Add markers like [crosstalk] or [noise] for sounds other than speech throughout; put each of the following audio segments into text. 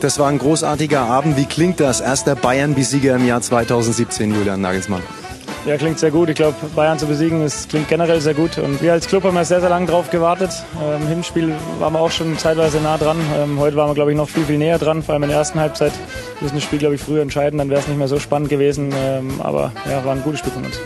Das war ein großartiger Abend. Wie klingt das? Erster Bayern-Besieger im Jahr 2017, Julian Nagelsmann. Ja, klingt sehr gut. Ich glaube, Bayern zu besiegen, das klingt generell sehr gut. Und wir als Club haben ja sehr, sehr lange drauf gewartet. Im ähm, Hinspiel waren wir auch schon zeitweise nah dran. Ähm, heute waren wir, glaube ich, noch viel, viel näher dran. Vor allem in der ersten Halbzeit müssen das Spiel, glaube ich, früher entscheiden. Dann wäre es nicht mehr so spannend gewesen. Ähm, aber ja, war ein gutes Spiel von uns.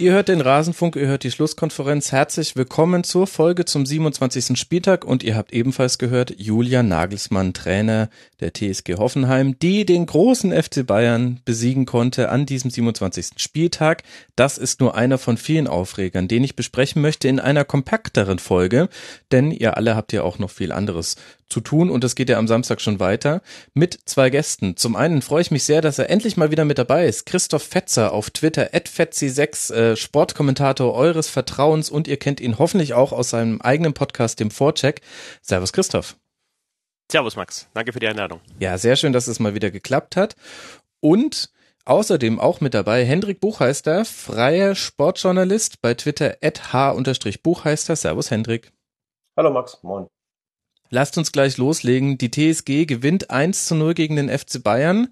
Ihr hört den Rasenfunk, ihr hört die Schlusskonferenz. Herzlich willkommen zur Folge zum 27. Spieltag und ihr habt ebenfalls gehört Julian Nagelsmann, Trainer der TSG Hoffenheim, die den großen FC Bayern besiegen konnte an diesem 27. Spieltag. Das ist nur einer von vielen Aufregern, den ich besprechen möchte in einer kompakteren Folge, denn ihr alle habt ja auch noch viel anderes zu tun und es geht ja am Samstag schon weiter mit zwei Gästen. Zum einen freue ich mich sehr, dass er endlich mal wieder mit dabei ist. Christoph Fetzer auf Twitter, fetzi6, äh, Sportkommentator eures Vertrauens und ihr kennt ihn hoffentlich auch aus seinem eigenen Podcast, dem Vorcheck. Servus Christoph. Servus Max, danke für die Einladung. Ja, sehr schön, dass es mal wieder geklappt hat. Und Außerdem auch mit dabei Hendrik Buchheister, freier Sportjournalist bei Twitter at h-buchheister. Servus Hendrik. Hallo Max, moin. Lasst uns gleich loslegen. Die TSG gewinnt 1 zu 0 gegen den FC Bayern.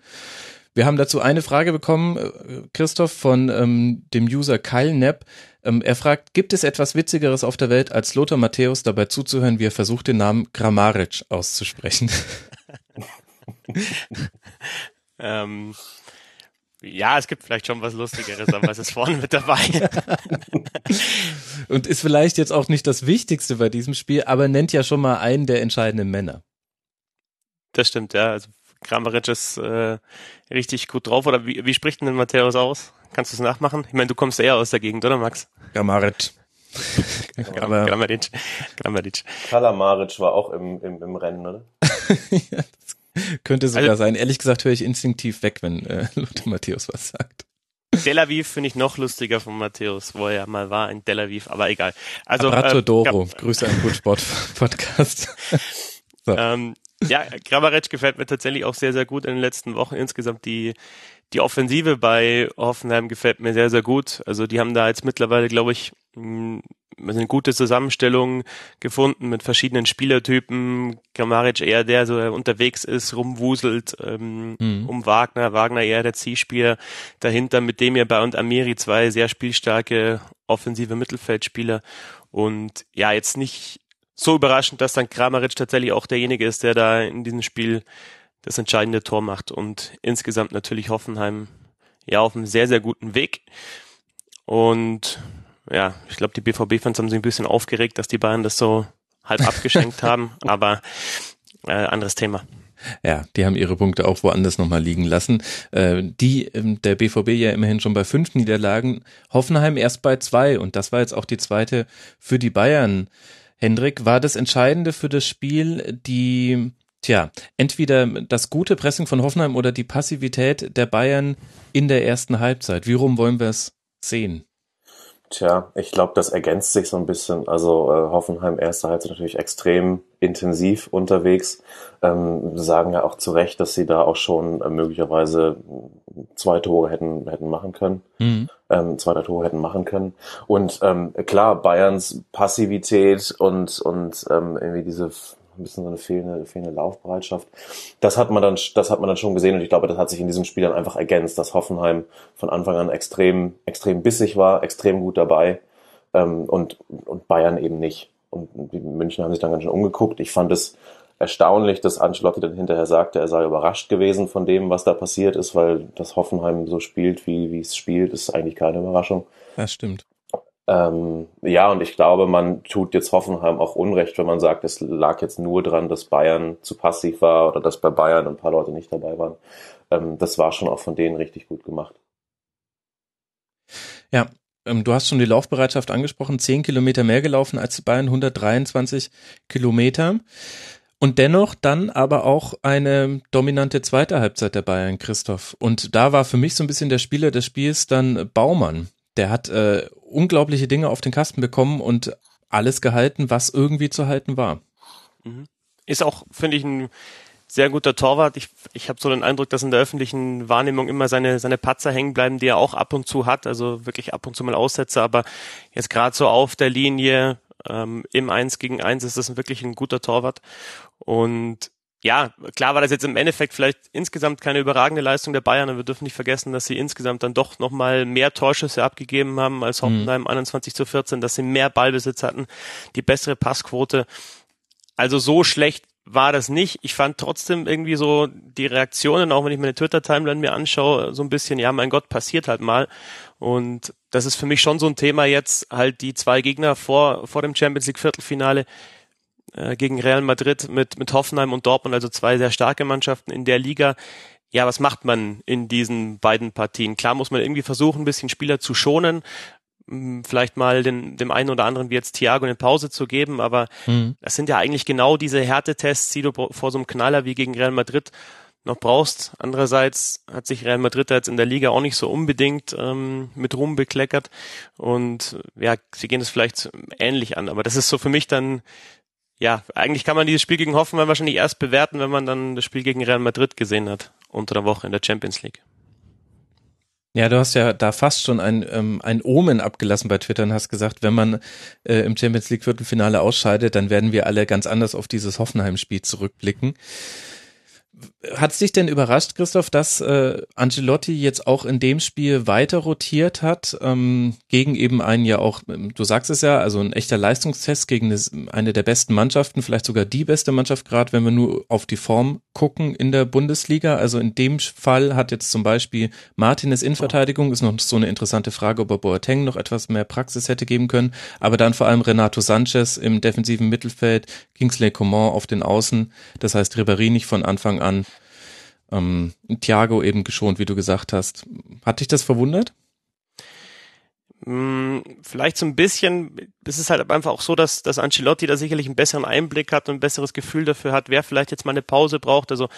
Wir haben dazu eine Frage bekommen, äh, Christoph, von ähm, dem User Kyle Nepp. Ähm, er fragt, gibt es etwas Witzigeres auf der Welt, als Lothar Matthäus dabei zuzuhören, wie er versucht, den Namen Grammaric auszusprechen? [laughs] ähm, ja, es gibt vielleicht schon was Lustigeres, aber es ist vorne mit dabei. [laughs] Und ist vielleicht jetzt auch nicht das Wichtigste bei diesem Spiel, aber nennt ja schon mal einen der entscheidenden Männer. Das stimmt, ja. Also Kramaric ist äh, richtig gut drauf. Oder wie, wie spricht denn Matthäus aus? Kannst du es nachmachen? Ich meine, du kommst eher aus der Gegend, oder Max? Kramaric. [laughs] Kramaric. Kramaric. Kalamaric war auch im, im, im Rennen, oder? ja, [laughs] könnte sogar also, sein. Ehrlich gesagt höre ich instinktiv weg, wenn äh, [laughs] Lothar Matthäus was sagt. Tel Aviv finde ich noch lustiger von Matthäus, wo er ja mal war in Tel Aviv, aber egal. Also Abrato äh, Doro, Grüße an Good Sport [laughs] Podcast. so. ähm, ja, Grabarec gefällt mir tatsächlich auch sehr, sehr gut in den letzten Wochen. Insgesamt die, die Offensive bei Hoffenheim gefällt mir sehr, sehr gut. Also die haben da jetzt mittlerweile, glaube ich, eine gute Zusammenstellung gefunden mit verschiedenen Spielertypen. Kramaric eher der, so unterwegs ist, rumwuselt ähm, mhm. um Wagner. Wagner eher der Zielspieler dahinter, mit dem ihr bei und Amiri zwei sehr spielstarke offensive Mittelfeldspieler. Und ja, jetzt nicht so überraschend, dass dann Kramaric tatsächlich auch derjenige ist, der da in diesem Spiel das entscheidende Tor macht. Und insgesamt natürlich Hoffenheim ja auf einem sehr, sehr guten Weg. Und ja, ich glaube, die BVB-Fans haben sich ein bisschen aufgeregt, dass die Bayern das so halb abgeschenkt [laughs] haben, aber äh, anderes Thema. Ja, die haben ihre Punkte auch woanders nochmal liegen lassen. Äh, die ähm, der BVB ja immerhin schon bei fünf Niederlagen, Hoffenheim erst bei zwei und das war jetzt auch die zweite für die Bayern. Hendrik, war das Entscheidende für das Spiel die, tja, entweder das gute Pressing von Hoffenheim oder die Passivität der Bayern in der ersten Halbzeit? Wie rum wollen wir es sehen? Tja, ich glaube, das ergänzt sich so ein bisschen. Also äh, Hoffenheim erste Halbzeit natürlich extrem intensiv unterwegs. Ähm, sagen ja auch zu Recht, dass sie da auch schon äh, möglicherweise zwei Tore hätten hätten machen können, mhm. ähm, zwei Tore hätten machen können. Und ähm, klar, Bayerns Passivität und und ähm, irgendwie diese ein bisschen so eine fehlende, fehlende Laufbereitschaft. Das hat man dann, das hat man dann schon gesehen und ich glaube, das hat sich in diesem Spiel dann einfach ergänzt, dass Hoffenheim von Anfang an extrem, extrem bissig war, extrem gut dabei ähm, und, und Bayern eben nicht. Und die München haben sich dann ganz schön umgeguckt. Ich fand es erstaunlich, dass Ancelotti dann hinterher sagte, er sei überrascht gewesen von dem, was da passiert ist, weil das Hoffenheim so spielt, wie, wie es spielt, ist eigentlich keine Überraschung. Das stimmt. Ähm, ja, und ich glaube, man tut jetzt Hoffenheim auch Unrecht, wenn man sagt, es lag jetzt nur dran, dass Bayern zu passiv war oder dass bei Bayern ein paar Leute nicht dabei waren. Ähm, das war schon auch von denen richtig gut gemacht. Ja, ähm, du hast schon die Laufbereitschaft angesprochen, zehn Kilometer mehr gelaufen als die Bayern, 123 Kilometer. Und dennoch dann aber auch eine dominante zweite Halbzeit der Bayern, Christoph. Und da war für mich so ein bisschen der Spieler des Spiels dann Baumann. Der hat äh, unglaubliche Dinge auf den Kasten bekommen und alles gehalten, was irgendwie zu halten war. Mhm. Ist auch, finde ich, ein sehr guter Torwart. Ich, ich habe so den Eindruck, dass in der öffentlichen Wahrnehmung immer seine, seine Patzer hängen bleiben, die er auch ab und zu hat, also wirklich ab und zu mal Aussätze, aber jetzt gerade so auf der Linie ähm, im Eins gegen Eins ist das wirklich ein guter Torwart. Und ja, klar war das jetzt im Endeffekt vielleicht insgesamt keine überragende Leistung der Bayern, aber wir dürfen nicht vergessen, dass sie insgesamt dann doch nochmal mehr Torschüsse abgegeben haben als Hoffenheim mhm. 21 zu 14, dass sie mehr Ballbesitz hatten, die bessere Passquote. Also so schlecht war das nicht. Ich fand trotzdem irgendwie so die Reaktionen, auch wenn ich meine Twitter-Timeline mir anschaue, so ein bisschen, ja, mein Gott, passiert halt mal. Und das ist für mich schon so ein Thema jetzt, halt die zwei Gegner vor, vor dem Champions League Viertelfinale äh, gegen Real Madrid mit, mit Hoffenheim und Dortmund, also zwei sehr starke Mannschaften in der Liga. Ja, was macht man in diesen beiden Partien? Klar muss man irgendwie versuchen, ein bisschen Spieler zu schonen, vielleicht mal den, dem einen oder anderen wie jetzt Thiago eine Pause zu geben, aber mhm. das sind ja eigentlich genau diese Härtetests, die du vor so einem Knaller wie gegen Real Madrid noch brauchst. Andererseits hat sich Real Madrid jetzt in der Liga auch nicht so unbedingt ähm, mit Ruhm bekleckert und ja, sie gehen es vielleicht ähnlich an, aber das ist so für mich dann ja, eigentlich kann man dieses Spiel gegen Hoffenheim wahrscheinlich erst bewerten, wenn man dann das Spiel gegen Real Madrid gesehen hat unter der Woche in der Champions League. Ja, du hast ja da fast schon ein, ähm, ein Omen abgelassen bei Twitter und hast gesagt, wenn man äh, im Champions League Viertelfinale ausscheidet, dann werden wir alle ganz anders auf dieses Hoffenheim-Spiel zurückblicken. Hat es dich denn überrascht, Christoph, dass äh, Angelotti jetzt auch in dem Spiel weiter rotiert hat, ähm, gegen eben einen ja auch, du sagst es ja, also ein echter Leistungstest gegen eine, eine der besten Mannschaften, vielleicht sogar die beste Mannschaft, gerade wenn wir nur auf die Form gucken in der Bundesliga. Also in dem Fall hat jetzt zum Beispiel Martinez Innenverteidigung, ist noch so eine interessante Frage, ob er Boateng noch etwas mehr Praxis hätte geben können, aber dann vor allem Renato Sanchez im defensiven Mittelfeld, Kingsley Coman auf den Außen, das heißt Ribéry nicht von Anfang an ähm, Thiago eben geschont, wie du gesagt hast. Hat dich das verwundert? Mm, vielleicht so ein bisschen, es ist halt einfach auch so, dass, dass Ancelotti da sicherlich einen besseren Einblick hat und ein besseres Gefühl dafür hat, wer vielleicht jetzt mal eine Pause braucht. Also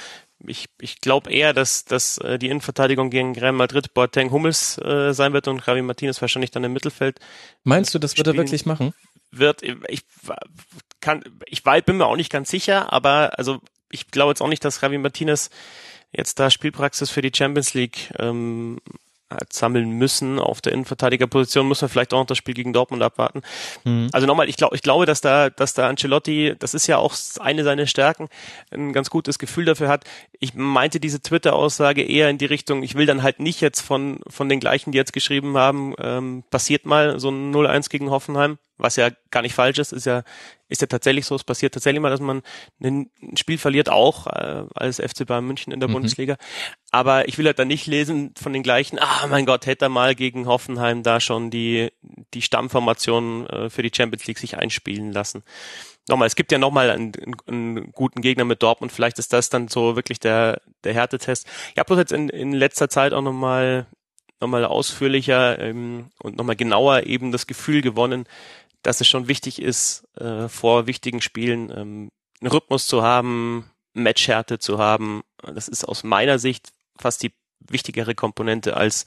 ich, ich glaube eher, dass, dass äh, die Innenverteidigung gegen Real Madrid Boateng Hummels äh, sein wird und Javi Martinez wahrscheinlich dann im Mittelfeld. Meinst du, das wird er wirklich machen? Wird, ich kann, ich bin mir auch nicht ganz sicher, aber also ich glaube jetzt auch nicht, dass Javi Martinez jetzt da Spielpraxis für die Champions League ähm, sammeln müssen auf der Innenverteidigerposition, muss man vielleicht auch noch das Spiel gegen Dortmund abwarten. Mhm. Also nochmal, ich glaube, ich glaube, dass da, dass da Ancelotti, das ist ja auch eine seiner Stärken, ein ganz gutes Gefühl dafür hat. Ich meinte diese Twitter-Aussage eher in die Richtung, ich will dann halt nicht jetzt von, von den gleichen, die jetzt geschrieben haben, ähm, passiert mal so ein 0-1 gegen Hoffenheim, was ja gar nicht falsch ist, ist ja, ist ja tatsächlich so. Es passiert tatsächlich mal, dass man ein Spiel verliert, auch äh, als FC Bayern München in der mhm. Bundesliga. Aber ich will halt dann nicht lesen von den gleichen, ah mein Gott, hätte er mal gegen Hoffenheim da schon die, die Stammformation äh, für die Champions League sich einspielen lassen. Nochmal, es gibt ja nochmal einen, einen guten Gegner mit Dortmund, vielleicht ist das dann so wirklich der, der Härtetest. Ich habe jetzt in, in letzter Zeit auch nochmal nochmal ausführlicher ähm, und nochmal genauer eben das Gefühl gewonnen, dass es schon wichtig ist, äh, vor wichtigen Spielen ähm, einen Rhythmus zu haben, Matchhärte zu haben. Das ist aus meiner Sicht fast die wichtigere Komponente als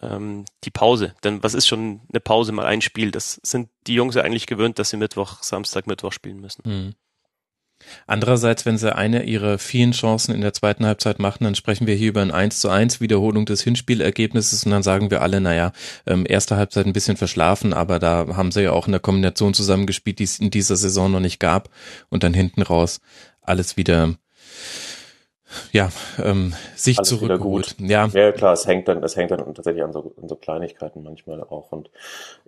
ähm, die Pause. Denn was ist schon eine Pause mal ein Spiel? Das sind die Jungs ja eigentlich gewöhnt, dass sie Mittwoch, Samstag, Mittwoch spielen müssen. Mhm. Andererseits, wenn sie eine ihrer vielen Chancen in der zweiten Halbzeit machen, dann sprechen wir hier über ein 1 zu 1 Wiederholung des Hinspielergebnisses und dann sagen wir alle, naja, ähm, erste Halbzeit ein bisschen verschlafen, aber da haben sie ja auch in der Kombination zusammengespielt, die es in dieser Saison noch nicht gab. Und dann hinten raus alles wieder ja, ähm, sich Alles zurückgeholt. Ja. ja, klar, es hängt dann, es hängt dann tatsächlich an so, an so Kleinigkeiten manchmal auch. Und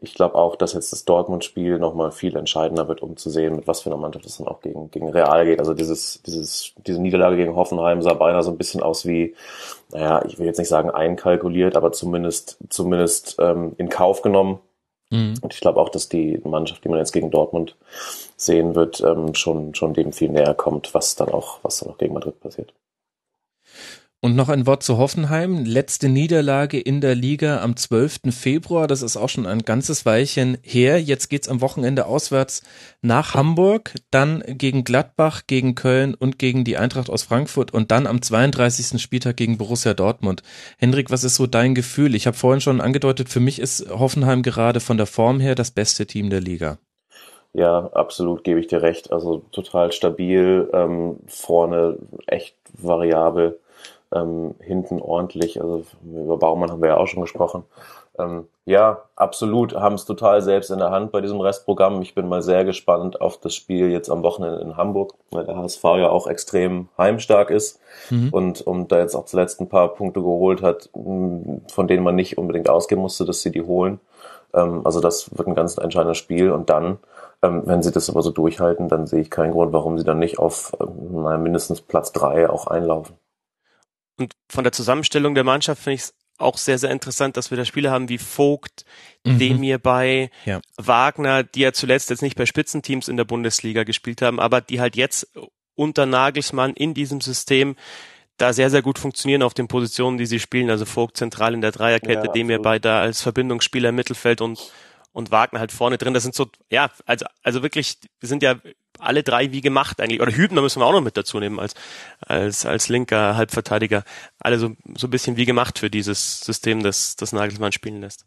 ich glaube auch, dass jetzt das Dortmund-Spiel nochmal viel entscheidender wird, um zu sehen, mit was für einer Mannschaft es dann auch gegen, gegen Real geht. Also dieses, dieses, diese Niederlage gegen Hoffenheim sah beinahe so ein bisschen aus wie, naja, ich will jetzt nicht sagen einkalkuliert, aber zumindest, zumindest ähm, in Kauf genommen. Mhm. Und ich glaube auch, dass die Mannschaft, die man jetzt gegen Dortmund sehen wird, ähm, schon, schon dem viel näher kommt, was dann auch, was dann auch gegen Madrid passiert. Und noch ein Wort zu Hoffenheim. Letzte Niederlage in der Liga am 12. Februar. Das ist auch schon ein ganzes Weilchen her. Jetzt geht's am Wochenende auswärts nach Hamburg, dann gegen Gladbach, gegen Köln und gegen die Eintracht aus Frankfurt und dann am 32. Spieltag gegen Borussia Dortmund. Hendrik, was ist so dein Gefühl? Ich habe vorhin schon angedeutet, für mich ist Hoffenheim gerade von der Form her das beste Team der Liga. Ja, absolut gebe ich dir recht. Also total stabil, ähm, vorne echt variabel, ähm, hinten ordentlich. Also über Baumann haben wir ja auch schon gesprochen. Ähm, ja, absolut, haben es total selbst in der Hand bei diesem Restprogramm. Ich bin mal sehr gespannt auf das Spiel jetzt am Wochenende in Hamburg, weil der HSV ja auch extrem heimstark ist mhm. und, und da jetzt auch zuletzt ein paar Punkte geholt hat, von denen man nicht unbedingt ausgehen musste, dass sie die holen. Ähm, also das wird ein ganz entscheidender Spiel und dann ähm, wenn sie das aber so durchhalten, dann sehe ich keinen Grund, warum sie dann nicht auf ähm, mindestens Platz drei auch einlaufen. Und von der Zusammenstellung der Mannschaft finde ich es auch sehr, sehr interessant, dass wir da Spieler haben wie Vogt, mhm. Demir bei, ja. Wagner, die ja zuletzt jetzt nicht bei Spitzenteams in der Bundesliga gespielt haben, aber die halt jetzt unter Nagelsmann in diesem System da sehr, sehr gut funktionieren auf den Positionen, die sie spielen. Also Vogt zentral in der Dreierkette, ja, Demir bei da als Verbindungsspieler im Mittelfeld und und Wagner halt vorne drin. Das sind so, ja, also, also wirklich, wir sind ja alle drei wie gemacht eigentlich. Oder Hübner müssen wir auch noch mit dazu nehmen als, als, als linker Halbverteidiger. Alle so, so ein bisschen wie gemacht für dieses System, das, das Nagelsmann spielen lässt.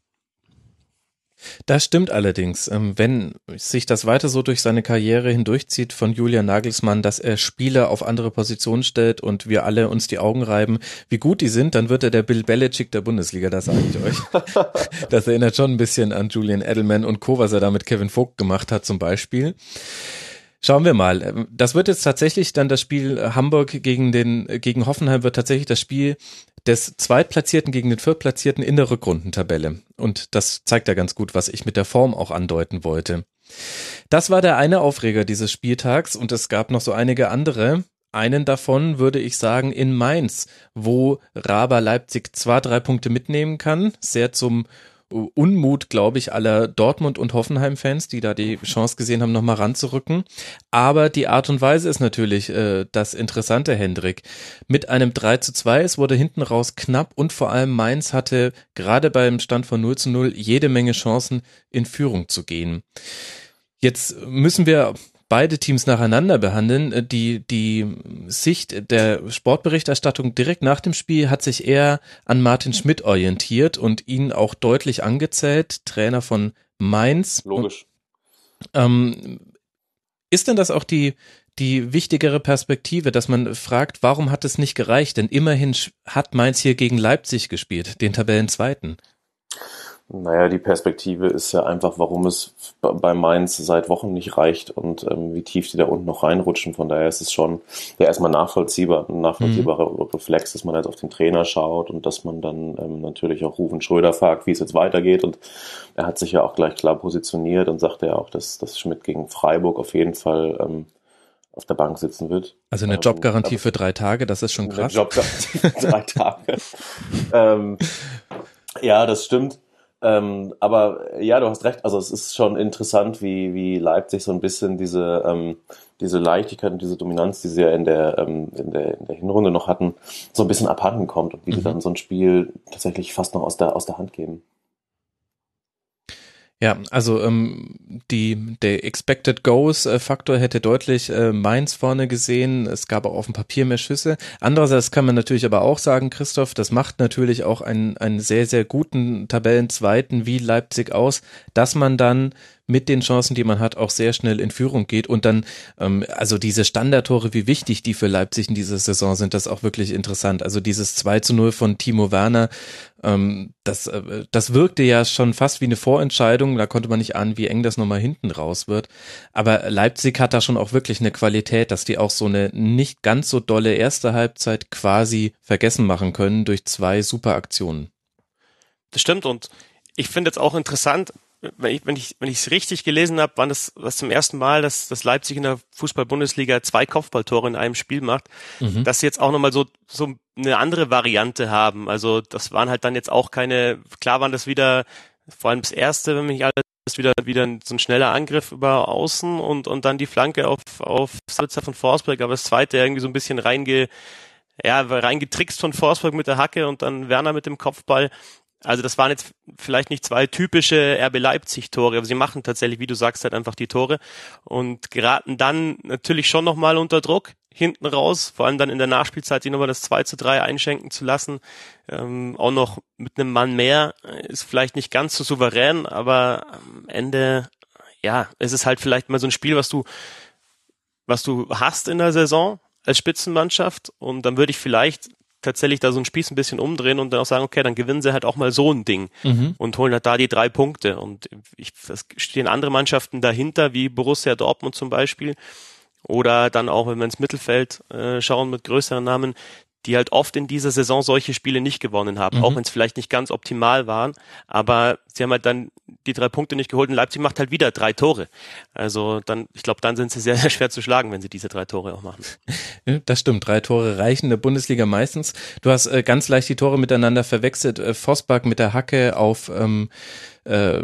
Das stimmt allerdings. Ähm, wenn sich das weiter so durch seine Karriere hindurchzieht von Julian Nagelsmann, dass er Spieler auf andere Positionen stellt und wir alle uns die Augen reiben, wie gut die sind, dann wird er der Bill Belichick der Bundesliga, das sage ich euch. [laughs] Das erinnert schon ein bisschen an Julian Edelman und Co., was er da mit Kevin Vogt gemacht hat zum Beispiel. Schauen wir mal. Das wird jetzt tatsächlich dann das Spiel Hamburg gegen den, gegen Hoffenheim wird tatsächlich das Spiel des Zweitplatzierten gegen den Viertplatzierten in der Rückrundentabelle. Und das zeigt ja ganz gut, was ich mit der Form auch andeuten wollte. Das war der eine Aufreger dieses Spieltags und es gab noch so einige andere. Einen davon würde ich sagen in Mainz, wo Raber Leipzig zwar drei Punkte mitnehmen kann, sehr zum Unmut, glaube ich, aller Dortmund- und Hoffenheim-Fans, die da die Chance gesehen haben, nochmal ranzurücken. Aber die Art und Weise ist natürlich äh, das Interessante, Hendrik. Mit einem 3 zu 2, es wurde hinten raus knapp und vor allem Mainz hatte gerade beim Stand von 0 zu 0 jede Menge Chancen, in Führung zu gehen. Jetzt müssen wir beide Teams nacheinander behandeln. Äh, die, die Sicht der Sportberichterstattung direkt nach dem Spiel hat sich eher an Martin Schmidt orientiert und ihn auch deutlich angezählt, Trainer von Mainz. Logisch. Und, ähm, ist denn das auch die, die wichtigere Perspektive, dass man fragt, warum hat es nicht gereicht? Denn immerhin hat Mainz hier gegen Leipzig gespielt, den Tabellenzweiten. Naja, die Perspektive ist ja einfach, warum es bei Mainz seit Wochen nicht reicht und ähm, wie tief die da unten noch reinrutschen. Von daher ist es schon ja erstmal nachvollziehbar, ein nachvollziehbarer mhm. Reflex, dass man jetzt auf den Trainer schaut und dass man dann ähm, natürlich auch Rufen Schröder fragt, wie es jetzt weitergeht. Und er hat sich ja auch gleich klar positioniert und sagte ja auch, dass, dass Schmidt gegen Freiburg auf jeden Fall ähm, auf der Bank sitzen wird. Also eine Jobgarantie ähm, für drei Tage, das ist schon krass. Eine Jobgarantie [laughs] für drei Tage. [laughs] ähm, ja, das stimmt. Ähm, aber ja, du hast recht. Also es ist schon interessant, wie, wie Leipzig so ein bisschen diese, ähm, diese Leichtigkeit und diese Dominanz, die sie ja in der, ähm, in der, in der Hinrunde noch hatten, so ein bisschen abhanden kommt und wie mhm. sie dann so ein Spiel tatsächlich fast noch aus der, aus der Hand geben. Ja, also ähm, die der Expected Goals äh, Faktor hätte deutlich äh, Mainz vorne gesehen. Es gab auch auf dem Papier mehr Schüsse. Andererseits kann man natürlich aber auch sagen, Christoph, das macht natürlich auch einen einen sehr sehr guten Tabellenzweiten wie Leipzig aus, dass man dann mit den Chancen, die man hat, auch sehr schnell in Führung geht und dann, ähm, also diese Standardtore, wie wichtig die für Leipzig in dieser Saison sind, das ist auch wirklich interessant. Also dieses 2 zu 0 von Timo Werner, ähm, das, äh, das wirkte ja schon fast wie eine Vorentscheidung, da konnte man nicht ahnen, wie eng das nochmal hinten raus wird. Aber Leipzig hat da schon auch wirklich eine Qualität, dass die auch so eine nicht ganz so dolle erste Halbzeit quasi vergessen machen können durch zwei super Aktionen. Das stimmt und ich finde jetzt auch interessant, wenn ich wenn ich wenn ich es richtig gelesen habe, war das was zum ersten Mal, dass dass Leipzig in der Fußball-Bundesliga zwei Kopfballtore in einem Spiel macht, mhm. dass sie jetzt auch nochmal so so eine andere Variante haben. Also das waren halt dann jetzt auch keine. Klar waren das wieder vor allem das erste, wenn mich alles wieder wieder so ein schneller Angriff über Außen und und dann die Flanke auf auf Salzer von Forsberg, aber das zweite irgendwie so ein bisschen reinge ja, reingetrickst von Forsberg mit der Hacke und dann Werner mit dem Kopfball. Also das waren jetzt vielleicht nicht zwei typische RB Leipzig Tore, aber sie machen tatsächlich, wie du sagst, halt einfach die Tore und geraten dann natürlich schon nochmal unter Druck hinten raus, vor allem dann in der Nachspielzeit die nochmal das 2 zu 3 einschenken zu lassen. Ähm, auch noch mit einem Mann mehr ist vielleicht nicht ganz so souverän, aber am Ende ja, es ist halt vielleicht mal so ein Spiel, was du, was du hast in der Saison als Spitzenmannschaft und dann würde ich vielleicht tatsächlich da so ein Spieß ein bisschen umdrehen und dann auch sagen, okay, dann gewinnen sie halt auch mal so ein Ding mhm. und holen halt da die drei Punkte. Und ich, es stehen andere Mannschaften dahinter, wie Borussia Dortmund zum Beispiel. Oder dann auch, wenn wir ins Mittelfeld äh, schauen mit größeren Namen, die halt oft in dieser Saison solche Spiele nicht gewonnen haben, mhm. auch wenn es vielleicht nicht ganz optimal waren, aber sie haben halt dann die drei Punkte nicht geholt und Leipzig macht halt wieder drei Tore. Also dann, ich glaube, dann sind sie sehr, [laughs] sehr schwer zu schlagen, wenn sie diese drei Tore auch machen. Das stimmt, drei Tore reichen in der Bundesliga meistens. Du hast äh, ganz leicht die Tore miteinander verwechselt. Äh, Vosbach mit der Hacke auf ähm, äh,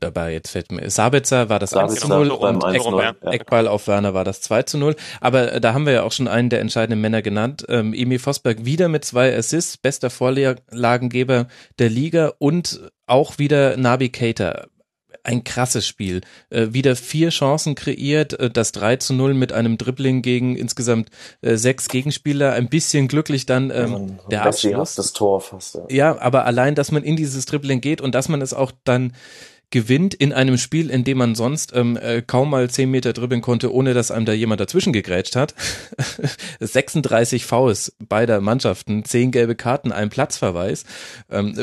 dabei jetzt fällt mir, Sabitzer war das 1 zu 0 und Eck, Eckball auf Werner war das 2 zu 0. Aber äh, da haben wir ja auch schon einen der entscheidenden Männer genannt. Ähm, Emil Vosberg wieder mit zwei Assists, bester Vorlagengeber der Liga und auch wieder Nabi Keita ein krasses Spiel. Äh, wieder vier Chancen kreiert, äh, das 3 zu 0 mit einem Dribbling gegen insgesamt äh, sechs Gegenspieler, ein bisschen glücklich dann ähm, ja, der Abschluss. Das Tor fast. Ja. ja, aber allein, dass man in dieses Dribbling geht und dass man es auch dann gewinnt in einem Spiel, in dem man sonst ähm, äh, kaum mal zehn Meter dribbeln konnte, ohne dass einem da jemand dazwischen gegrätscht hat. [laughs] 36 Fouls beider Mannschaften, zehn gelbe Karten, ein Platzverweis. Ähm,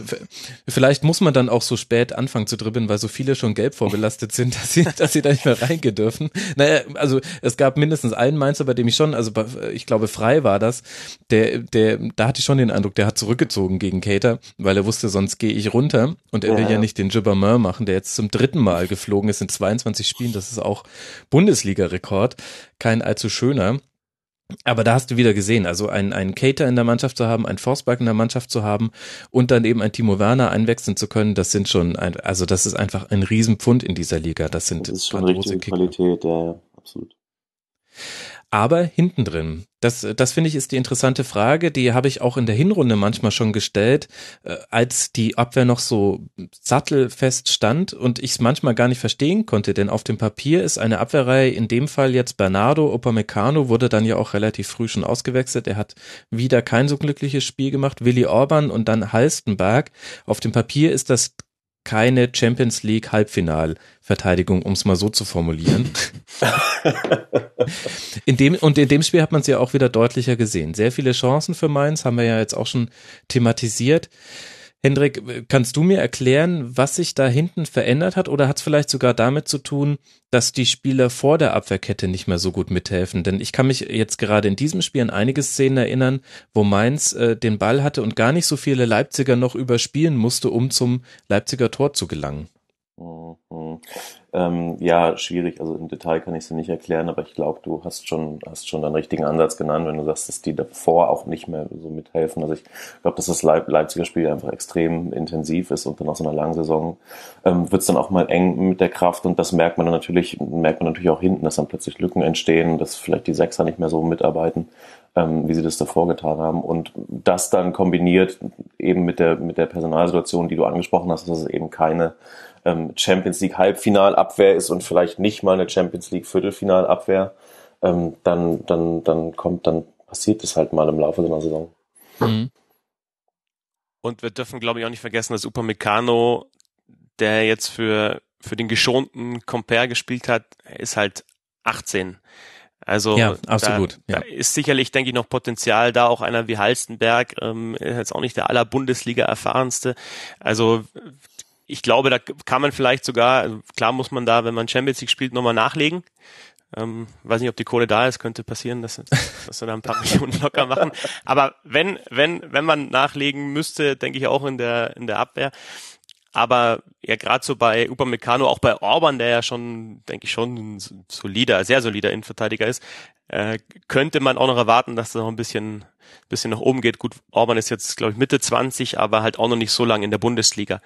vielleicht muss man dann auch so spät anfangen zu dribbeln, weil so viele schon gelb vorbelastet sind, [laughs] dass sie, dass sie da nicht mehr reingehen dürfen. Naja, also es gab mindestens einen Mainzer, bei dem ich schon, also ich glaube frei war das, der, der, da hatte ich schon den Eindruck, der hat zurückgezogen gegen Cater, weil er wusste, sonst gehe ich runter und er will ja, ja nicht den Gibbermer machen, der jetzt zum dritten Mal geflogen ist in 22 Spielen. Das ist auch Bundesliga-Rekord. Kein allzu schöner. Aber da hast du wieder gesehen, also einen, einen Cater in der Mannschaft zu haben, einen Forsberg in der Mannschaft zu haben und dann eben ein Timo Werner einwechseln zu können, das sind schon, ein, also das ist einfach ein Riesenpfund in dieser Liga. Das sind das ist schon richtige Qualität, ja, absolut aber hinten drin. Das, das finde ich ist die interessante Frage. Die habe ich auch in der Hinrunde manchmal schon gestellt, äh, als die Abwehr noch so sattelfest stand und ich es manchmal gar nicht verstehen konnte, denn auf dem Papier ist eine Abwehrreihe, in dem Fall jetzt Bernardo, Upamecano wurde dann ja auch relativ früh schon ausgewechselt. Er hat wieder kein so glückliches Spiel gemacht. Willi Orban und dann Halstenberg. Auf dem Papier ist das keine Champions League Halbfinalverteidigung, um es mal so zu formulieren. [laughs] [laughs] in dem, und in dem Spiel hat man es ja auch wieder deutlicher gesehen. Sehr viele Chancen für Mainz, haben wir ja jetzt auch schon thematisiert. Hendrik, kannst du mir erklären, was sich da hinten verändert hat oder hat es vielleicht sogar damit zu tun, dass die Spieler vor der Abwehrkette nicht mehr so gut mithelfen? Denn ich kann mich jetzt gerade in diesem Spiel an einige Szenen erinnern, wo Mainz äh, den Ball hatte und gar nicht so viele Leipziger noch überspielen musste, um zum Leipziger Tor zu gelangen. Ähm, ja, schwierig. Also im Detail kann ich es nicht erklären, aber ich glaube, du hast schon, hast schon einen richtigen Ansatz genannt, wenn du sagst, dass die davor auch nicht mehr so mithelfen. Also ich glaube, dass das Leip Leipziger Spiel einfach extrem intensiv ist und dann nach so einer langen Saison ähm, wird es dann auch mal eng mit der Kraft und das merkt man dann natürlich, merkt man natürlich auch hinten, dass dann plötzlich Lücken entstehen, dass vielleicht die Sechser nicht mehr so mitarbeiten, ähm, wie sie das davor getan haben. Und das dann kombiniert eben mit der, mit der Personalsituation, die du angesprochen hast, dass es eben keine ähm, Champions League Halbfinalabwehr ist und vielleicht nicht mal eine Champions League Viertelfinalabwehr, ähm, dann, dann, dann kommt, dann passiert es halt mal im Laufe der Saison. Mhm. Und wir dürfen, glaube ich, auch nicht vergessen, dass Upamecano, der jetzt für, für den geschonten Compare gespielt hat, ist halt 18. Also ja, absolut. Da, ja. da ist sicherlich, denke ich, noch Potenzial da. Auch einer wie Halstenberg ähm, ist jetzt auch nicht der aller Bundesliga erfahrenste. Also ich glaube, da kann man vielleicht sogar, also klar muss man da, wenn man Champions League spielt, nochmal nachlegen. Ähm, weiß nicht, ob die Kohle da ist, könnte passieren, dass, dass wir da ein paar [laughs] Millionen locker machen. Aber wenn, wenn, wenn man nachlegen müsste, denke ich auch in der, in der Abwehr. Aber ja, gerade so bei Upamecano, auch bei Orban, der ja schon, denke ich, schon ein solider, sehr solider Innenverteidiger ist, äh, könnte man auch noch erwarten, dass da noch ein bisschen, bisschen nach oben geht. Gut, Orban ist jetzt, glaube ich, Mitte 20, aber halt auch noch nicht so lange in der Bundesliga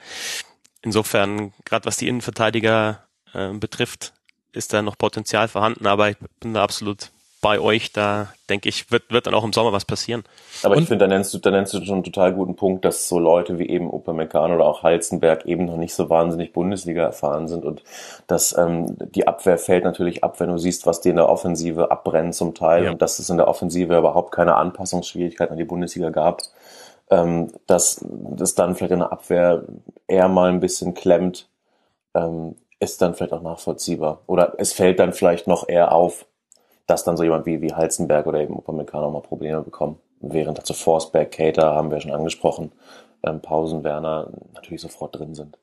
insofern, gerade was die Innenverteidiger äh, betrifft, ist da noch Potenzial vorhanden, aber ich bin da absolut bei euch, da denke ich, wird, wird dann auch im Sommer was passieren. Aber und ich finde, da nennst du, da nennst du schon einen total guten Punkt, dass so Leute wie eben Upamecano oder auch Halzenberg eben noch nicht so wahnsinnig Bundesliga erfahren sind und dass ähm, die Abwehr fällt natürlich ab, wenn du siehst, was die in der Offensive abbrennen zum Teil ja. und dass es in der Offensive überhaupt keine Anpassungsschwierigkeiten an die Bundesliga gab ähm, dass das dann vielleicht in der Abwehr eher mal ein bisschen klemmt. Ähm, ist dann vielleicht auch nachvollziehbar. Oder es fällt dann vielleicht noch eher auf, dass dann so jemand wie, wie Halzenberg oder eben Upamecano mal Probleme bekommen. Während dazu Forsberg, Cater haben wir schon angesprochen, ähm, Pausen, Werner natürlich sofort drin sind.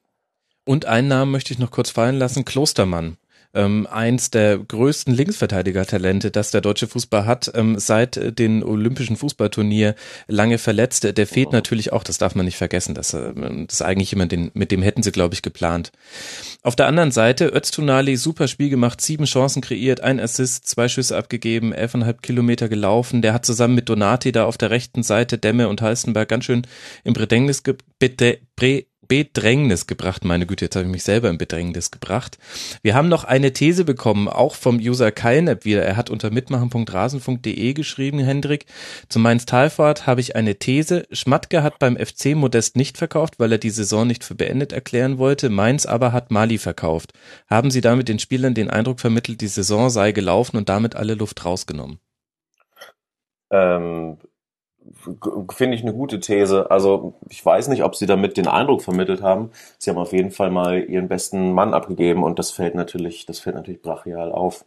Und einen Namen möchte ich noch kurz fallen lassen, Klostermann ähm, eins der größten Linksverteidiger-Talente, das der deutsche Fußball hat, ähm, seit den Olympischen Fußballturnier lange verletzt. Der fehlt natürlich auch, das darf man nicht vergessen. Das, äh, das ist eigentlich jemand, den, mit dem hätten sie, glaube ich, geplant. Auf der anderen Seite, Öztunali, super Spiel gemacht, sieben Chancen kreiert, ein Assist, zwei Schüsse abgegeben, elfeinhalb Kilometer gelaufen. Der hat zusammen mit Donati da auf der rechten Seite Demme und Heißenberg ganz schön im Bedrängnis, ge Bedrängnis gebracht. Meine Güte, jetzt habe ich mich selber in Bedrängnis gebracht. Wir haben noch eine These bekommen, auch vom User Kylnap wieder. Er hat unter mitmachen.rasen.de geschrieben, Hendrik. Zu Mainz Talfahrt habe ich eine These. Schmatke hat beim FC Modest nicht verkauft, weil er die Saison nicht für beendet erklären wollte. Mainz aber hat Mali verkauft. Haben Sie damit den Spielern den Eindruck vermittelt, die Saison sei gelaufen und damit alle Luft rausgenommen? Ähm, finde ich eine gute These. Also ich weiß nicht, ob sie damit den Eindruck vermittelt haben. Sie haben auf jeden Fall mal ihren besten Mann abgegeben und das fällt natürlich, das fällt natürlich brachial auf.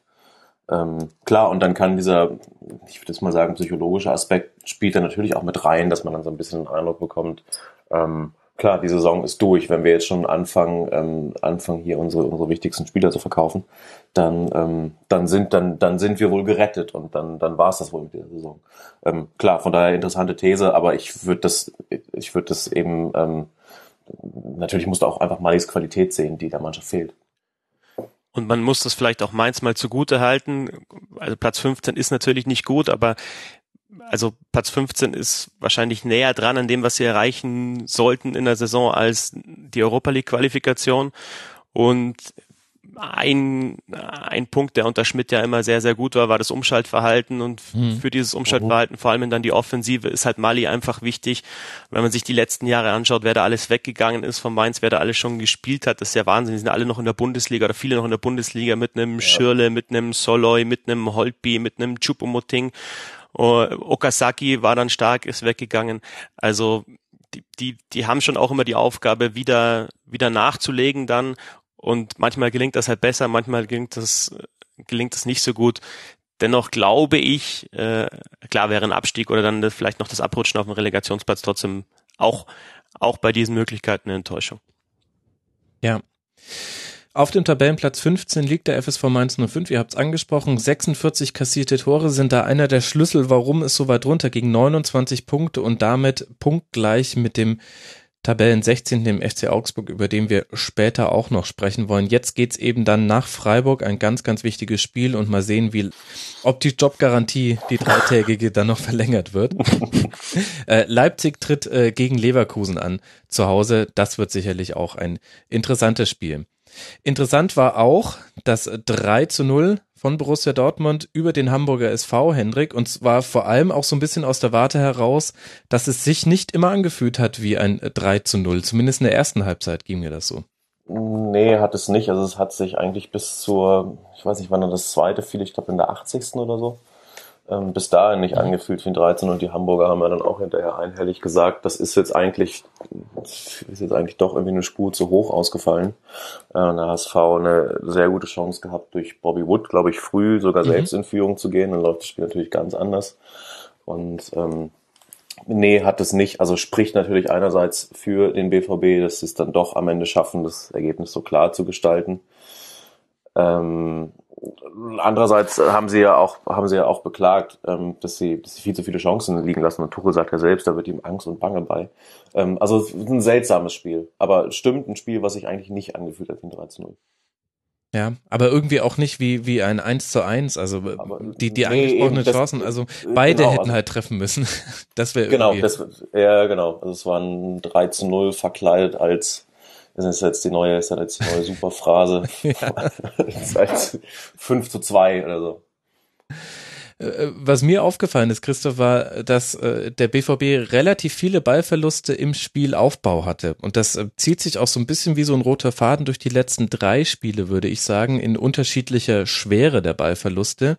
Ähm, klar, und dann kann dieser, ich würde jetzt mal sagen, psychologische Aspekt spielt da natürlich auch mit rein, dass man dann so ein bisschen den Eindruck bekommt, ähm, klar, die Saison ist durch. Wenn wir jetzt schon anfangen, ähm, anfangen hier unsere, unsere wichtigsten Spieler zu verkaufen, dann, ähm, dann sind, dann, dann sind wir wohl gerettet und dann, dann war es das wohl mit der Saison. Ähm, klar, von daher interessante These, aber ich würde das, ich würde das eben, ähm, natürlich musst du auch einfach Malis Qualität sehen, die der Mannschaft fehlt. Und man muss das vielleicht auch Mainz mal zugute halten. Also Platz 15 ist natürlich nicht gut, aber also Platz 15 ist wahrscheinlich näher dran an dem, was sie erreichen sollten in der Saison als die Europa League Qualifikation. Und ein, ein Punkt, der unter Schmidt ja immer sehr, sehr gut war, war das Umschaltverhalten und mhm. für dieses Umschaltverhalten, vor allem dann die Offensive, ist halt Mali einfach wichtig. Wenn man sich die letzten Jahre anschaut, wer da alles weggegangen ist von Mainz, wer da alles schon gespielt hat, das ist ja Wahnsinn. Die sind alle noch in der Bundesliga oder viele noch in der Bundesliga mit einem ja. Schirle, mit einem Soloy, mit einem Holtby, mit einem Chupomoting. Oh, Okazaki war dann stark, ist weggegangen. Also die, die, die haben schon auch immer die Aufgabe, wieder, wieder nachzulegen dann. Und manchmal gelingt das halt besser, manchmal gelingt das, gelingt das nicht so gut. Dennoch glaube ich, äh, klar wäre ein Abstieg oder dann vielleicht noch das Abrutschen auf dem Relegationsplatz trotzdem auch, auch bei diesen Möglichkeiten eine Enttäuschung. Ja. Auf dem Tabellenplatz 15 liegt der FSV Mainz 05. Ihr habt es angesprochen. 46 kassierte Tore sind da einer der Schlüssel, warum es so weit runter ging. 29 Punkte und damit punktgleich mit dem Tabellen 16. dem FC Augsburg, über den wir später auch noch sprechen wollen. Jetzt geht's eben dann nach Freiburg, ein ganz, ganz wichtiges Spiel und mal sehen, wie, ob die Jobgarantie, die dreitägige, dann noch verlängert wird. [laughs] äh, Leipzig tritt äh, gegen Leverkusen an zu Hause. Das wird sicherlich auch ein interessantes Spiel. Interessant war auch das 3 zu 0 von Borussia Dortmund über den Hamburger SV, Hendrik, und zwar vor allem auch so ein bisschen aus der Warte heraus, dass es sich nicht immer angefühlt hat wie ein 3 zu 0. Zumindest in der ersten Halbzeit ging mir das so. Nee, hat es nicht. Also es hat sich eigentlich bis zur, ich weiß nicht, wann das zweite fiel, ich glaube in der 80. oder so, ähm, bis dahin nicht angefühlt wie ein 13 und die Hamburger haben ja dann auch hinterher einhellig gesagt, das ist jetzt eigentlich, ist jetzt eigentlich doch irgendwie eine Spur zu hoch ausgefallen. Äh, der HSV eine sehr gute Chance gehabt, durch Bobby Wood, glaube ich, früh sogar mhm. selbst in Führung zu gehen. Dann läuft das Spiel natürlich ganz anders. Und ähm, nee, hat es nicht. Also spricht natürlich einerseits für den BVB, dass sie es dann doch am Ende schaffen, das Ergebnis so klar zu gestalten. Ähm, andererseits haben sie ja auch, haben sie ja auch beklagt, ähm, dass, sie, dass sie viel zu viele Chancen liegen lassen. Und Tuchel sagt ja selbst, da wird ihm Angst und Bange bei. Ähm, also ein seltsames Spiel. Aber stimmt, ein Spiel, was sich eigentlich nicht angefühlt hat 3 zu 0. Ja, aber irgendwie auch nicht wie, wie ein 1 zu 1. Also aber die, die nee, angesprochenen das, Chancen, also beide genau, hätten also, halt treffen müssen. [laughs] Das wäre Genau, das, ja genau. Also es war ein 3 zu 0 verkleidet als das ist jetzt die neue, ist jetzt die neue Superphrase. [laughs] ja. [laughs] Seit 5 zu 2 oder so. Äh, was mir aufgefallen ist, Christoph, war, dass äh, der BVB relativ viele Ballverluste im Spielaufbau hatte. Und das äh, zieht sich auch so ein bisschen wie so ein roter Faden durch die letzten drei Spiele, würde ich sagen, in unterschiedlicher Schwere der Ballverluste.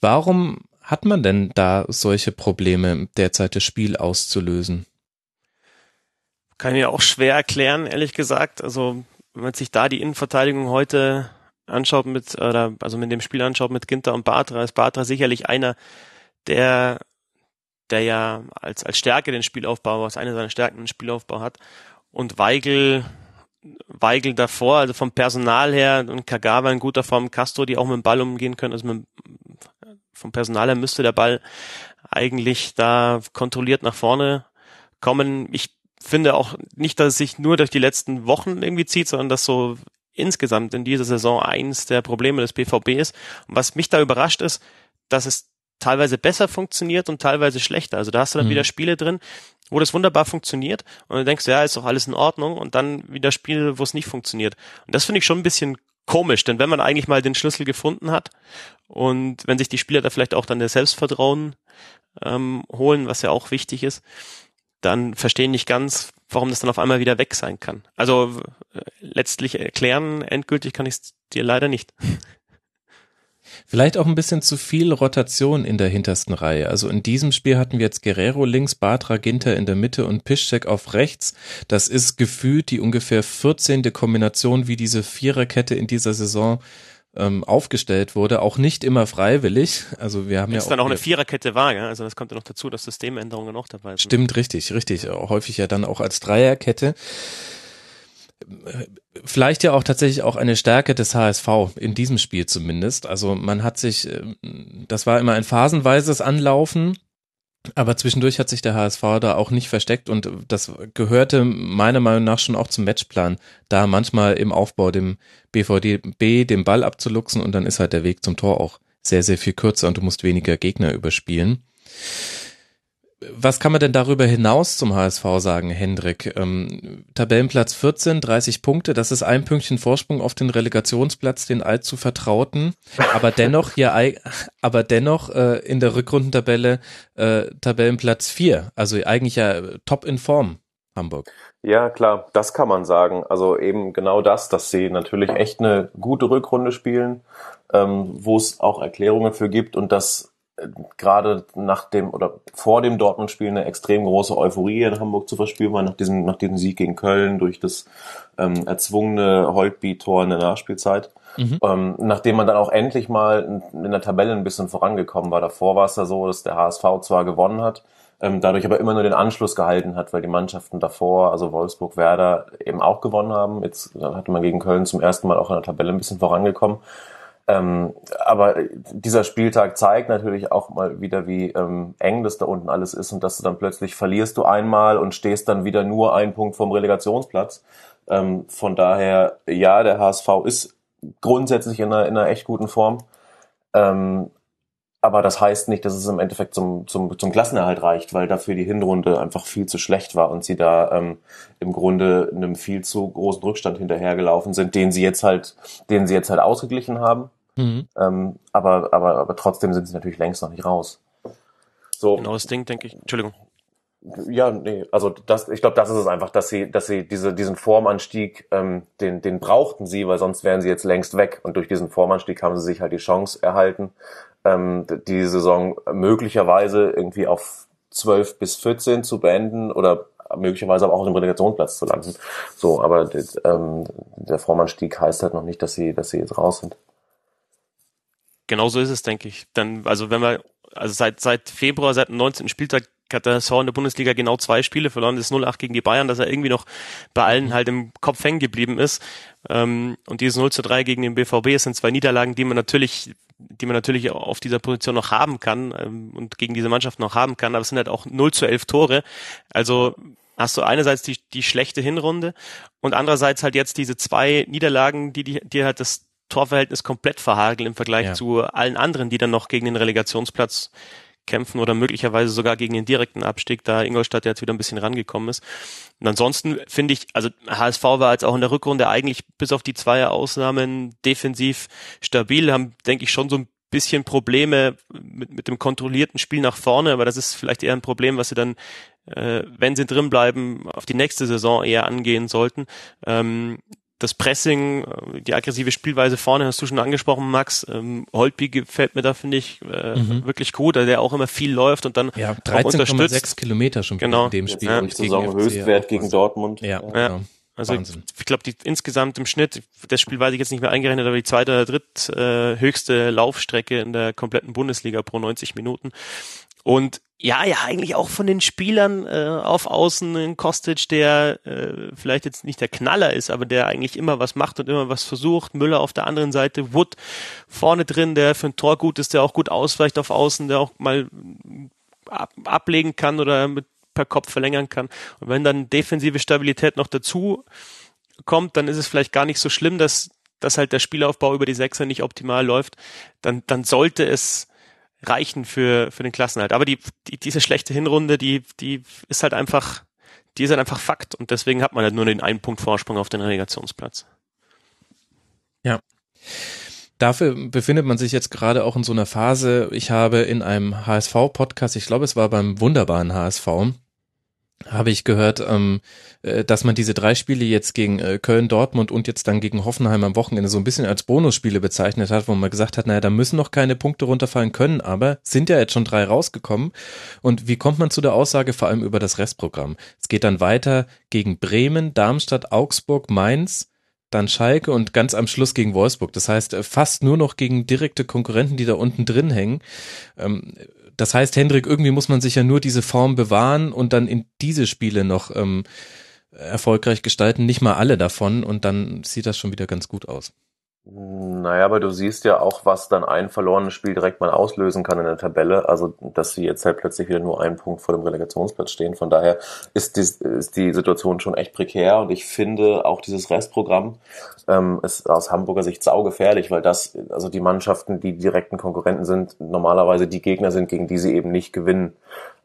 Warum hat man denn da solche Probleme, derzeit das Spiel auszulösen? Kann ich auch schwer erklären, ehrlich gesagt. Also wenn man sich da die Innenverteidigung heute anschaut mit, oder also mit dem Spiel anschaut mit Ginter und Batra, ist Batra sicherlich einer, der, der ja als, als Stärke den Spielaufbau, was eine seiner Stärken den Spielaufbau hat. Und Weigel, Weigel davor, also vom Personal her und Kagawa in guter Form, Castro, die auch mit dem Ball umgehen können. Also mit, vom Personal her müsste der Ball eigentlich da kontrolliert nach vorne kommen. Ich finde auch nicht, dass es sich nur durch die letzten Wochen irgendwie zieht, sondern dass so insgesamt in dieser Saison eins der Probleme des BVB ist. Und was mich da überrascht ist, dass es teilweise besser funktioniert und teilweise schlechter. Also da hast du dann mhm. wieder Spiele drin, wo das wunderbar funktioniert und dann denkst du, ja, ist doch alles in Ordnung und dann wieder Spiele, wo es nicht funktioniert. Und das finde ich schon ein bisschen komisch, denn wenn man eigentlich mal den Schlüssel gefunden hat und wenn sich die Spieler da vielleicht auch dann das Selbstvertrauen ähm, holen, was ja auch wichtig ist, dann verstehen nicht ganz, warum das dann auf einmal wieder weg sein kann. Also äh, letztlich erklären, endgültig kann ich es dir leider nicht. [laughs] Vielleicht auch ein bisschen zu viel Rotation in der hintersten Reihe. Also in diesem Spiel hatten wir jetzt Guerrero links, Batra, Ginter in der Mitte und Piszczek auf rechts. Das ist gefühlt die ungefähr 14. Kombination, wie diese Viererkette in dieser Saison ähm, aufgestellt wurde, auch nicht immer freiwillig. Also wir haben Jetzt ja auch dann auch eine Viererkette war, ja. Also das kommt ja noch dazu, dass Systemänderungen noch dabei sind. Stimmt, richtig, richtig. Häufig ja dann auch als Dreierkette vielleicht ja auch tatsächlich auch eine Stärke des HSV in diesem Spiel zumindest. Also man hat sich, ähm, das war immer ein phasenweises Anlaufen aber zwischendurch hat sich der HSV da auch nicht versteckt und das gehörte meiner Meinung nach schon auch zum Matchplan, da manchmal im Aufbau dem BVB den Ball abzuluxen und dann ist halt der Weg zum Tor auch sehr, sehr viel kürzer und du musst weniger Gegner überspielen was kann man denn darüber hinaus zum HSV sagen, Hendrik? Ähm, Tabellenplatz 14, 30 Punkte, das ist ein Pünktchen Vorsprung auf den Relegationsplatz, den allzu vertrauten, aber dennoch hier, aber dennoch äh, in der Rückrundentabelle äh, Tabellenplatz 4, also eigentlich ja top in Form, Hamburg. Ja, klar, das kann man sagen. Also eben genau das, dass sie natürlich echt eine gute Rückrunde spielen, ähm, wo es auch Erklärungen für gibt und dass gerade nach dem oder vor dem Dortmund-Spiel eine extrem große Euphorie in Hamburg zu verspüren war, nach diesem, nach diesem Sieg gegen Köln durch das ähm, erzwungene Holtby-Tor in der Nachspielzeit. Mhm. Ähm, nachdem man dann auch endlich mal in, in der Tabelle ein bisschen vorangekommen war. Davor war es ja so, dass der HSV zwar gewonnen hat, ähm, dadurch aber immer nur den Anschluss gehalten hat, weil die Mannschaften davor, also Wolfsburg, Werder, eben auch gewonnen haben. Jetzt hatte man gegen Köln zum ersten Mal auch in der Tabelle ein bisschen vorangekommen. Ähm, aber dieser Spieltag zeigt natürlich auch mal wieder, wie ähm, eng das da unten alles ist und dass du dann plötzlich verlierst du einmal und stehst dann wieder nur einen Punkt vom Relegationsplatz. Ähm, von daher, ja, der HSV ist grundsätzlich in einer, in einer echt guten Form. Ähm, aber das heißt nicht, dass es im Endeffekt zum, zum, zum Klassenerhalt reicht, weil dafür die Hinrunde einfach viel zu schlecht war und sie da ähm, im Grunde einem viel zu großen Rückstand hinterhergelaufen sind, den sie jetzt halt, den sie jetzt halt ausgeglichen haben. Mhm. Ähm, aber, aber, aber trotzdem sind sie natürlich längst noch nicht raus. So. Genau das Ding, denke ich. Entschuldigung. Ja, nee, also das, ich glaube, das ist es einfach, dass sie, dass sie diese, diesen Formanstieg, ähm, den, den brauchten sie, weil sonst wären sie jetzt längst weg. Und durch diesen Formanstieg haben sie sich halt die Chance erhalten, ähm, die Saison möglicherweise irgendwie auf 12 bis 14 zu beenden oder möglicherweise aber auch auf dem Relegationsplatz zu landen. So, aber ähm, der Formanstieg heißt halt noch nicht, dass sie, dass sie jetzt raus sind. Genau so ist es, denke ich. Dann, also wenn wir, also seit, seit Februar, seit dem 19. Spieltag hat der Saison in der Bundesliga genau zwei Spiele verloren, das 0-8 gegen die Bayern, dass er irgendwie noch bei allen halt im Kopf hängen geblieben ist. Ähm, und dieses 0 3 gegen den BVB sind zwei Niederlagen, die man natürlich, die man natürlich auf dieser Position noch haben kann ähm, und gegen diese Mannschaft noch haben kann, aber es sind halt auch 0 zu 11 Tore. Also hast du einerseits die, die schlechte Hinrunde und andererseits halt jetzt diese zwei Niederlagen, die, die, die halt das Torverhältnis komplett verhageln im Vergleich ja. zu allen anderen, die dann noch gegen den Relegationsplatz kämpfen oder möglicherweise sogar gegen den direkten Abstieg, da Ingolstadt jetzt wieder ein bisschen rangekommen ist. Und ansonsten finde ich, also HSV war jetzt auch in der Rückrunde eigentlich bis auf die zwei Ausnahmen defensiv stabil, haben, denke ich, schon so ein bisschen Probleme mit, mit dem kontrollierten Spiel nach vorne, aber das ist vielleicht eher ein Problem, was sie dann, äh, wenn sie drin bleiben, auf die nächste Saison eher angehen sollten. Ähm, das Pressing, äh, die aggressive Spielweise vorne hast du schon angesprochen, Max. Ähm, Holtby gefällt mir da, finde ich, äh, mhm. wirklich gut, der auch immer viel läuft und dann ja, 13,6 Kilometer schon genau. in dem Spiel. Ja, und Saison Höchstwert gegen Dortmund. Ja, ja. Genau. Also Wahnsinn. ich, ich glaube, die insgesamt im Schnitt, das Spiel weiß ich jetzt nicht mehr eingerechnet, aber die zweite oder dritt äh, höchste Laufstrecke in der kompletten Bundesliga pro 90 Minuten. Und ja, ja, eigentlich auch von den Spielern äh, auf Außen ein Kostic, der äh, vielleicht jetzt nicht der Knaller ist, aber der eigentlich immer was macht und immer was versucht. Müller auf der anderen Seite, Wood vorne drin, der für ein Tor gut ist, der auch gut ausweicht auf Außen, der auch mal ab, ablegen kann oder mit per Kopf verlängern kann. Und wenn dann defensive Stabilität noch dazu kommt, dann ist es vielleicht gar nicht so schlimm, dass, dass halt der Spielaufbau über die Sechser nicht optimal läuft. Dann, dann sollte es reichen für, für den Klassenhalt. Aber die, die, diese schlechte Hinrunde, die, die ist halt einfach, die ist halt einfach Fakt. Und deswegen hat man halt nur den einen Punkt Vorsprung auf den Relegationsplatz. Ja. Dafür befindet man sich jetzt gerade auch in so einer Phase. Ich habe in einem HSV-Podcast, ich glaube, es war beim wunderbaren HSV, habe ich gehört, ähm, äh, dass man diese drei Spiele jetzt gegen äh, Köln, Dortmund und jetzt dann gegen Hoffenheim am Wochenende so ein bisschen als Bonusspiele bezeichnet hat, wo man gesagt hat, naja, da müssen noch keine Punkte runterfallen können, aber sind ja jetzt schon drei rausgekommen. Und wie kommt man zu der Aussage vor allem über das Restprogramm? Es geht dann weiter gegen Bremen, Darmstadt, Augsburg, Mainz, dann Schalke und ganz am Schluss gegen Wolfsburg. Das heißt, äh, fast nur noch gegen direkte Konkurrenten, die da unten drin hängen. Ähm, das heißt, Hendrik, irgendwie muss man sich ja nur diese Form bewahren und dann in diese Spiele noch ähm, erfolgreich gestalten. Nicht mal alle davon und dann sieht das schon wieder ganz gut aus. Naja, aber du siehst ja auch, was dann ein verlorenes Spiel direkt mal auslösen kann in der Tabelle. Also, dass sie jetzt halt plötzlich wieder nur einen Punkt vor dem Relegationsplatz stehen. Von daher ist die, ist die Situation schon echt prekär. Und ich finde auch dieses Restprogramm ähm, ist aus Hamburger Sicht saugefährlich, weil das, also die Mannschaften, die direkten Konkurrenten sind, normalerweise die Gegner sind, gegen die sie eben nicht gewinnen.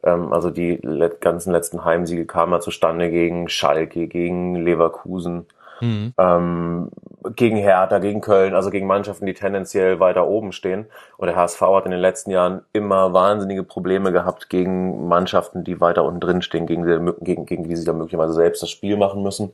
Ähm, also die ganzen letzten Heimsiege kamen ja zustande gegen Schalke, gegen Leverkusen. Mhm. Ähm, gegen Hertha, gegen Köln, also gegen Mannschaften, die tendenziell weiter oben stehen. Und der HSV hat in den letzten Jahren immer wahnsinnige Probleme gehabt gegen Mannschaften, die weiter unten drin stehen, gegen, die, gegen, gegen die sie dann möglicherweise selbst das Spiel machen müssen.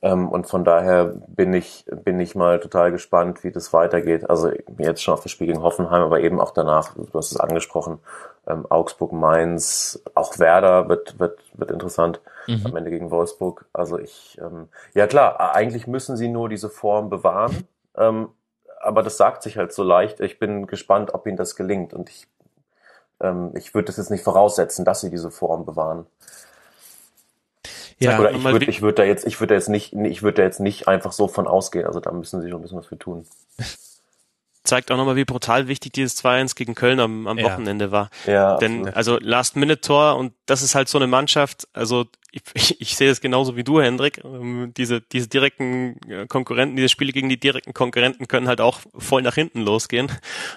Ähm, und von daher bin ich, bin ich mal total gespannt, wie das weitergeht. Also jetzt schon auf das Spiel gegen Hoffenheim, aber eben auch danach, du hast es angesprochen, ähm, Augsburg, Mainz, auch Werder wird, wird, wird interessant mhm. am Ende gegen Wolfsburg. Also ich, ähm, ja klar, eigentlich müssen sie nur diese Form bewahren, ähm, aber das sagt sich halt so leicht. Ich bin gespannt, ob ihnen das gelingt und ich, ähm, ich würde das jetzt nicht voraussetzen, dass sie diese Form bewahren. Ja, Oder ich würde ich würd da jetzt, ich würde jetzt nicht, ich würde da jetzt nicht einfach so von ausgehen. Also da müssen sie schon ein bisschen was für tun. [laughs] zeigt auch nochmal, wie brutal wichtig dieses 2-1 gegen Köln am, am ja. Wochenende war. Ja, Denn also Last-Minute-Tor und das ist halt so eine Mannschaft, also ich, [laughs] ich, ich sehe es genauso wie du, Hendrik. Ähm, diese, diese direkten äh, Konkurrenten, diese Spiele gegen die direkten Konkurrenten können halt auch voll nach hinten losgehen.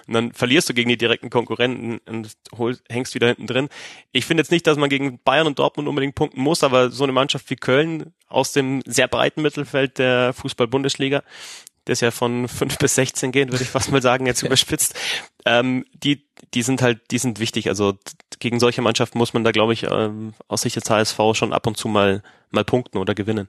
Und dann verlierst du gegen die direkten Konkurrenten und holst, hängst wieder hinten drin. Ich finde jetzt nicht, dass man gegen Bayern und Dortmund unbedingt punkten muss, aber so eine Mannschaft wie Köln aus dem sehr breiten Mittelfeld der Fußball-Bundesliga, das ja von [laughs] 5 bis 16 geht, würde ich fast mal sagen, jetzt [laughs] überspitzt, ähm, die, die sind halt, die sind wichtig. Also gegen solche Mannschaften muss man da, glaube ich, ähm, aus Sicht des HSV schon ab und zu mal, mal punkten oder gewinnen.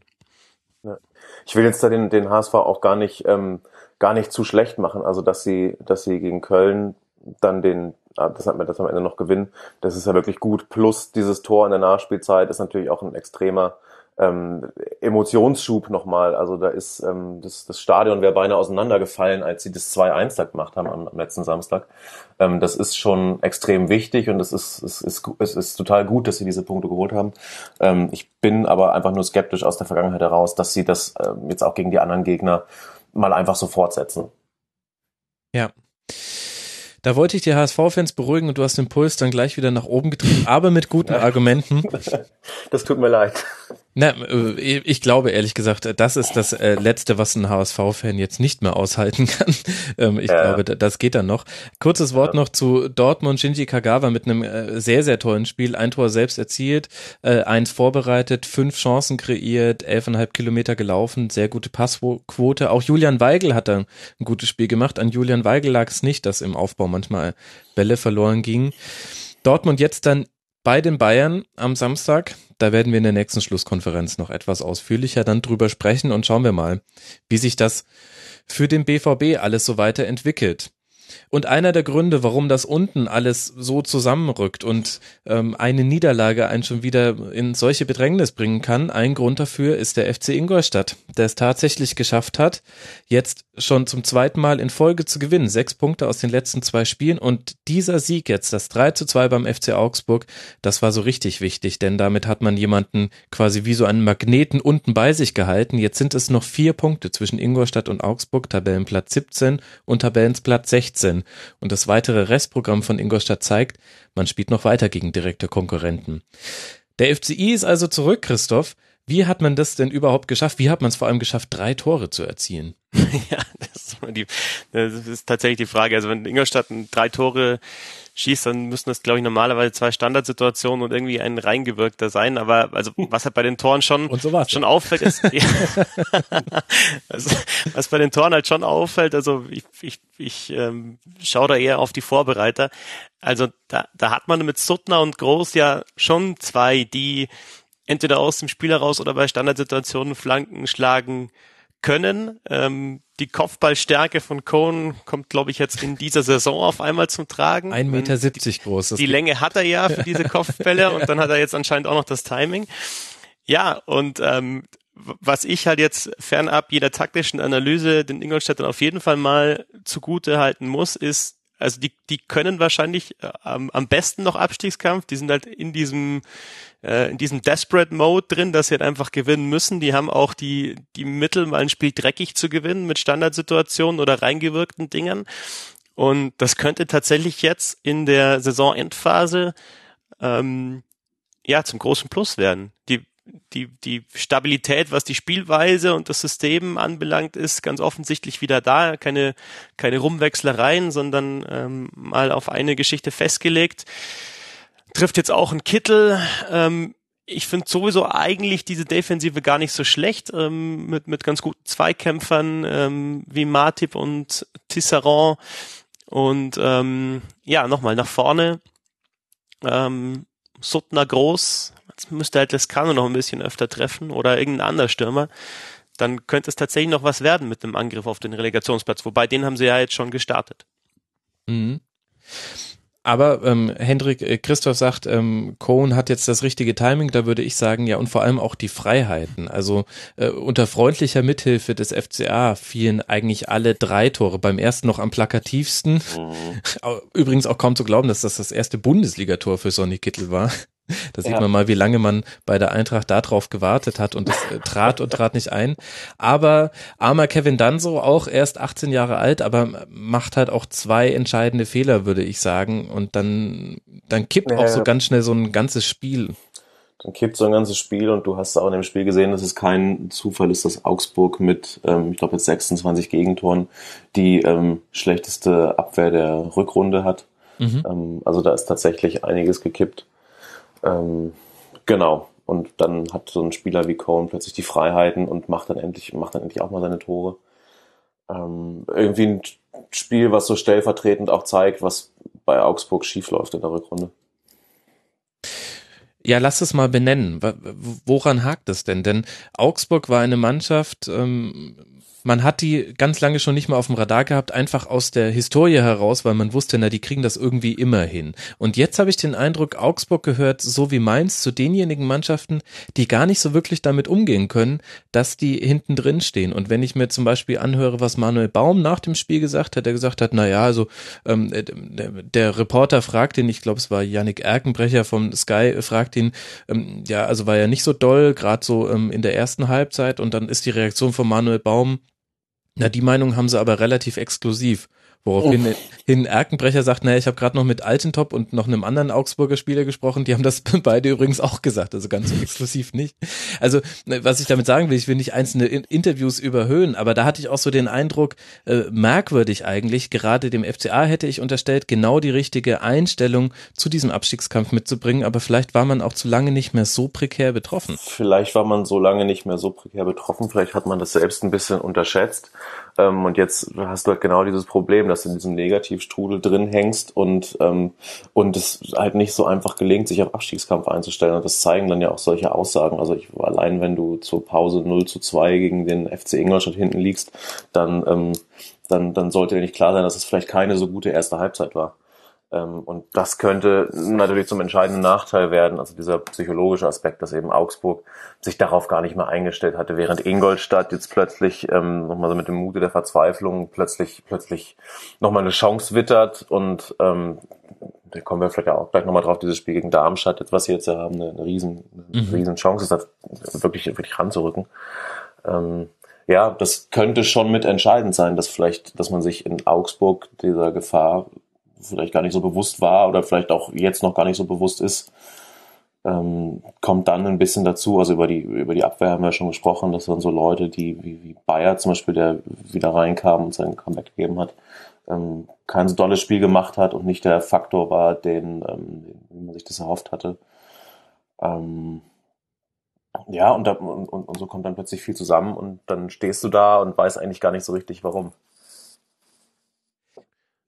Ich will jetzt da den, den HSV auch gar nicht, ähm, gar nicht zu schlecht machen. Also, dass sie, dass sie gegen Köln dann den, ah, das hat mir das am Ende noch gewinnen, das ist ja wirklich gut. Plus dieses Tor in der Nachspielzeit ist natürlich auch ein extremer, ähm, Emotionsschub nochmal. Also da ist ähm, das, das Stadion wäre beinahe auseinandergefallen, als sie das 2-1 da gemacht haben am, am letzten Samstag. Ähm, das ist schon extrem wichtig und es ist, es, ist, es ist total gut, dass sie diese Punkte geholt haben. Ähm, ich bin aber einfach nur skeptisch aus der Vergangenheit heraus, dass sie das ähm, jetzt auch gegen die anderen Gegner mal einfach so fortsetzen. Ja. Da wollte ich die HSV-Fans beruhigen und du hast den Puls dann gleich wieder nach oben getrieben, aber mit guten [laughs] Argumenten. Das tut mir leid. Na, äh, ich glaube ehrlich gesagt, das ist das äh, Letzte, was ein HSV-Fan jetzt nicht mehr aushalten [laughs] kann. Ähm, ich ja. glaube, das geht dann noch. Kurzes Wort ja. noch zu Dortmund. Shinji Kagawa mit einem äh, sehr, sehr tollen Spiel. Ein Tor selbst erzielt, eins vorbereitet, fünf Chancen kreiert, elfeinhalb Kilometer gelaufen, sehr gute Passquote. Auch Julian Weigel hat da ein gutes Spiel gemacht. An Julian Weigel lag es nicht, dass im Aufbau manchmal Bälle verloren gingen. Dortmund jetzt dann bei den Bayern am Samstag. Da werden wir in der nächsten Schlusskonferenz noch etwas ausführlicher dann drüber sprechen und schauen wir mal, wie sich das für den BVB alles so weiterentwickelt. Und einer der Gründe, warum das unten alles so zusammenrückt und ähm, eine Niederlage einen schon wieder in solche Bedrängnis bringen kann, ein Grund dafür ist der FC Ingolstadt, der es tatsächlich geschafft hat, jetzt schon zum zweiten Mal in Folge zu gewinnen. Sechs Punkte aus den letzten zwei Spielen und dieser Sieg jetzt, das 3 zu 2 beim FC Augsburg, das war so richtig wichtig, denn damit hat man jemanden quasi wie so einen Magneten unten bei sich gehalten. Jetzt sind es noch vier Punkte zwischen Ingolstadt und Augsburg, Tabellenplatz 17 und Tabellenplatz 16. Und das weitere Restprogramm von Ingolstadt zeigt, man spielt noch weiter gegen direkte Konkurrenten. Der FCI ist also zurück, Christoph. Wie hat man das denn überhaupt geschafft? Wie hat man es vor allem geschafft, drei Tore zu erzielen? [laughs] [laughs] ja, ist, die, das ist tatsächlich die Frage. Also wenn Ingolstadt drei Tore schießt, dann müssen das, glaube ich, normalerweise zwei Standardsituationen und irgendwie ein reingewirkter sein. Aber also [laughs] was halt bei den Toren schon, so schon auffällt, ist, [laughs] also, was bei den Toren halt schon auffällt, also ich, ich, ich ähm, schaue da eher auf die Vorbereiter. Also da, da hat man mit Suttner und Groß ja schon zwei, die entweder aus dem Spiel heraus oder bei Standardsituationen Flanken schlagen können. Ähm, die Kopfballstärke von Cohn kommt, glaube ich, jetzt in dieser Saison auf einmal zum Tragen. 1,70 Meter groß. Die Länge hat er ja für diese Kopfbälle [laughs] und dann hat er jetzt anscheinend auch noch das Timing. Ja, und ähm, was ich halt jetzt fernab jeder taktischen Analyse den Ingolstädtern auf jeden Fall mal zugute halten muss, ist, also die, die können wahrscheinlich äh, am besten noch Abstiegskampf. Die sind halt in diesem äh, in diesem Desperate Mode drin, dass sie halt einfach gewinnen müssen. Die haben auch die die Mittel, mal ein Spiel dreckig zu gewinnen mit Standardsituationen oder reingewirkten Dingern. Und das könnte tatsächlich jetzt in der Saisonendphase ähm, ja zum großen Plus werden. Die die, die Stabilität, was die Spielweise und das System anbelangt, ist ganz offensichtlich wieder da. Keine, keine Rumwechslereien, sondern ähm, mal auf eine Geschichte festgelegt. Trifft jetzt auch ein Kittel. Ähm, ich finde sowieso eigentlich diese Defensive gar nicht so schlecht, ähm, mit, mit ganz guten Zweikämpfern ähm, wie Matip und Tisserand. Und ähm, ja, nochmal nach vorne. Ähm, Suttner groß, Jetzt müsste halt Lescano noch ein bisschen öfter treffen oder irgendein anderer Stürmer. Dann könnte es tatsächlich noch was werden mit dem Angriff auf den Relegationsplatz. Wobei, den haben sie ja jetzt schon gestartet. Mhm. Aber ähm, Hendrik äh, Christoph sagt, ähm, Cohen hat jetzt das richtige Timing, da würde ich sagen, ja, und vor allem auch die Freiheiten. Also äh, unter freundlicher Mithilfe des FCA fielen eigentlich alle drei Tore. Beim ersten noch am plakativsten. Mhm. [laughs] Übrigens auch kaum zu glauben, dass das das erste Bundesligator für Sonny Kittel war. [laughs] Da sieht ja. man mal, wie lange man bei der Eintracht darauf gewartet hat und es äh, trat und trat nicht ein. Aber armer Kevin Danso, auch erst 18 Jahre alt, aber macht halt auch zwei entscheidende Fehler, würde ich sagen. Und dann, dann kippt ja. auch so ganz schnell so ein ganzes Spiel. Dann kippt so ein ganzes Spiel und du hast auch in dem Spiel gesehen, dass es kein Zufall ist, dass Augsburg mit, ähm, ich glaube jetzt 26 Gegentoren die ähm, schlechteste Abwehr der Rückrunde hat. Mhm. Ähm, also da ist tatsächlich einiges gekippt. Ähm, genau. Und dann hat so ein Spieler wie Cohen plötzlich die Freiheiten und macht dann endlich, macht dann endlich auch mal seine Tore. Ähm, irgendwie ein Spiel, was so stellvertretend auch zeigt, was bei Augsburg schiefläuft in der Rückrunde. Ja, lass es mal benennen. Woran hakt es denn? Denn Augsburg war eine Mannschaft, ähm, man hat die ganz lange schon nicht mehr auf dem Radar gehabt, einfach aus der Historie heraus, weil man wusste, na, die kriegen das irgendwie immer hin. Und jetzt habe ich den Eindruck, Augsburg gehört so wie Mainz zu denjenigen Mannschaften, die gar nicht so wirklich damit umgehen können, dass die hinten drin stehen. Und wenn ich mir zum Beispiel anhöre, was Manuel Baum nach dem Spiel gesagt hat, der gesagt hat, na ja, also ähm, der, der Reporter fragt ihn, ich glaube, es war Yannick Erkenbrecher vom Sky, fragt ihn, ähm, ja, also war ja nicht so doll, gerade so ähm, in der ersten Halbzeit. Und dann ist die Reaktion von Manuel Baum, na, die Meinung haben sie aber relativ exklusiv. Woraufhin hin Erkenbrecher sagt, naja, ich habe gerade noch mit Altentop und noch einem anderen Augsburger Spieler gesprochen, die haben das [laughs] beide übrigens auch gesagt, also ganz so exklusiv nicht. Also, ne, was ich damit sagen will, ich will nicht einzelne Interviews überhöhen, aber da hatte ich auch so den Eindruck, äh, merkwürdig eigentlich, gerade dem FCA hätte ich unterstellt, genau die richtige Einstellung zu diesem Abstiegskampf mitzubringen, aber vielleicht war man auch zu lange nicht mehr so prekär betroffen. Vielleicht war man so lange nicht mehr so prekär betroffen, vielleicht hat man das selbst ein bisschen unterschätzt. Ähm, und jetzt hast du halt genau dieses Problem, dass du in diesem Negativstrudel drin hängst und, ähm, und es halt nicht so einfach gelingt, sich auf Abstiegskampf einzustellen. Und das zeigen dann ja auch solche Aussagen. Also ich allein, wenn du zur Pause 0 zu 2 gegen den FC Ingolstadt hinten liegst, dann ähm, dann, dann sollte dir nicht klar sein, dass es vielleicht keine so gute erste Halbzeit war. Ähm, und das könnte natürlich zum entscheidenden Nachteil werden, also dieser psychologische Aspekt, dass eben Augsburg sich darauf gar nicht mehr eingestellt hatte, während Ingolstadt jetzt plötzlich ähm, nochmal so mit dem Mute der Verzweiflung plötzlich plötzlich nochmal eine Chance wittert und ähm, da kommen wir vielleicht auch gleich nochmal drauf, dieses Spiel gegen Darmstadt, was sie jetzt ja haben, eine, eine riesen, eine mhm. riesen Chance ist, da wirklich, wirklich ranzurücken. Ähm, ja, das könnte schon mit entscheidend sein, dass vielleicht, dass man sich in Augsburg dieser Gefahr vielleicht gar nicht so bewusst war oder vielleicht auch jetzt noch gar nicht so bewusst ist, ähm, kommt dann ein bisschen dazu. Also über die, über die Abwehr haben wir schon gesprochen, dass dann so Leute, die wie, wie Bayer zum Beispiel, der wieder reinkam und sein Comeback gegeben hat, ähm, kein so dolles Spiel gemacht hat und nicht der Faktor war, den, ähm, den man sich das erhofft hatte. Ähm, ja, und, da, und, und so kommt dann plötzlich viel zusammen und dann stehst du da und weißt eigentlich gar nicht so richtig, warum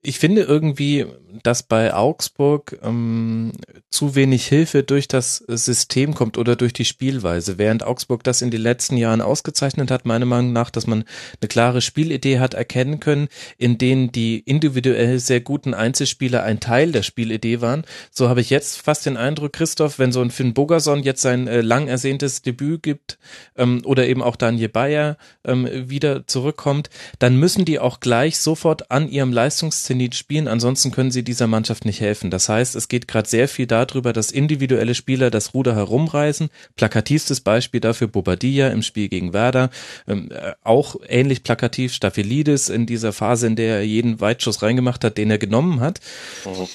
ich finde irgendwie, dass bei Augsburg ähm, zu wenig Hilfe durch das System kommt oder durch die Spielweise. Während Augsburg das in den letzten Jahren ausgezeichnet hat, meiner Meinung nach, dass man eine klare Spielidee hat erkennen können, in denen die individuell sehr guten Einzelspieler ein Teil der Spielidee waren. So habe ich jetzt fast den Eindruck, Christoph, wenn so ein Finn Bogerson jetzt sein äh, lang ersehntes Debüt gibt ähm, oder eben auch Daniel Bayer ähm, wieder zurückkommt, dann müssen die auch gleich sofort an ihrem Leistungsziel Zenit spielen, ansonsten können sie dieser Mannschaft nicht helfen. Das heißt, es geht gerade sehr viel darüber, dass individuelle Spieler das Ruder herumreißen. Plakativstes Beispiel dafür Bobadilla im Spiel gegen Werder, ähm, äh, auch ähnlich plakativ Staphylidis in dieser Phase, in der er jeden Weitschuss reingemacht hat, den er genommen hat. Mhm.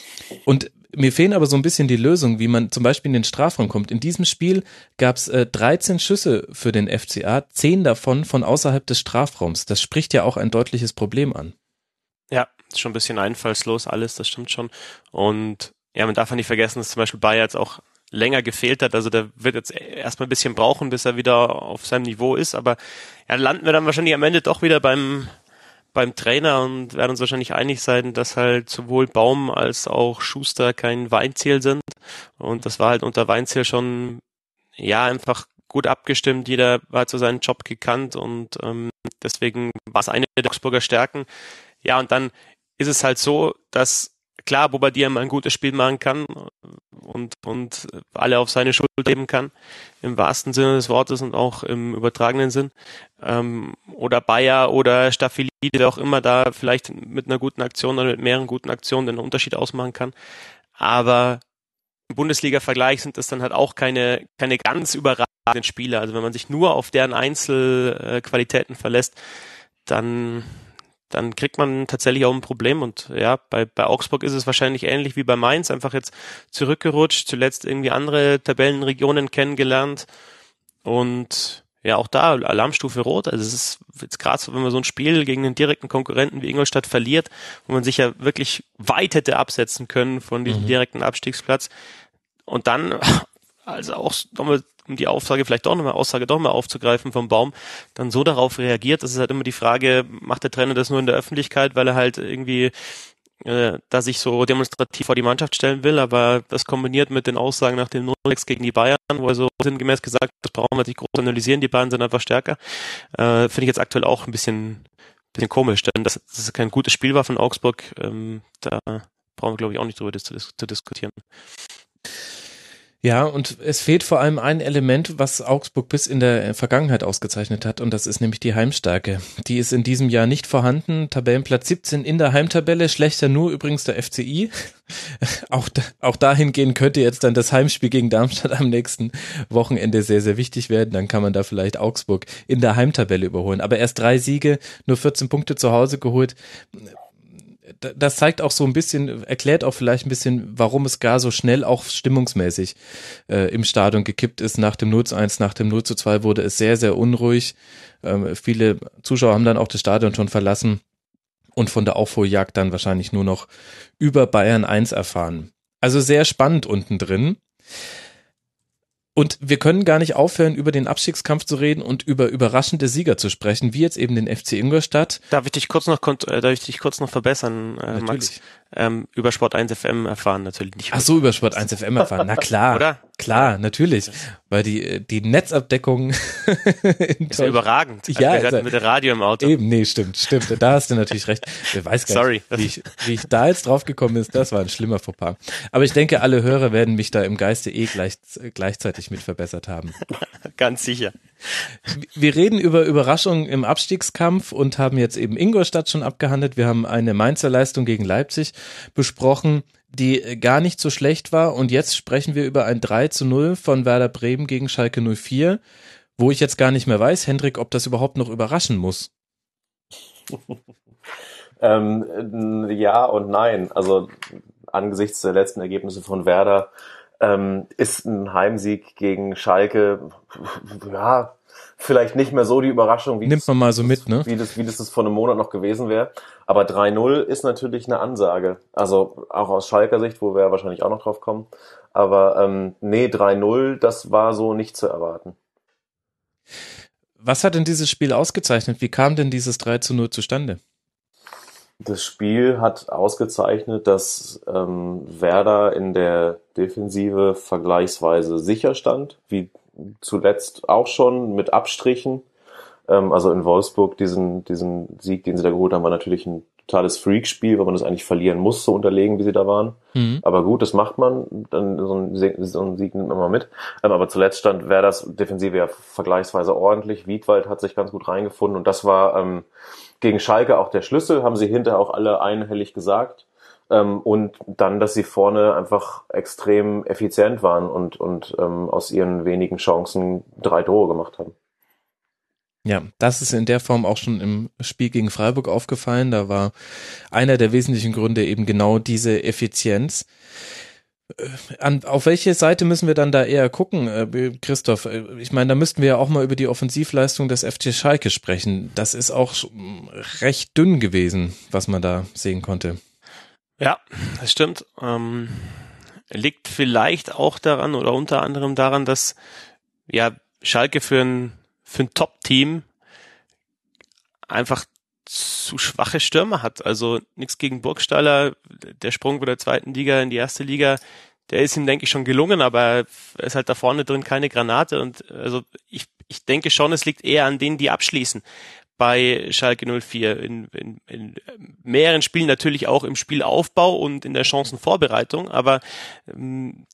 Und mir fehlen aber so ein bisschen die Lösungen, wie man zum Beispiel in den Strafraum kommt. In diesem Spiel gab es äh, 13 Schüsse für den FCA, 10 davon von außerhalb des Strafraums. Das spricht ja auch ein deutliches Problem an. Ja, ist schon ein bisschen einfallslos alles, das stimmt schon. Und ja, man darf ja nicht vergessen, dass zum Beispiel Bayer jetzt auch länger gefehlt hat. Also der wird jetzt erstmal ein bisschen brauchen, bis er wieder auf seinem Niveau ist. Aber ja, landen wir dann wahrscheinlich am Ende doch wieder beim, beim Trainer und werden uns wahrscheinlich einig sein, dass halt sowohl Baum als auch Schuster kein Weinziel sind. Und das war halt unter Weinziel schon, ja, einfach gut abgestimmt. Jeder war zu seinem Job gekannt und ähm, deswegen war es eine der Augsburger Stärken. Ja, und dann ist es halt so, dass klar Bobadilla mal ein gutes Spiel machen kann und, und alle auf seine Schuld geben kann, im wahrsten Sinne des Wortes und auch im übertragenen Sinn. Ähm, oder Bayer oder Staphylide, der auch immer da vielleicht mit einer guten Aktion oder mit mehreren guten Aktionen den Unterschied ausmachen kann. Aber im Bundesliga-Vergleich sind das dann halt auch keine, keine ganz überragenden Spieler. Also wenn man sich nur auf deren Einzelqualitäten verlässt, dann dann kriegt man tatsächlich auch ein Problem. Und ja, bei, bei Augsburg ist es wahrscheinlich ähnlich wie bei Mainz, einfach jetzt zurückgerutscht, zuletzt irgendwie andere Tabellenregionen kennengelernt. Und ja, auch da Alarmstufe rot. Also es ist jetzt gerade so, wenn man so ein Spiel gegen einen direkten Konkurrenten wie Ingolstadt verliert, wo man sich ja wirklich weit hätte absetzen können von diesem mhm. direkten Abstiegsplatz. Und dann, [laughs] also auch nochmal um die Aussage vielleicht doch nochmal Aussage doch mal aufzugreifen vom Baum, dann so darauf reagiert. Das ist halt immer die Frage, macht der Trainer das nur in der Öffentlichkeit, weil er halt irgendwie äh, da sich so demonstrativ vor die Mannschaft stellen will, aber das kombiniert mit den Aussagen nach dem 0 gegen die Bayern, wo er so sinngemäß gesagt, das brauchen wir nicht groß analysieren, die Bayern sind einfach stärker, äh, finde ich jetzt aktuell auch ein bisschen, bisschen komisch, denn das, das ist kein gutes Spiel war von Augsburg, ähm, da brauchen wir glaube ich auch nicht drüber das zu, zu diskutieren. Ja, und es fehlt vor allem ein Element, was Augsburg bis in der Vergangenheit ausgezeichnet hat, und das ist nämlich die Heimstärke. Die ist in diesem Jahr nicht vorhanden. Tabellenplatz 17 in der Heimtabelle, schlechter nur übrigens der FCI. [laughs] auch, auch dahingehend könnte jetzt dann das Heimspiel gegen Darmstadt am nächsten Wochenende sehr, sehr wichtig werden. Dann kann man da vielleicht Augsburg in der Heimtabelle überholen. Aber erst drei Siege, nur 14 Punkte zu Hause geholt das zeigt auch so ein bisschen, erklärt auch vielleicht ein bisschen, warum es gar so schnell auch stimmungsmäßig äh, im Stadion gekippt ist. Nach dem 0 zu 1, nach dem 0 zu 2 wurde es sehr, sehr unruhig. Ähm, viele Zuschauer haben dann auch das Stadion schon verlassen und von der Aufholjagd dann wahrscheinlich nur noch über Bayern 1 erfahren. Also sehr spannend unten drin. Und wir können gar nicht aufhören, über den Abstiegskampf zu reden und über überraschende Sieger zu sprechen, wie jetzt eben den FC Ingolstadt. Darf ich dich kurz noch, äh, darf ich dich kurz noch verbessern, äh, Max? Ähm, über Sport 1 FM erfahren, natürlich nicht. Ach so, über Sport 1 FM erfahren. Na klar. [laughs] Oder? Klar, natürlich. Weil die, die Netzabdeckung [laughs] ist ja überragend. Also ja, wir hatten mit dem Radio im Auto. Eben, nee, stimmt, stimmt. Da hast du natürlich recht. Wer weiß gar Sorry. nicht, wie ich, wie ich da jetzt drauf gekommen ist, das war ein schlimmer Fauxpas. Aber ich denke, alle Hörer werden mich da im Geiste eh gleich, gleichzeitig mit verbessert haben. [laughs] Ganz sicher. Wir reden über Überraschungen im Abstiegskampf und haben jetzt eben Ingolstadt schon abgehandelt. Wir haben eine Mainzer Leistung gegen Leipzig besprochen, die gar nicht so schlecht war. Und jetzt sprechen wir über ein 3 zu 0 von Werder Bremen gegen Schalke 04, wo ich jetzt gar nicht mehr weiß, Hendrik, ob das überhaupt noch überraschen muss. [laughs] ähm, ja und nein. Also angesichts der letzten Ergebnisse von Werder ähm, ist ein Heimsieg gegen Schalke, ja, vielleicht nicht mehr so die Überraschung, wie, Nimmt man mal so mit, ne? wie, das, wie das, das vor einem Monat noch gewesen wäre. Aber 3-0 ist natürlich eine Ansage. Also auch aus Schalker Sicht, wo wir wahrscheinlich auch noch drauf kommen. Aber ähm, nee, 3-0, das war so nicht zu erwarten. Was hat denn dieses Spiel ausgezeichnet? Wie kam denn dieses 3 zu 0 zustande? Das Spiel hat ausgezeichnet, dass ähm, Werder in der Defensive vergleichsweise sicher stand, wie zuletzt auch schon mit Abstrichen. Ähm, also in Wolfsburg diesen, diesen Sieg, den sie da geholt haben, war natürlich ein totales Freak-Spiel, weil man das eigentlich verlieren muss, so unterlegen, wie sie da waren. Mhm. Aber gut, das macht man, dann so ein, so ein Sieg nimmt man mal mit. Ähm, aber zuletzt stand Werders Defensive ja vergleichsweise ordentlich. Wiedwald hat sich ganz gut reingefunden und das war ähm, gegen Schalke auch der Schlüssel, haben sie hinterher auch alle einhellig gesagt. Ähm, und dann, dass sie vorne einfach extrem effizient waren und, und ähm, aus ihren wenigen Chancen drei Tore gemacht haben. Ja, das ist in der Form auch schon im Spiel gegen Freiburg aufgefallen. Da war einer der wesentlichen Gründe eben genau diese Effizienz. Äh, an, auf welche Seite müssen wir dann da eher gucken, äh, Christoph? Äh, ich meine, da müssten wir ja auch mal über die Offensivleistung des FC Schalke sprechen. Das ist auch recht dünn gewesen, was man da sehen konnte. Ja, das stimmt. Ähm, liegt vielleicht auch daran oder unter anderem daran, dass ja Schalke für ein, für ein Top-Team einfach zu schwache Stürmer hat. Also nichts gegen Burgstaller, der Sprung von der zweiten Liga in die erste Liga, der ist ihm, denke ich, schon gelungen, aber er ist halt da vorne drin keine Granate. Und also ich, ich denke schon, es liegt eher an denen, die abschließen bei Schalke 04 in, in, in mehreren Spielen natürlich auch im Spielaufbau und in der Chancenvorbereitung, aber ähm,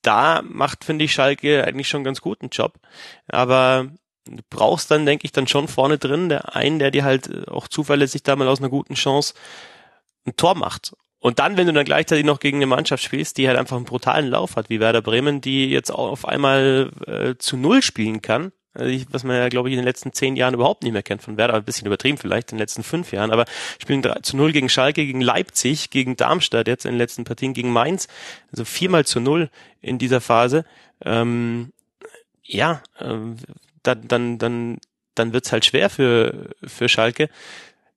da macht, finde ich, Schalke eigentlich schon einen ganz guten Job. Aber du brauchst dann, denke ich, dann schon vorne drin der einen, der dir halt äh, auch zuverlässig da mal aus einer guten Chance ein Tor macht. Und dann, wenn du dann gleichzeitig noch gegen eine Mannschaft spielst, die halt einfach einen brutalen Lauf hat, wie Werder Bremen, die jetzt auch auf einmal äh, zu Null spielen kann, was man ja, glaube ich, in den letzten zehn Jahren überhaupt nicht mehr kennt von Werder, ein bisschen übertrieben vielleicht, in den letzten fünf Jahren, aber spielen 3 zu 0 gegen Schalke, gegen Leipzig, gegen Darmstadt, jetzt in den letzten Partien gegen Mainz, also viermal zu null in dieser Phase. Ähm, ja, ähm, dann, dann, dann, dann wird's halt schwer für, für Schalke.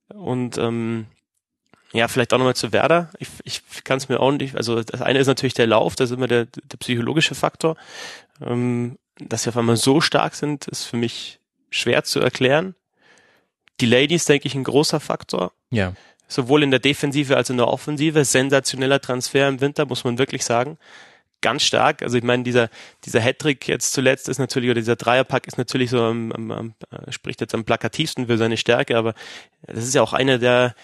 Und ähm, ja, vielleicht auch nochmal zu Werder. Ich, ich kann es mir auch nicht, also das eine ist natürlich der Lauf, das ist immer der, der psychologische Faktor. Ähm, dass sie auf einmal so stark sind, ist für mich schwer zu erklären. Die Ladies, denke ich, ein großer Faktor. Ja. Sowohl in der Defensive als auch in der Offensive. Sensationeller Transfer im Winter, muss man wirklich sagen. Ganz stark. Also ich meine, dieser, dieser Hattrick jetzt zuletzt ist natürlich, oder dieser Dreierpack ist natürlich so, am, am, am, spricht jetzt am plakativsten für seine Stärke, aber das ist ja auch einer der,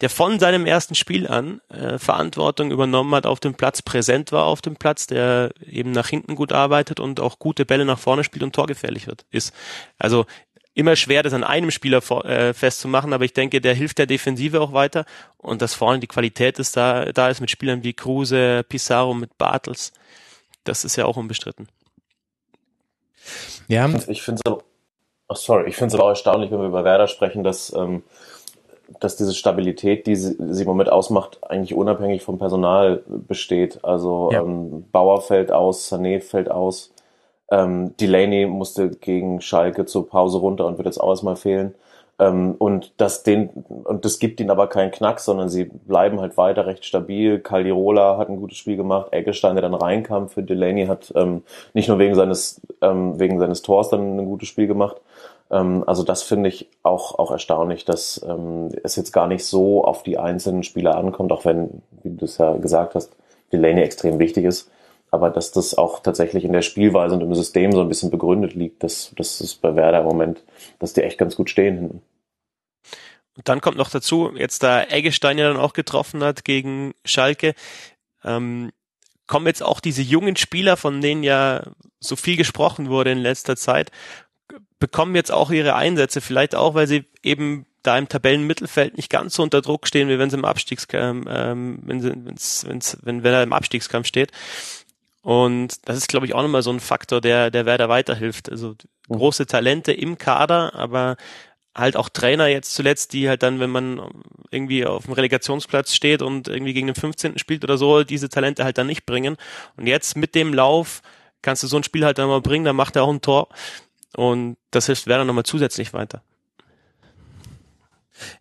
der von seinem ersten Spiel an äh, Verantwortung übernommen hat auf dem Platz, präsent war auf dem Platz, der eben nach hinten gut arbeitet und auch gute Bälle nach vorne spielt und torgefährlich wird, ist. Also immer schwer, das an einem Spieler vor, äh, festzumachen, aber ich denke, der hilft der Defensive auch weiter und dass vorne die Qualität ist da, da ist mit Spielern wie Kruse, Pizarro, mit Bartels, das ist ja auch unbestritten. Ja. Ich finde es oh sorry, ich finde es aber auch erstaunlich, wenn wir über Werder sprechen, dass ähm, dass diese Stabilität, die sie, sie im Moment ausmacht, eigentlich unabhängig vom Personal besteht. Also ja. ähm, Bauer fällt aus, Sané fällt aus, ähm, Delaney musste gegen Schalke zur Pause runter und wird jetzt auch erstmal fehlen. Ähm, und das den und das gibt ihnen aber keinen Knack, sondern sie bleiben halt weiter recht stabil. Caldirola hat ein gutes Spiel gemacht, Eggestein, der dann reinkam für Delaney, hat ähm, nicht nur wegen seines ähm, wegen seines Tors dann ein gutes Spiel gemacht, also das finde ich auch, auch erstaunlich, dass ähm, es jetzt gar nicht so auf die einzelnen Spieler ankommt, auch wenn, wie du es ja gesagt hast, Delaney extrem wichtig ist. Aber dass das auch tatsächlich in der Spielweise und im System so ein bisschen begründet liegt, das, das ist bei Werder im Moment, dass die echt ganz gut stehen hinten. Und dann kommt noch dazu, jetzt da Eggestein ja dann auch getroffen hat gegen Schalke, ähm, kommen jetzt auch diese jungen Spieler, von denen ja so viel gesprochen wurde in letzter Zeit, bekommen jetzt auch ihre Einsätze, vielleicht auch, weil sie eben da im Tabellenmittelfeld nicht ganz so unter Druck stehen, wie wenn sie im Abstiegskampf, ähm, wenn, sie, wenn's, wenn's, wenn, wenn er im Abstiegskampf steht. Und das ist, glaube ich, auch nochmal so ein Faktor, der, der Werder weiterhilft. Also große Talente im Kader, aber halt auch Trainer jetzt zuletzt, die halt dann, wenn man irgendwie auf dem Relegationsplatz steht und irgendwie gegen den 15. spielt oder so, diese Talente halt dann nicht bringen. Und jetzt mit dem Lauf kannst du so ein Spiel halt dann mal bringen, dann macht er auch ein Tor. Und das hilft Werder nochmal zusätzlich weiter.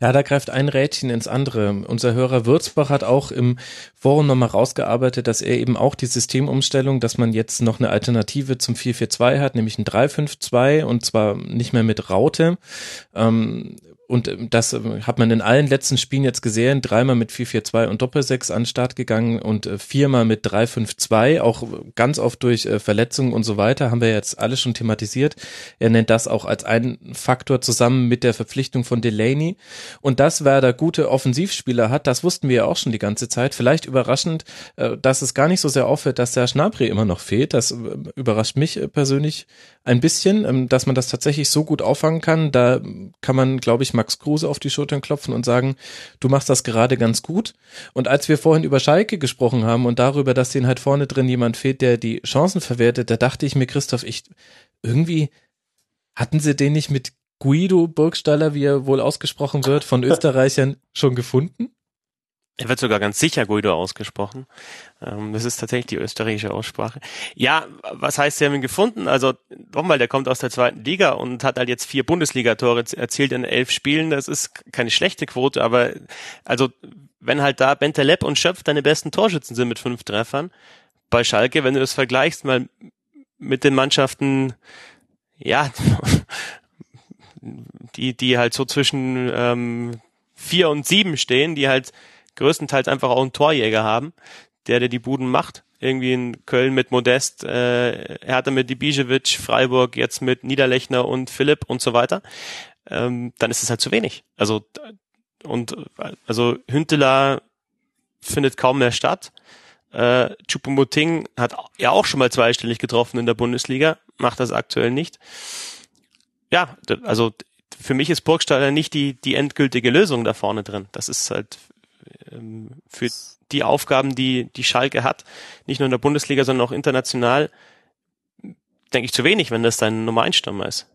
Ja, da greift ein Rädchen ins andere. Unser Hörer Würzbach hat auch im Forum nochmal rausgearbeitet, dass er eben auch die Systemumstellung, dass man jetzt noch eine Alternative zum 442 hat, nämlich ein 352 und zwar nicht mehr mit Raute. Ähm, und ähm, das ähm, hat man in allen letzten Spielen jetzt gesehen, dreimal mit 4-4-2 und Doppel-6 an den Start gegangen und äh, viermal mit 3-5-2, auch ganz oft durch äh, Verletzungen und so weiter, haben wir jetzt alles schon thematisiert. Er nennt das auch als einen Faktor zusammen mit der Verpflichtung von Delaney. Und dass Werder gute Offensivspieler hat, das wussten wir ja auch schon die ganze Zeit. Vielleicht überraschend, äh, dass es gar nicht so sehr auffällt, dass der Schnabri immer noch fehlt. Das überrascht mich persönlich ein bisschen, ähm, dass man das tatsächlich so gut auffangen kann. Da kann man, glaube ich, Max Kruse auf die Schultern klopfen und sagen, du machst das gerade ganz gut. Und als wir vorhin über Schalke gesprochen haben und darüber, dass denen halt vorne drin jemand fehlt, der die Chancen verwertet, da dachte ich mir, Christoph, ich irgendwie hatten sie den nicht mit Guido Burgstaller, wie er wohl ausgesprochen wird, von [laughs] Österreichern schon gefunden? Er wird sogar ganz sicher Guido ausgesprochen. Ähm, das ist tatsächlich die österreichische Aussprache. Ja, was heißt, sie haben ihn gefunden? Also nochmal, der kommt aus der zweiten Liga und hat halt jetzt vier Bundesligatore erzielt in elf Spielen. Das ist keine schlechte Quote, aber also wenn halt da Bentaleb und Schöpf deine besten Torschützen sind mit fünf Treffern, bei Schalke, wenn du das vergleichst mal mit den Mannschaften, ja, [laughs] die, die halt so zwischen ähm, vier und sieben stehen, die halt größtenteils einfach auch einen Torjäger haben, der der die Buden macht. Irgendwie in Köln mit Modest, äh, Hertha mit Dibijevic, Freiburg jetzt mit Niederlechner und Philipp und so weiter. Ähm, dann ist es halt zu wenig. Also und also Hünteler findet kaum mehr statt. Äh, Chupomoting hat ja auch schon mal zweistellig getroffen in der Bundesliga, macht das aktuell nicht. Ja, also für mich ist Burgstaller nicht die, die endgültige Lösung da vorne drin. Das ist halt für die Aufgaben, die die Schalke hat, nicht nur in der Bundesliga, sondern auch international, denke ich zu wenig, wenn das dein Nummer 1 Stürmer ist.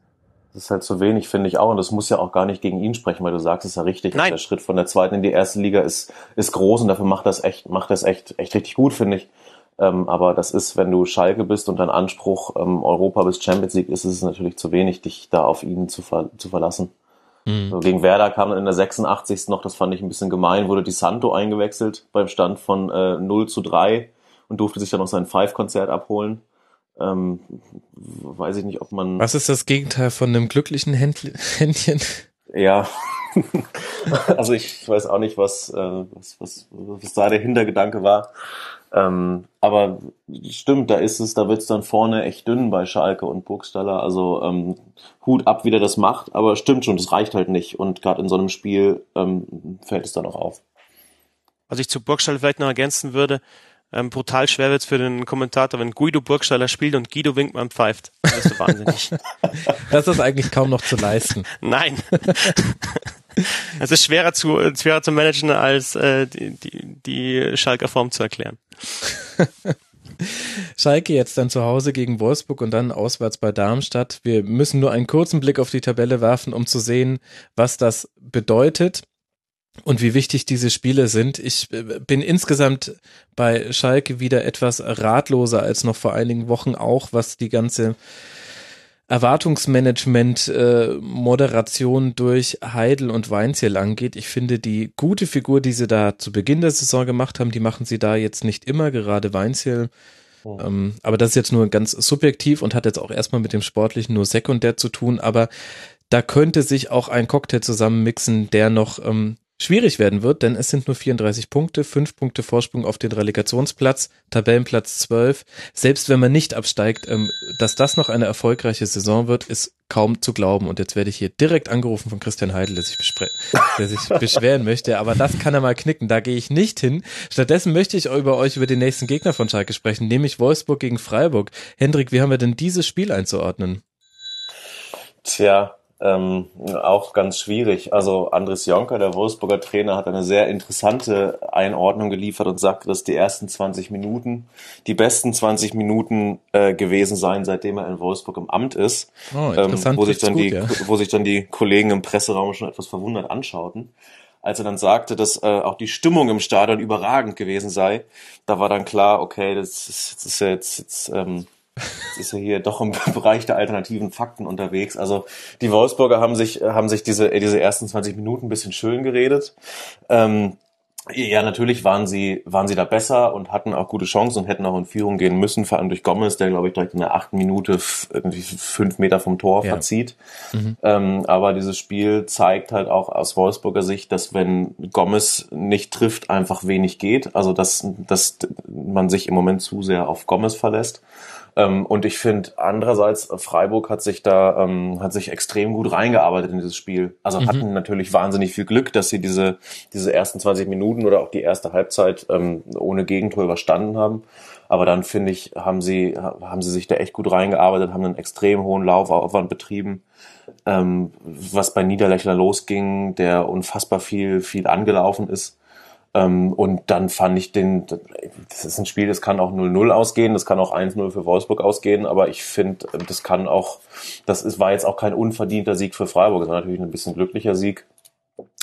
Das ist halt zu wenig, finde ich auch. Und das muss ja auch gar nicht gegen ihn sprechen, weil du sagst, es ist ja richtig. Nein. Der Schritt von der zweiten in die erste Liga ist, ist groß und dafür macht das echt, macht das echt, echt richtig gut, finde ich. Ähm, aber das ist, wenn du Schalke bist und dein Anspruch ähm, Europa bis Champions League ist, ist es natürlich zu wenig, dich da auf ihn zu, ver zu verlassen. Mhm. So, gegen Werder kam dann in der 86. noch, das fand ich ein bisschen gemein, wurde Di Santo eingewechselt beim Stand von äh, 0 zu 3 und durfte sich dann noch sein Five-Konzert abholen. Ähm, weiß ich nicht, ob man. Was ist das Gegenteil von einem glücklichen [laughs] Händchen? Ja, [laughs] also ich weiß auch nicht, was, äh, was, was, was da der Hintergedanke war. Ähm, aber stimmt, da ist es, da wird's dann vorne echt dünn bei Schalke und Burgstaller. Also ähm, Hut ab, wie der das macht, aber stimmt schon, das reicht halt nicht. Und gerade in so einem Spiel ähm, fällt es dann auch auf. Was ich zu Burgstaller vielleicht noch ergänzen würde, ähm, brutal schwer wird's für den Kommentator, wenn Guido Burgstaller spielt und Guido Winkmann pfeift. Das ist wahnsinnig. [laughs] das ist eigentlich kaum noch zu leisten. Nein. [laughs] Es ist schwerer zu, schwerer zu managen, als äh, die, die, die Schalker Form zu erklären. [laughs] Schalke jetzt dann zu Hause gegen Wolfsburg und dann auswärts bei Darmstadt. Wir müssen nur einen kurzen Blick auf die Tabelle werfen, um zu sehen, was das bedeutet und wie wichtig diese Spiele sind. Ich äh, bin insgesamt bei Schalke wieder etwas ratloser als noch vor einigen Wochen auch, was die ganze Erwartungsmanagement, äh, Moderation durch Heidel und Weinziel angeht. Ich finde die gute Figur, die sie da zu Beginn der Saison gemacht haben, die machen sie da jetzt nicht immer, gerade Weinziel. Oh. Ähm, aber das ist jetzt nur ganz subjektiv und hat jetzt auch erstmal mit dem Sportlichen nur sekundär zu tun. Aber da könnte sich auch ein Cocktail zusammenmixen, der noch ähm, schwierig werden wird, denn es sind nur 34 Punkte, 5 Punkte Vorsprung auf den Relegationsplatz, Tabellenplatz 12. Selbst wenn man nicht absteigt, ähm, dass das noch eine erfolgreiche Saison wird, ist kaum zu glauben. Und jetzt werde ich hier direkt angerufen von Christian Heidel, der sich, der sich [laughs] beschweren möchte. Aber das kann er mal knicken. Da gehe ich nicht hin. Stattdessen möchte ich über euch über den nächsten Gegner von Schalke sprechen, nämlich Wolfsburg gegen Freiburg. Hendrik, wie haben wir denn dieses Spiel einzuordnen? Tja, ähm, auch ganz schwierig. Also Andres Jonker, der Wolfsburger Trainer, hat eine sehr interessante Einordnung geliefert und sagte, dass die ersten 20 Minuten die besten 20 Minuten äh, gewesen seien, seitdem er in Wolfsburg im Amt ist. Oh, ähm, wo sich dann gut, die, ja. wo sich dann die Kollegen im Presseraum schon etwas verwundert anschauten. Als er dann sagte, dass äh, auch die Stimmung im Stadion überragend gewesen sei, da war dann klar, okay, das ist, das ist jetzt, jetzt ähm, ist er hier doch im [laughs] Bereich der alternativen Fakten unterwegs. Also die Wolfsburger haben sich, haben sich diese, diese ersten 20 Minuten ein bisschen schön geredet. Ähm, ja, natürlich waren sie, waren sie da besser und hatten auch gute Chancen und hätten auch in Führung gehen müssen, vor allem durch Gomez, der, glaube ich, direkt in der achten Minute irgendwie fünf Meter vom Tor ja. verzieht. Mhm. Ähm, aber dieses Spiel zeigt halt auch aus Wolfsburger Sicht, dass wenn Gomez nicht trifft, einfach wenig geht. Also, dass, dass man sich im Moment zu sehr auf Gomez verlässt. Ähm, und ich finde andererseits, Freiburg hat sich da, ähm, hat sich extrem gut reingearbeitet in dieses Spiel. Also mhm. hatten natürlich wahnsinnig viel Glück, dass sie diese, diese ersten 20 Minuten oder auch die erste Halbzeit ähm, ohne Gegentor überstanden haben. Aber dann finde ich, haben sie, haben sie sich da echt gut reingearbeitet, haben einen extrem hohen Laufaufwand betrieben. Ähm, was bei Niederlechner losging, der unfassbar viel, viel angelaufen ist. Ähm, und dann fand ich den, das ist ein Spiel, das kann auch 0-0 ausgehen, das kann auch 1-0 für Wolfsburg ausgehen, aber ich finde, das kann auch, das ist, war jetzt auch kein unverdienter Sieg für Freiburg, es war natürlich ein bisschen glücklicher Sieg.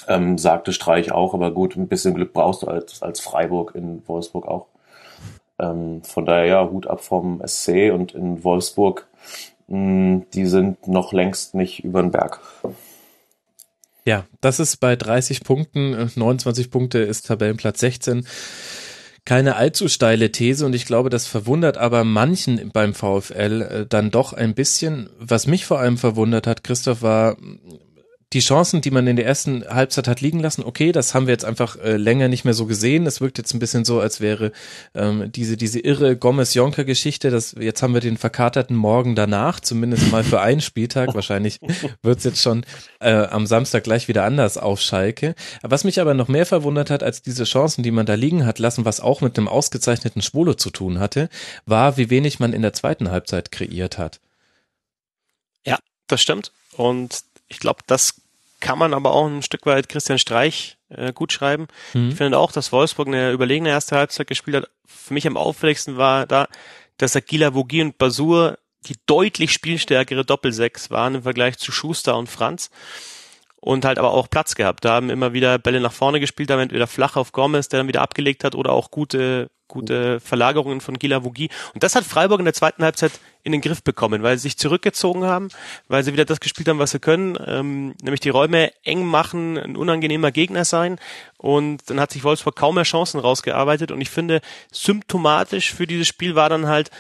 Ähm, sagte Streich auch, aber gut, ein bisschen Glück brauchst du als, als Freiburg in Wolfsburg auch. Ähm, von daher ja, Hut ab vom SC und in Wolfsburg, mh, hm, die sind noch längst nicht über den Berg. Ja, das ist bei 30 Punkten, 29 äh, Punkte ist Tabellenplatz 16 keine allzu steile These und ich glaube, das verwundert aber manchen beim VfL äh, dann doch ein bisschen. Was mich vor allem verwundert hat, Christoph, war die Chancen, die man in der ersten Halbzeit hat liegen lassen, okay, das haben wir jetzt einfach äh, länger nicht mehr so gesehen. Es wirkt jetzt ein bisschen so, als wäre ähm, diese diese irre Gomez-Jonker-Geschichte, dass jetzt haben wir den verkaterten Morgen danach, zumindest mal für einen Spieltag. Wahrscheinlich [laughs] wird's jetzt schon äh, am Samstag gleich wieder anders auf Schalke. Was mich aber noch mehr verwundert hat als diese Chancen, die man da liegen hat lassen, was auch mit einem ausgezeichneten Schwolo zu tun hatte, war, wie wenig man in der zweiten Halbzeit kreiert hat. Ja, das stimmt. Und ich glaube, das kann man aber auch ein Stück weit Christian Streich äh, gut schreiben. Mhm. Ich finde auch, dass Wolfsburg eine überlegene erste Halbzeit gespielt hat. Für mich am auffälligsten war da, dass Agila Vogie und Basur die deutlich spielstärkere Doppelsechs waren im Vergleich zu Schuster und Franz und halt aber auch Platz gehabt. Da haben immer wieder Bälle nach vorne gespielt, da entweder flach auf Gomez, der dann wieder abgelegt hat, oder auch gute, gute Verlagerungen von Gila Vogie. Und das hat Freiburg in der zweiten Halbzeit in den Griff bekommen, weil sie sich zurückgezogen haben, weil sie wieder das gespielt haben, was sie können, ähm, nämlich die Räume eng machen, ein unangenehmer Gegner sein. Und dann hat sich Wolfsburg kaum mehr Chancen rausgearbeitet. Und ich finde, symptomatisch für dieses Spiel war dann halt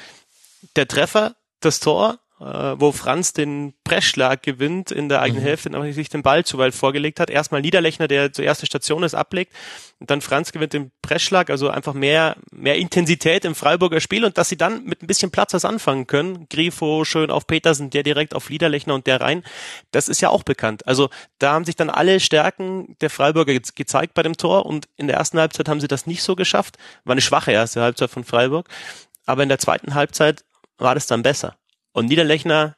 der Treffer, das Tor wo Franz den Pressschlag gewinnt in der eigenen mhm. Hälfte, nachdem sich den Ball zu weit vorgelegt hat. Erstmal Niederlechner, der zur ersten Station ist, ablegt und dann Franz gewinnt den Pressschlag, also einfach mehr, mehr Intensität im Freiburger Spiel und dass sie dann mit ein bisschen Platz was anfangen können. Grifo schön auf Petersen, der direkt auf Niederlechner und der rein. Das ist ja auch bekannt. Also da haben sich dann alle Stärken der Freiburger ge gezeigt bei dem Tor und in der ersten Halbzeit haben sie das nicht so geschafft. War eine schwache erste Halbzeit von Freiburg. Aber in der zweiten Halbzeit war das dann besser. Und Niederlechner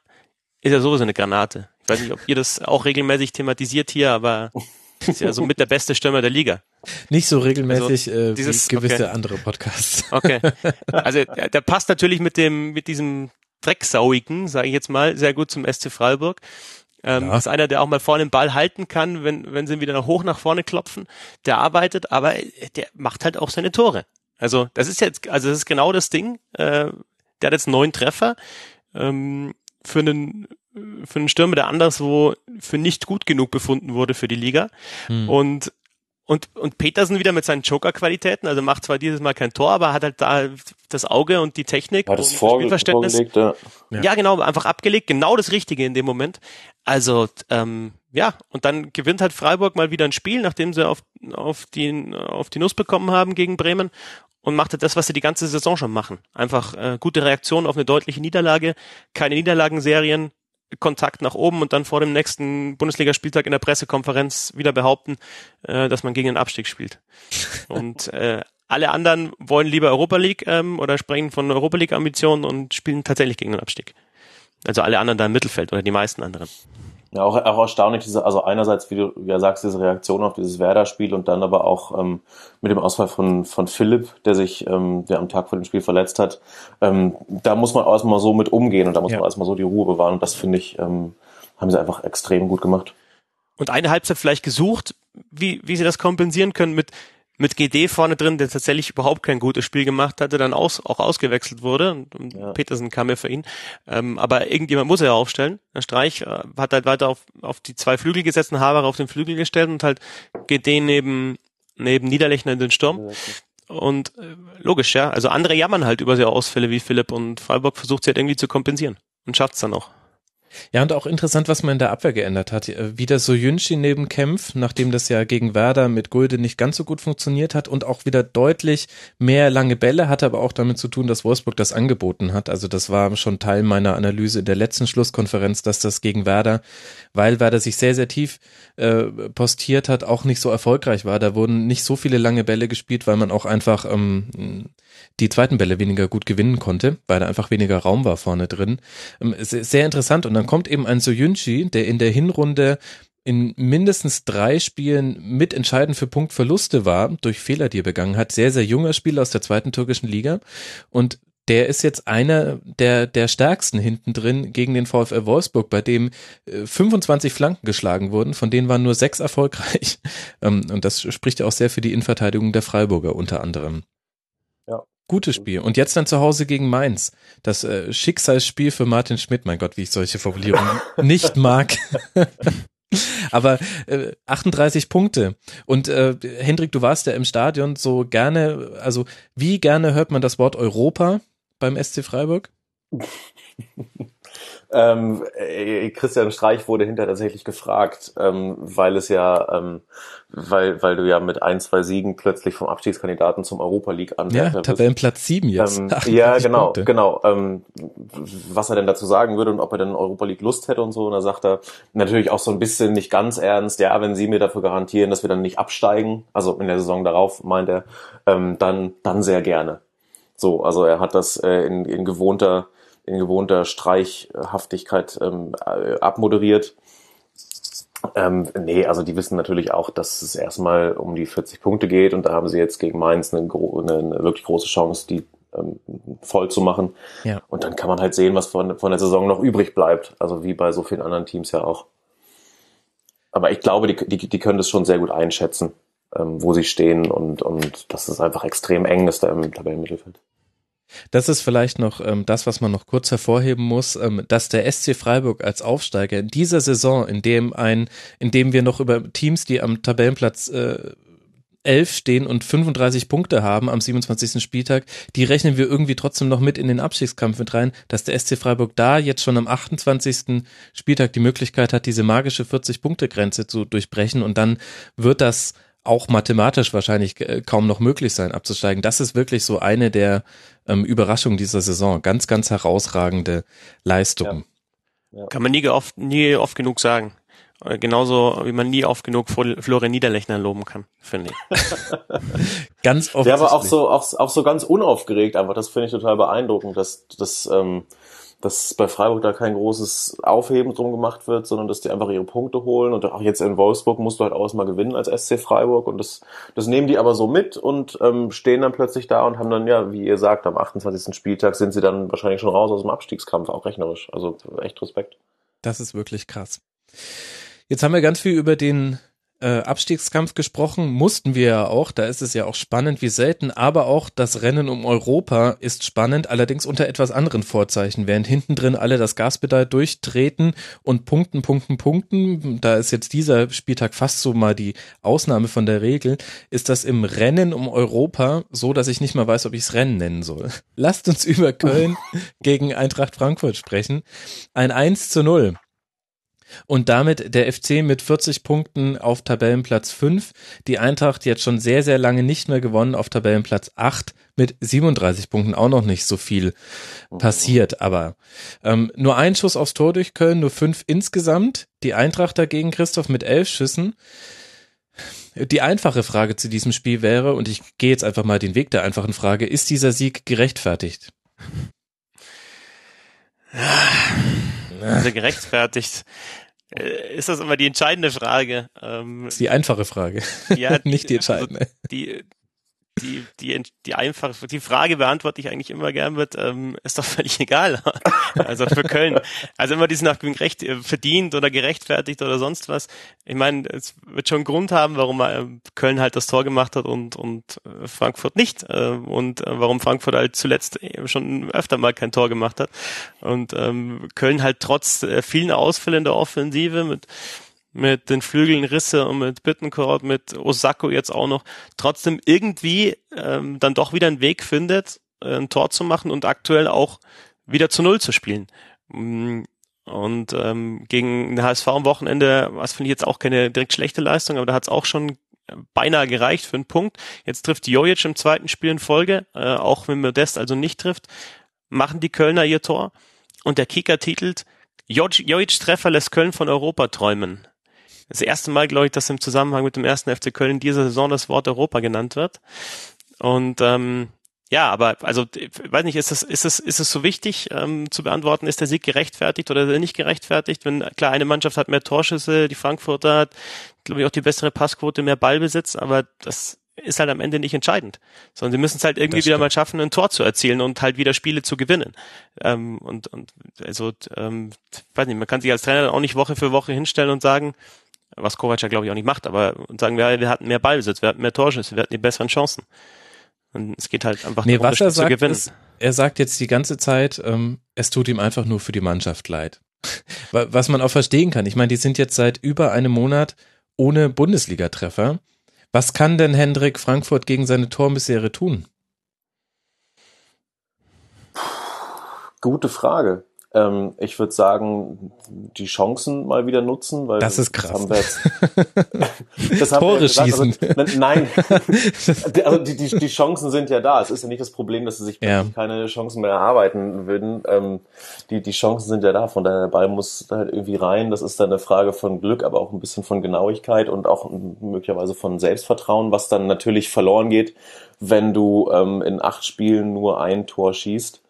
ist ja sowieso eine Granate. Ich weiß nicht, ob ihr das auch regelmäßig thematisiert hier, aber [laughs] ist ja so mit der beste Stürmer der Liga. Nicht so regelmäßig also, äh, dieses, wie gewisse okay. andere Podcasts. [laughs] Okay. [laughs] Also der, der passt natürlich mit dem, mit diesem Drecksauigen, sage ich jetzt mal, sehr gut zum SC Freiburg. Ähm, ja. Ist einer, der auch mal vorne den Ball halten kann, wenn, wenn sie ihn wieder hoch nach vorne klopfen. Der arbeitet, aber der macht halt auch seine Tore. Also das ist jetzt, also das ist genau das Ding. Äh, der hat jetzt neun Treffer ähm, für einen für einen Stürmer, der anderswo für nicht gut genug befunden wurde für die Liga. Hm. Und Und, und Petersen wieder mit seinen Joker-Qualitäten, also macht zwar dieses Mal kein Tor, aber hat halt da das Auge und die Technik Hat es und vorge Spielverständnis. Ja. Ja. genau, einfach abgelegt, genau das Richtige in dem Moment. Also, ähm, ja, und dann gewinnt halt Freiburg mal wieder ein Spiel, nachdem sie auf, auf, die, auf die Nuss bekommen haben gegen Bremen und macht halt das, was sie die ganze Saison schon machen. Einfach äh, gute Reaktion auf eine deutliche Niederlage, keine Niederlagenserien, Kontakt nach oben und dann vor dem nächsten Bundesligaspieltag in der Pressekonferenz wieder behaupten, äh, dass man gegen den Abstieg spielt. [laughs] Und äh, alle anderen wollen lieber Europa League ähm, oder sprechen von Europa League Ambitionen und spielen tatsächlich gegen den Abstieg. Also alle anderen da im Mittelfeld oder die meisten anderen. Ja, auch, auch erstaunlich, diese, also einerseits, wie du ja sagst, diese Reaktion auf dieses Werder-Spiel und dann aber auch ähm, mit dem Ausfall von, von Philipp, der sich ähm, der am Tag vor dem Spiel verletzt hat. Ähm, da muss man erstmal so mit umgehen und da muss Ja. man erstmal so die Ruhe bewahren und das finde ich, ähm, haben sie einfach extrem gut gemacht. Und eine Halbzeit vielleicht gesucht, wie, wie sie das kompensieren können mit, mit GD vorne drin, der tatsächlich überhaupt kein gutes Spiel gemacht hatte, dann aus, auch ausgewechselt wurde. Und, und Ja. Petersen kam ja für ihn. Ähm, aber irgendjemand muss er ja aufstellen. Der Streich äh, hat halt weiter auf, auf die zwei Flügel gesetzt und Haber auf den Flügel gestellt und halt GD neben, neben Niederlechner in den Sturm. Und äh, logisch, ja. Also andere jammern halt über so Ausfälle wie Philipp und Freiburg versucht sie halt irgendwie zu kompensieren und schafft's dann auch. Ja, und auch interessant, was man in der Abwehr geändert hat. Äh, Wieder Soyunchi neben Kempf, nachdem das ja gegen Werder mit Gulde nicht ganz so gut funktioniert hat und auch wieder deutlich mehr lange Bälle, hatte aber auch damit zu tun, dass Wolfsburg das angeboten hat. Also das war schon Teil meiner Analyse in der letzten Schlusskonferenz, dass das gegen Werder, weil Werder sich sehr, sehr tief äh, postiert hat, auch nicht so erfolgreich war. Da wurden nicht so viele lange Bälle gespielt, weil man auch einfach ähm, die zweiten Bälle weniger gut gewinnen konnte, weil da einfach weniger Raum war vorne drin. Ähm, sehr, interessant. Und dann kommt eben ein Soyunchi, der in der Hinrunde in mindestens drei Spielen mitentscheidend für Punktverluste war, durch Fehler, die er begangen hat. Sehr, sehr junger Spieler aus der zweiten türkischen Liga. Und der ist jetzt einer der, der stärksten hinten drin gegen den VfL Wolfsburg, bei dem äh, 25 Flanken geschlagen wurden, von denen waren nur sechs erfolgreich. [laughs] Ähm, und das spricht ja auch sehr für die Innenverteidigung der Freiburger unter anderem. Gutes Spiel. Und jetzt dann zu Hause gegen Mainz. Das äh, Schicksalsspiel für Martin Schmidt. Mein Gott, wie ich solche Formulierungen [laughs] nicht mag. [laughs] Aber äh, 38 Punkte. Und äh, Hendrik, du warst ja im Stadion so gerne, also wie gerne hört man das Wort Europa beim SC Freiburg? [laughs] Ähm, äh, Christian Streich wurde hinterher tatsächlich gefragt, ähm, weil es ja, ähm, weil, weil du ja mit ein, zwei Siegen plötzlich vom Abstiegskandidaten zum Europa League Ja, Anwärter bist. Tabellenplatz 7 jetzt. Ähm, 38 [laughs] ja, genau, Punkte. genau. Ähm, was er denn dazu sagen würde und ob er denn Europa League Lust hätte und so. Und da sagt er natürlich auch so ein bisschen nicht ganz ernst, ja, wenn Sie mir dafür garantieren, dass wir dann nicht absteigen, also in der Saison darauf, meint er, ähm, dann, dann sehr gerne. So, also er hat das äh, in, in gewohnter, in gewohnter Streichhaftigkeit ähm, äh, abmoderiert. Ähm, nee, also die wissen natürlich auch, dass es erstmal um die 40 Punkte geht und da haben sie jetzt gegen Mainz eine, eine wirklich große Chance, die ähm, voll zu machen. Ja. Und dann kann man halt sehen, was von, von der Saison noch übrig bleibt. Also wie bei so vielen anderen Teams ja auch. Aber ich glaube, die, die, die können das schon sehr gut einschätzen, ähm, wo sie stehen und, und dass es einfach extrem eng ist da im Tabellenmittelfeld. Das ist vielleicht noch ähm, das, was man noch kurz hervorheben muss, ähm, dass der SC Freiburg als Aufsteiger in dieser Saison, in dem ein, in dem wir noch über Teams, die am Tabellenplatz äh, 11 stehen und 35 Punkte haben am 27. Spieltag, die rechnen wir irgendwie trotzdem noch mit in den Abstiegskampf mit rein, dass der SC Freiburg da jetzt schon am 28. Spieltag die Möglichkeit hat, diese magische 40-Punkte-Grenze zu durchbrechen und dann wird das auch mathematisch wahrscheinlich äh, kaum noch möglich sein, abzusteigen. Das ist wirklich so eine der ähm, Überraschungen dieser Saison. Ganz, ganz herausragende Leistung. Kann man nie oft, nie oft genug sagen. Äh, Genauso wie man nie oft genug Fl- Florian Niederlechner loben kann, finde ich. [laughs] Ganz offensichtlich. Der aber auch so, auch, auch so ganz unaufgeregt, aber das finde ich total beeindruckend, dass, dass, ähm, dass bei Freiburg da kein großes Aufheben drum gemacht wird, sondern dass die einfach ihre Punkte holen und auch jetzt in Wolfsburg musst du halt auch erstmal gewinnen als SC Freiburg und das, das nehmen die aber so mit und ähm, stehen dann plötzlich da und haben dann, ja, wie ihr sagt, am 28. Spieltag sind sie dann wahrscheinlich schon raus aus dem Abstiegskampf, auch rechnerisch. Also echt Respekt. Das ist wirklich krass. Jetzt haben wir ganz viel über den äh, Abstiegskampf gesprochen, mussten wir ja auch, da ist es ja auch spannend wie selten, aber auch das Rennen um Europa ist spannend, allerdings unter etwas anderen Vorzeichen, während hinten drin alle das Gaspedal durchtreten und punkten, punkten, punkten, da ist jetzt dieser Spieltag fast so mal die Ausnahme von der Regel, ist das im Rennen um Europa so, dass ich nicht mal weiß, ob ich es Rennen nennen soll. Lasst uns über Köln [laughs] gegen Eintracht Frankfurt sprechen. Ein 1 zu 0. Und damit der FC mit 40 Punkten auf Tabellenplatz 5. Die Eintracht jetzt schon sehr, sehr lange nicht mehr gewonnen auf Tabellenplatz 8 mit 37 Punkten. Auch noch nicht so viel passiert, aber ähm, nur ein Schuss aufs Tor durch Köln, nur fünf insgesamt. Die Eintracht dagegen, Christoph, mit elf Schüssen. Die einfache Frage zu diesem Spiel wäre, und ich gehe jetzt einfach mal den Weg der einfachen Frage, ist dieser Sieg gerechtfertigt? Also gerechtfertigt. Äh, ist das immer die entscheidende Frage? Ähm, das ist die einfache Frage. Ja, [laughs] nicht die entscheidende. Also die, die, die, die einfache, die Frage beantworte ich eigentlich immer gern mit, ähm, ist doch völlig egal. [laughs] also für Köln. Also immer diesen Nachgewinnen recht äh, verdient oder gerechtfertigt oder sonst was. Ich meine, es wird schon einen Grund haben, warum äh, Köln halt das Tor gemacht hat und, und äh, Frankfurt nicht. Äh, und warum Frankfurt halt zuletzt schon öfter mal kein Tor gemacht hat. Und ähm, Köln halt trotz vielen Ausfällen der Offensive mit mit den Flügeln Risse und mit Bittencourt, mit Osako jetzt auch noch, trotzdem irgendwie ähm, dann doch wieder einen Weg findet, äh, ein Tor zu machen und aktuell auch wieder zu Null zu spielen. Mm, und ähm, gegen den HSV am Wochenende, was finde ich jetzt auch keine direkt schlechte Leistung, aber da hat es auch schon beinahe gereicht für einen Punkt. Jetzt trifft Jojic im zweiten Spiel in Folge, äh, auch wenn Modest also nicht trifft, machen die Kölner ihr Tor und der Kicker titelt Jojic Treffer lässt Köln von Europa träumen das erste Mal, glaube ich, dass im Zusammenhang mit dem ersten FC Köln in dieser Saison das Wort Europa genannt wird. Und ähm, ja, aber also weiß nicht, ist es ist es ist es so wichtig ähm, zu beantworten, ist der Sieg gerechtfertigt oder nicht gerechtfertigt? Wenn klar eine Mannschaft hat mehr Torschüsse, die Frankfurter hat, glaube ich, auch die bessere Passquote, mehr Ballbesitz, aber das ist halt am Ende nicht entscheidend, sondern sie müssen es halt irgendwie wieder mal schaffen, ein Tor zu erzielen und halt wieder Spiele zu gewinnen. Ähm, und und also ähm, weiß nicht, man kann sich als Trainer auch nicht Woche für Woche hinstellen und sagen, was Kovac ja glaube ich auch nicht macht, aber und sagen wir, wir hatten mehr Ballbesitz, wir hatten mehr Torschüsse, wir hatten die besseren Chancen. Und es geht halt einfach nee, darum, was er sagt, zu gewinnen. Ist, er sagt jetzt die ganze Zeit, ähm, es tut ihm einfach nur für die Mannschaft leid. [laughs] was man auch verstehen kann. Ich meine, die sind jetzt seit über einem Monat ohne Bundesligatreffer. Was kann denn Hendrik Frankfurt gegen seine Tormisere tun? Gute Frage. Ähm, ich würde sagen, die Chancen mal wieder nutzen, weil das ist krass. [laughs] Das haben wir jetzt, das haben Tore wir gesagt, schießen. Also, nein, [laughs] also die, die, die Chancen sind ja da. Es ist ja nicht das Problem, dass sie sich ja. keine Chancen mehr erarbeiten würden. Ähm, die, die Chancen sind ja da. Von daher der Ball muss halt irgendwie rein. Das ist dann eine Frage von Glück, aber auch ein bisschen von Genauigkeit und auch möglicherweise von Selbstvertrauen, was dann natürlich verloren geht, wenn du ähm, in acht Spielen nur ein Tor schießt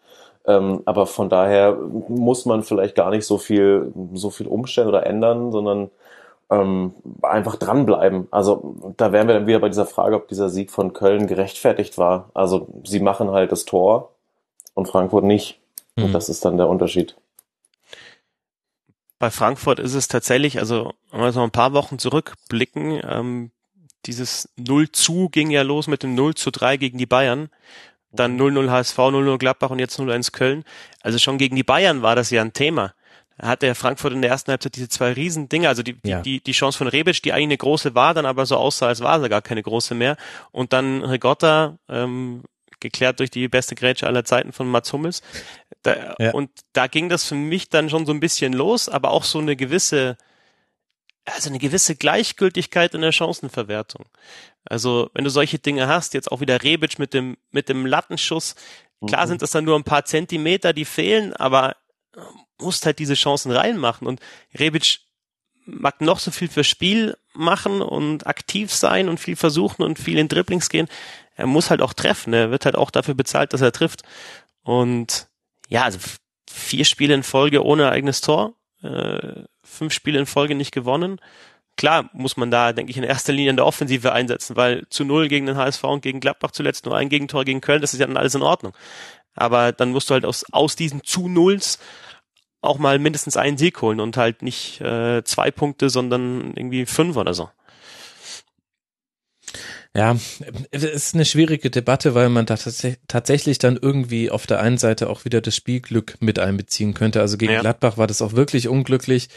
ähm, aber von daher muss man vielleicht gar nicht so viel, so viel umstellen oder ändern, sondern ähm, einfach dranbleiben. Also da wären wir dann wieder bei dieser Frage, ob dieser Sieg von Köln gerechtfertigt war. Also sie machen halt das Tor und Frankfurt nicht. Mhm. Und das ist dann der Unterschied. Bei Frankfurt ist es tatsächlich, also wenn wir so ein paar Wochen zurückblicken, ähm, dieses 0 zu ging ja los mit dem 0 zu 3 gegen die Bayern dann 0-0 HSV, 0-0 Gladbach und jetzt 0-1 Köln. Also schon gegen die Bayern war das ja ein Thema. Da hat der Frankfurt in der ersten Halbzeit diese zwei riesen Dinge, also die, ja. die, die Chance von Rebic, die eigentlich eine große war, dann aber so aussah, als war sie gar keine große mehr. Und dann Rigotta, ähm, geklärt durch die beste Grätsche aller Zeiten von Mats Hummels. Da, ja. Und da ging das für mich dann schon so ein bisschen los, aber auch so eine gewisse, also eine gewisse Gleichgültigkeit in der Chancenverwertung. Also, wenn du solche Dinge hast, jetzt auch wieder Rebic mit dem, mit dem Lattenschuss, klar mhm. sind das dann nur ein paar Zentimeter, die fehlen, aber musst halt diese Chancen reinmachen und Rebic mag noch so viel fürs Spiel machen und aktiv sein und viel versuchen und viel in Dribblings gehen. Er muss halt auch treffen. Er wird halt auch dafür bezahlt, dass er trifft. Und ja, also vier Spiele in Folge ohne eigenes Tor, äh, fünf Spiele in Folge nicht gewonnen. Klar muss man da, denke ich, in erster Linie in der Offensive einsetzen, weil zu null gegen den HSV und gegen Gladbach zuletzt nur ein Gegentor gegen Köln, das ist ja dann alles in Ordnung. Aber dann musst du halt aus, aus diesen zu Nulls auch mal mindestens einen Sieg holen und halt nicht äh, zwei Punkte, sondern irgendwie fünf oder so. Ja, es ist eine schwierige Debatte, weil man da tatsächlich dann irgendwie auf der einen Seite auch wieder das Spielglück mit einbeziehen könnte. Also gegen ja. Gladbach war das auch wirklich unglücklich.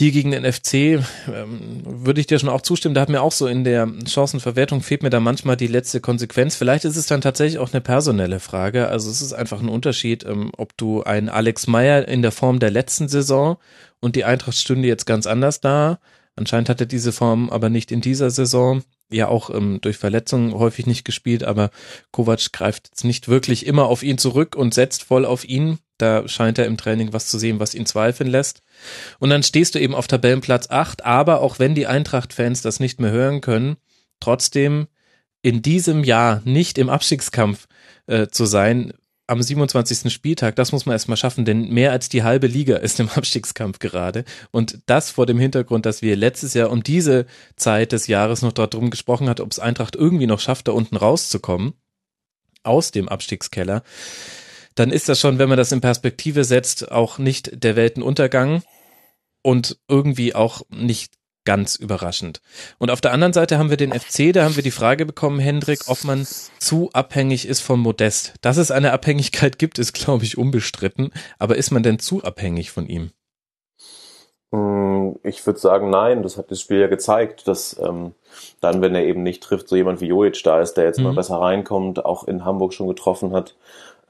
Hier gegen den FC ähm, würde ich dir schon auch zustimmen. Da hat mir auch so in der Chancenverwertung fehlt mir da manchmal die letzte Konsequenz. Vielleicht ist es dann tatsächlich auch eine personelle Frage. Also es ist einfach ein Unterschied, ähm, ob du einen Alex Meyer in der Form der letzten Saison und die Eintracht stünde jetzt ganz anders da. Anscheinend hat er diese Form aber nicht in dieser Saison. Ja, auch ähm, durch Verletzungen häufig nicht gespielt, aber Kovac greift jetzt nicht wirklich immer auf ihn zurück und setzt voll auf ihn. Da scheint er im Training was zu sehen, was ihn zweifeln lässt. Und dann stehst du eben auf Tabellenplatz 8, aber auch wenn die Eintracht-Fans das nicht mehr hören können, trotzdem in diesem Jahr nicht im Abstiegskampf äh, zu sein, am 27. Spieltag, das muss man erstmal schaffen, denn mehr als die halbe Liga ist im [laughs] Abstiegskampf gerade. Und das vor dem Hintergrund, dass wir letztes Jahr um diese Zeit des Jahres noch darum gesprochen hat, ob es Eintracht irgendwie noch schafft, da unten rauszukommen, aus dem Abstiegskeller dann ist das schon, wenn man das in Perspektive setzt, auch nicht der Weltenuntergang und irgendwie auch nicht ganz überraschend. Und auf der anderen Seite haben wir den FC, da haben wir die Frage bekommen, Hendrik, ob man zu abhängig ist vom Modest. Dass es eine Abhängigkeit gibt, ist, glaube ich, unbestritten. Aber ist man denn zu abhängig von ihm? Hm, ich würde sagen, nein. Das hat das Spiel ja gezeigt, dass ähm, dann, wenn er eben nicht trifft, so jemand wie Jojic da ist, der jetzt mhm. mal besser reinkommt, auch in Hamburg schon getroffen hat,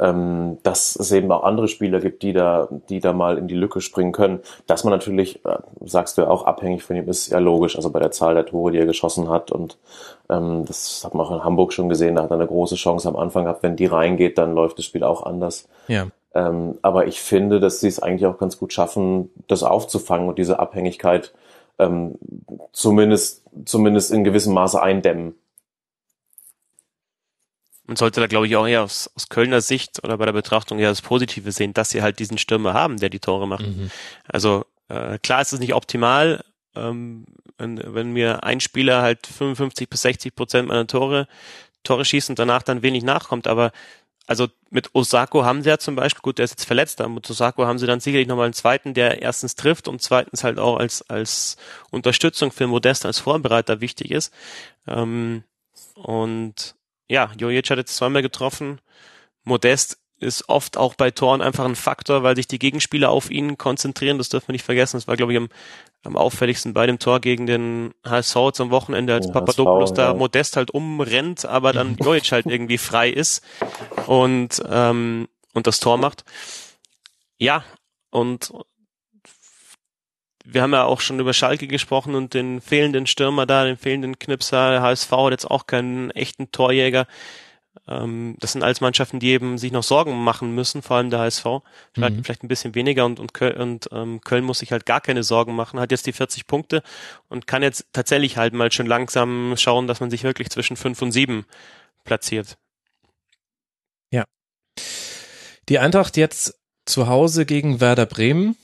ähm, dass es eben auch andere Spieler gibt, die da, die da mal in die Lücke springen können. Dass man natürlich, äh, sagst du ja auch, abhängig von ihm ist, ja logisch. Also bei der Zahl der Tore, die er geschossen hat und ähm, das hat man auch in Hamburg schon gesehen, da hat er eine große Chance am Anfang gehabt. Wenn die reingeht, dann läuft das Spiel auch anders. Ja. Ähm, aber ich finde, dass sie es eigentlich auch ganz gut schaffen, das aufzufangen und diese Abhängigkeit ähm, zumindest, zumindest in gewissem Maße eindämmen man sollte da, glaube ich, auch eher aus, aus Kölner Sicht oder bei der Betrachtung eher das Positive sehen, dass sie halt diesen Stürmer haben, der die Tore macht. Mhm. Also äh, klar ist es nicht optimal, ähm, wenn, wenn mir ein Spieler halt 55 bis 60 Prozent meiner Tore, Tore schießt und danach dann wenig nachkommt, aber also mit Osako haben sie ja zum Beispiel, gut, der ist jetzt verletzt, aber mit Osako haben sie dann sicherlich nochmal einen zweiten, der erstens trifft und zweitens halt auch als, als Unterstützung für Modest als Vorbereiter wichtig ist. Ähm, und ja, Jojic hat jetzt zweimal getroffen. Modest ist oft auch bei Toren einfach ein Faktor, weil sich die Gegenspieler auf ihn konzentrieren. Das dürfen wir nicht vergessen. Das war, glaube ich, am, am auffälligsten bei dem Tor gegen den HSV zum Wochenende, als ja, Papadopoulos HSV, da ja. Modest halt umrennt, aber dann [laughs] Jojic halt irgendwie frei ist und, ähm, und das Tor macht. Ja, und wir haben ja auch schon über Schalke gesprochen und den fehlenden Stürmer da, den fehlenden Knipser. Der HSV hat jetzt auch keinen echten Torjäger. Ähm, das sind alles Mannschaften, die eben sich noch Sorgen machen müssen, vor allem der HSV. Schalke mhm. vielleicht ein bisschen weniger und, und, Köln, und ähm, Köln muss sich halt gar keine Sorgen machen, hat jetzt die 40 Punkte und kann jetzt tatsächlich halt mal schon langsam schauen, dass man sich wirklich zwischen 5 und 7 platziert. Ja. Die Eintracht jetzt zu Hause gegen Werder Bremen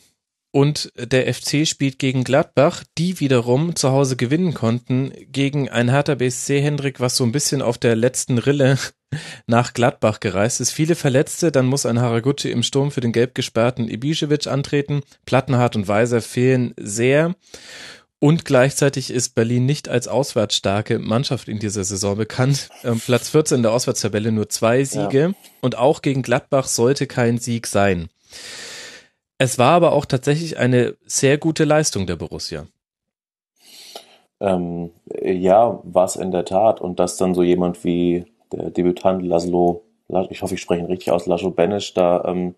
und der FC spielt gegen Gladbach, die wiederum zu Hause gewinnen konnten gegen ein Hertha BSC Hendrik, was so ein bisschen auf der letzten Rille [laughs] nach Gladbach gereist ist. Viele Verletzte, dann muss ein Haraguchi im Sturm für den gelb gesperrten Ibišević antreten. Plattenhardt und Weiser fehlen sehr. Und gleichzeitig ist Berlin nicht als auswärtsstarke Mannschaft in dieser Saison bekannt. Ähm, Platz 14 in der Auswärtstabelle nur zwei Siege. Ja. Und auch gegen Gladbach sollte kein Sieg sein. Es war aber auch tatsächlich eine sehr gute Leistung der Borussia. Ähm, ja, war es in der Tat. Und dass dann so jemand wie der Debütant Laszlo, ich hoffe, ich spreche ihn richtig aus, Laszlo Benesch, da ähm,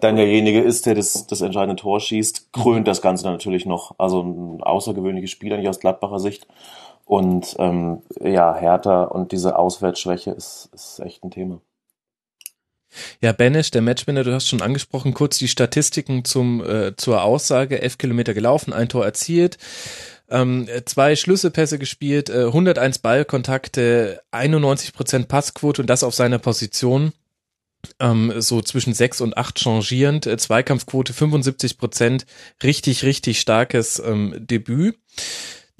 dann derjenige ist, der das, das entscheidende Tor schießt, krönt das Ganze dann natürlich noch. Also ein außergewöhnliches Spiel eigentlich aus Gladbacher Sicht. Und ähm, ja, Hertha und diese Auswärtsschwäche ist, ist echt ein Thema. Ja, Banish, der Matchwinner, du hast schon angesprochen, kurz die Statistiken zum, äh, zur Aussage. Elf Kilometer gelaufen, ein Tor erzielt, ähm, zwei Schlüsselpässe gespielt, äh, 101 Ballkontakte, 91 Prozent Passquote und das auf seiner Position. Ähm, so zwischen sechs und acht changierend, äh, Zweikampfquote 75 Prozent, richtig, richtig starkes ähm, Debüt.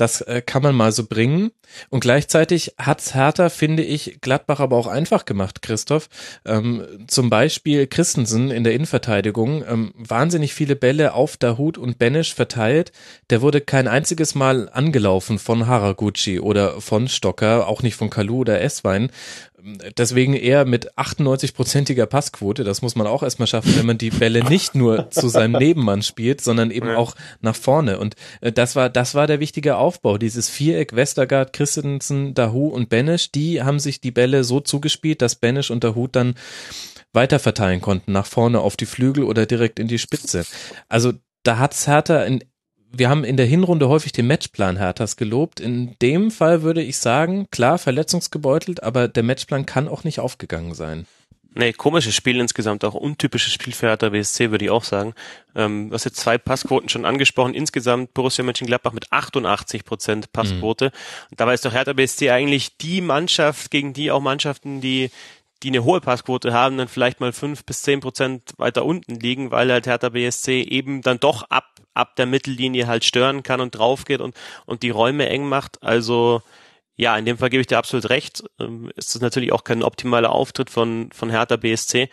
Das äh, kann man mal so bringen. Und gleichzeitig hat's Hertha, finde ich, Gladbach aber auch einfach gemacht, Christoph. Ähm, zum Beispiel Christensen in der Innenverteidigung, ähm, wahnsinnig viele Bälle auf Dahut und Benisch verteilt. Der wurde kein einziges Mal angelaufen von Haraguchi oder von Stocker, auch nicht von Kalu oder Esswein. Deswegen eher mit 98-prozentiger Passquote. Das muss man auch erstmal schaffen, wenn man die Bälle nicht nur zu seinem Nebenmann spielt, sondern eben auch nach vorne. Und äh, das war, das war der wichtige Aufbau. Dieses Viereck Westergaard, Christensen, Dahu und Benesch, die haben sich die Bälle so zugespielt, dass Benesch und Dahu dann weiter verteilen konnten, nach vorne auf die Flügel oder direkt in die Spitze. Also da hat's Hertha in wir haben in der Hinrunde häufig den Matchplan Herthas gelobt. In dem Fall würde ich sagen, klar, verletzungsgebeutelt, aber der Matchplan kann auch nicht aufgegangen sein. Nee, komisches Spiel insgesamt, auch untypisches Spiel für Hertha BSC, würde ich auch sagen. Ähm, du hast jetzt zwei Passquoten schon angesprochen. Insgesamt Borussia Mönchengladbach mit 88 Prozent Passquote. Mhm. Und dabei ist doch Hertha BSC eigentlich die Mannschaft, gegen die auch Mannschaften, die die eine hohe Passquote haben, dann vielleicht mal fünf bis zehn Prozent weiter unten liegen, weil halt Hertha BSC eben dann doch ab, ab der Mittellinie halt stören kann und drauf geht und, und die Räume eng macht. Also, ja, in dem Fall gebe ich dir absolut recht. Ähm, ist das natürlich auch kein optimaler Auftritt von, von Hertha BSC.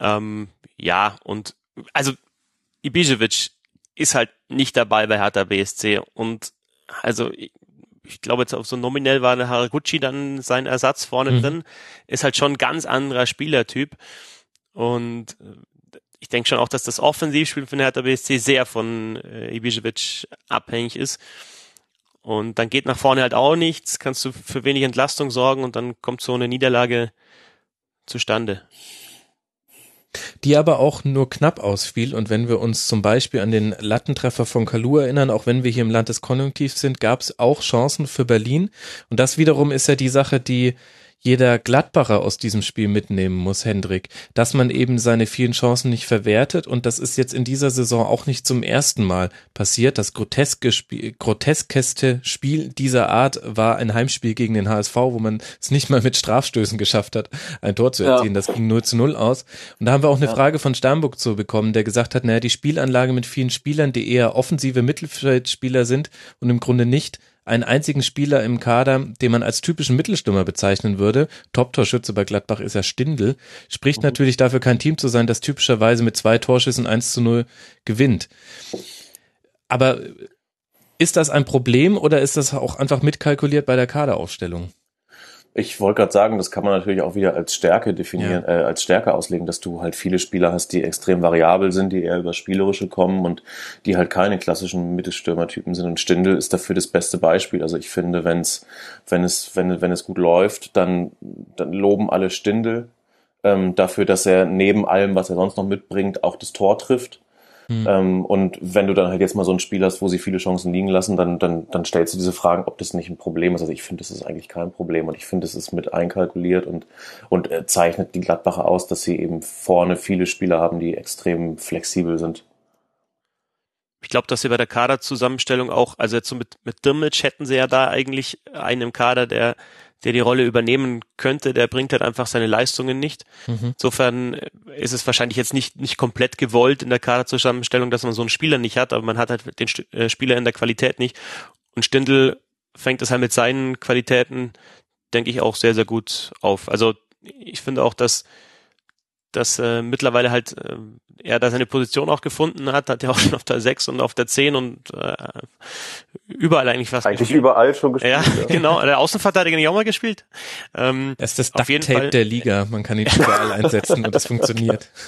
Ähm, ja, und, also, Ibisevic ist halt nicht dabei bei Hertha BSC und also ich glaube jetzt auf so nominell war der Haraguchi dann sein Ersatz vorne mhm. drin, ist halt schon ein ganz anderer Spielertyp. Und ich denke schon auch, dass das Offensivspiel von Hertha BSC sehr von äh, Ibisevic abhängig ist. Und dann geht nach vorne halt auch nichts, kannst du für wenig Entlastung sorgen und dann kommt so eine Niederlage zustande die aber auch nur knapp ausfiel. Und wenn wir uns zum Beispiel an den Lattentreffer von Kalu erinnern, auch wenn wir hier im Land des Konjunktivs sind, gab es auch Chancen für Berlin. Und das wiederum ist ja die Sache, die jeder Gladbacher aus diesem Spiel mitnehmen muss, Hendrik, dass man eben seine vielen Chancen nicht verwertet und das ist jetzt in dieser Saison auch nicht zum ersten Mal passiert. Das groteske Spiel, groteskeste Spiel dieser Art war ein Heimspiel gegen den HSV, wo man es nicht mal mit Strafstößen geschafft hat, ein Tor zu erzielen. Ja. Das ging 0 zu 0 aus. Und da haben wir auch eine ja. Frage von Sternburg zu bekommen, der gesagt hat, naja, die Spielanlage mit vielen Spielern, die eher offensive Mittelfeldspieler sind und im Grunde nicht einen einzigen Spieler im Kader, den man als typischen Mittelstürmer bezeichnen würde. Top-Torschütze bei Gladbach ist ja Stindl. Spricht mhm. natürlich dafür, kein Team zu sein, das typischerweise mit zwei Torschüssen 1 zu 0 gewinnt. Aber ist das ein Problem oder ist das auch einfach mitkalkuliert bei der Kaderaufstellung? Ich wollte gerade sagen, das kann man natürlich auch wieder als Stärke definieren, ja. äh, als Stärke auslegen, dass du halt viele Spieler hast, die extrem variabel sind, die eher über Spielerische kommen und die halt keine klassischen Mittelstürmertypen sind. Und Stindl ist dafür das beste Beispiel. Also ich finde, wenn's, wenn es, wenn, wenn es gut läuft, dann, dann loben alle Stindl ähm, dafür, dass er neben allem, was er sonst noch mitbringt, auch das Tor trifft. Mhm. Ähm, und wenn du dann halt jetzt mal so ein Spiel hast, wo sie viele Chancen liegen lassen, dann, dann, dann stellst du diese Fragen, ob das nicht ein Problem ist. Also ich finde, das ist eigentlich kein Problem und ich finde, es ist mit einkalkuliert und, und äh, zeichnet die Gladbacher aus, dass sie eben vorne viele Spieler haben, die extrem flexibel sind. Ich glaube, dass sie bei der Kaderzusammenstellung auch, also jetzt so mit, mit Dirmic hätten sie ja da eigentlich einen im Kader, der der die Rolle übernehmen könnte, der bringt halt einfach seine Leistungen nicht. Mhm. Insofern ist es wahrscheinlich jetzt nicht, nicht komplett gewollt in der Kaderzusammenstellung, dass man so einen Spieler nicht hat, aber man hat halt den äh, Spieler in der Qualität nicht. Und Stindl fängt es halt mit seinen Qualitäten, denke ich, auch sehr, sehr gut auf. Also ich finde auch, dass dass äh, mittlerweile halt äh, er da seine Position auch gefunden hat, hat ja auch [laughs] schon auf der 6 und auf der 10 und äh, überall eigentlich fast Eigentlich gespielt. überall schon gespielt. Ja, ja. [laughs] genau. Der Außenverteidiger nicht auch mal gespielt. Ähm, er ist das Ducktape der Liga. Man kann ihn überall einsetzen und das funktioniert. [laughs]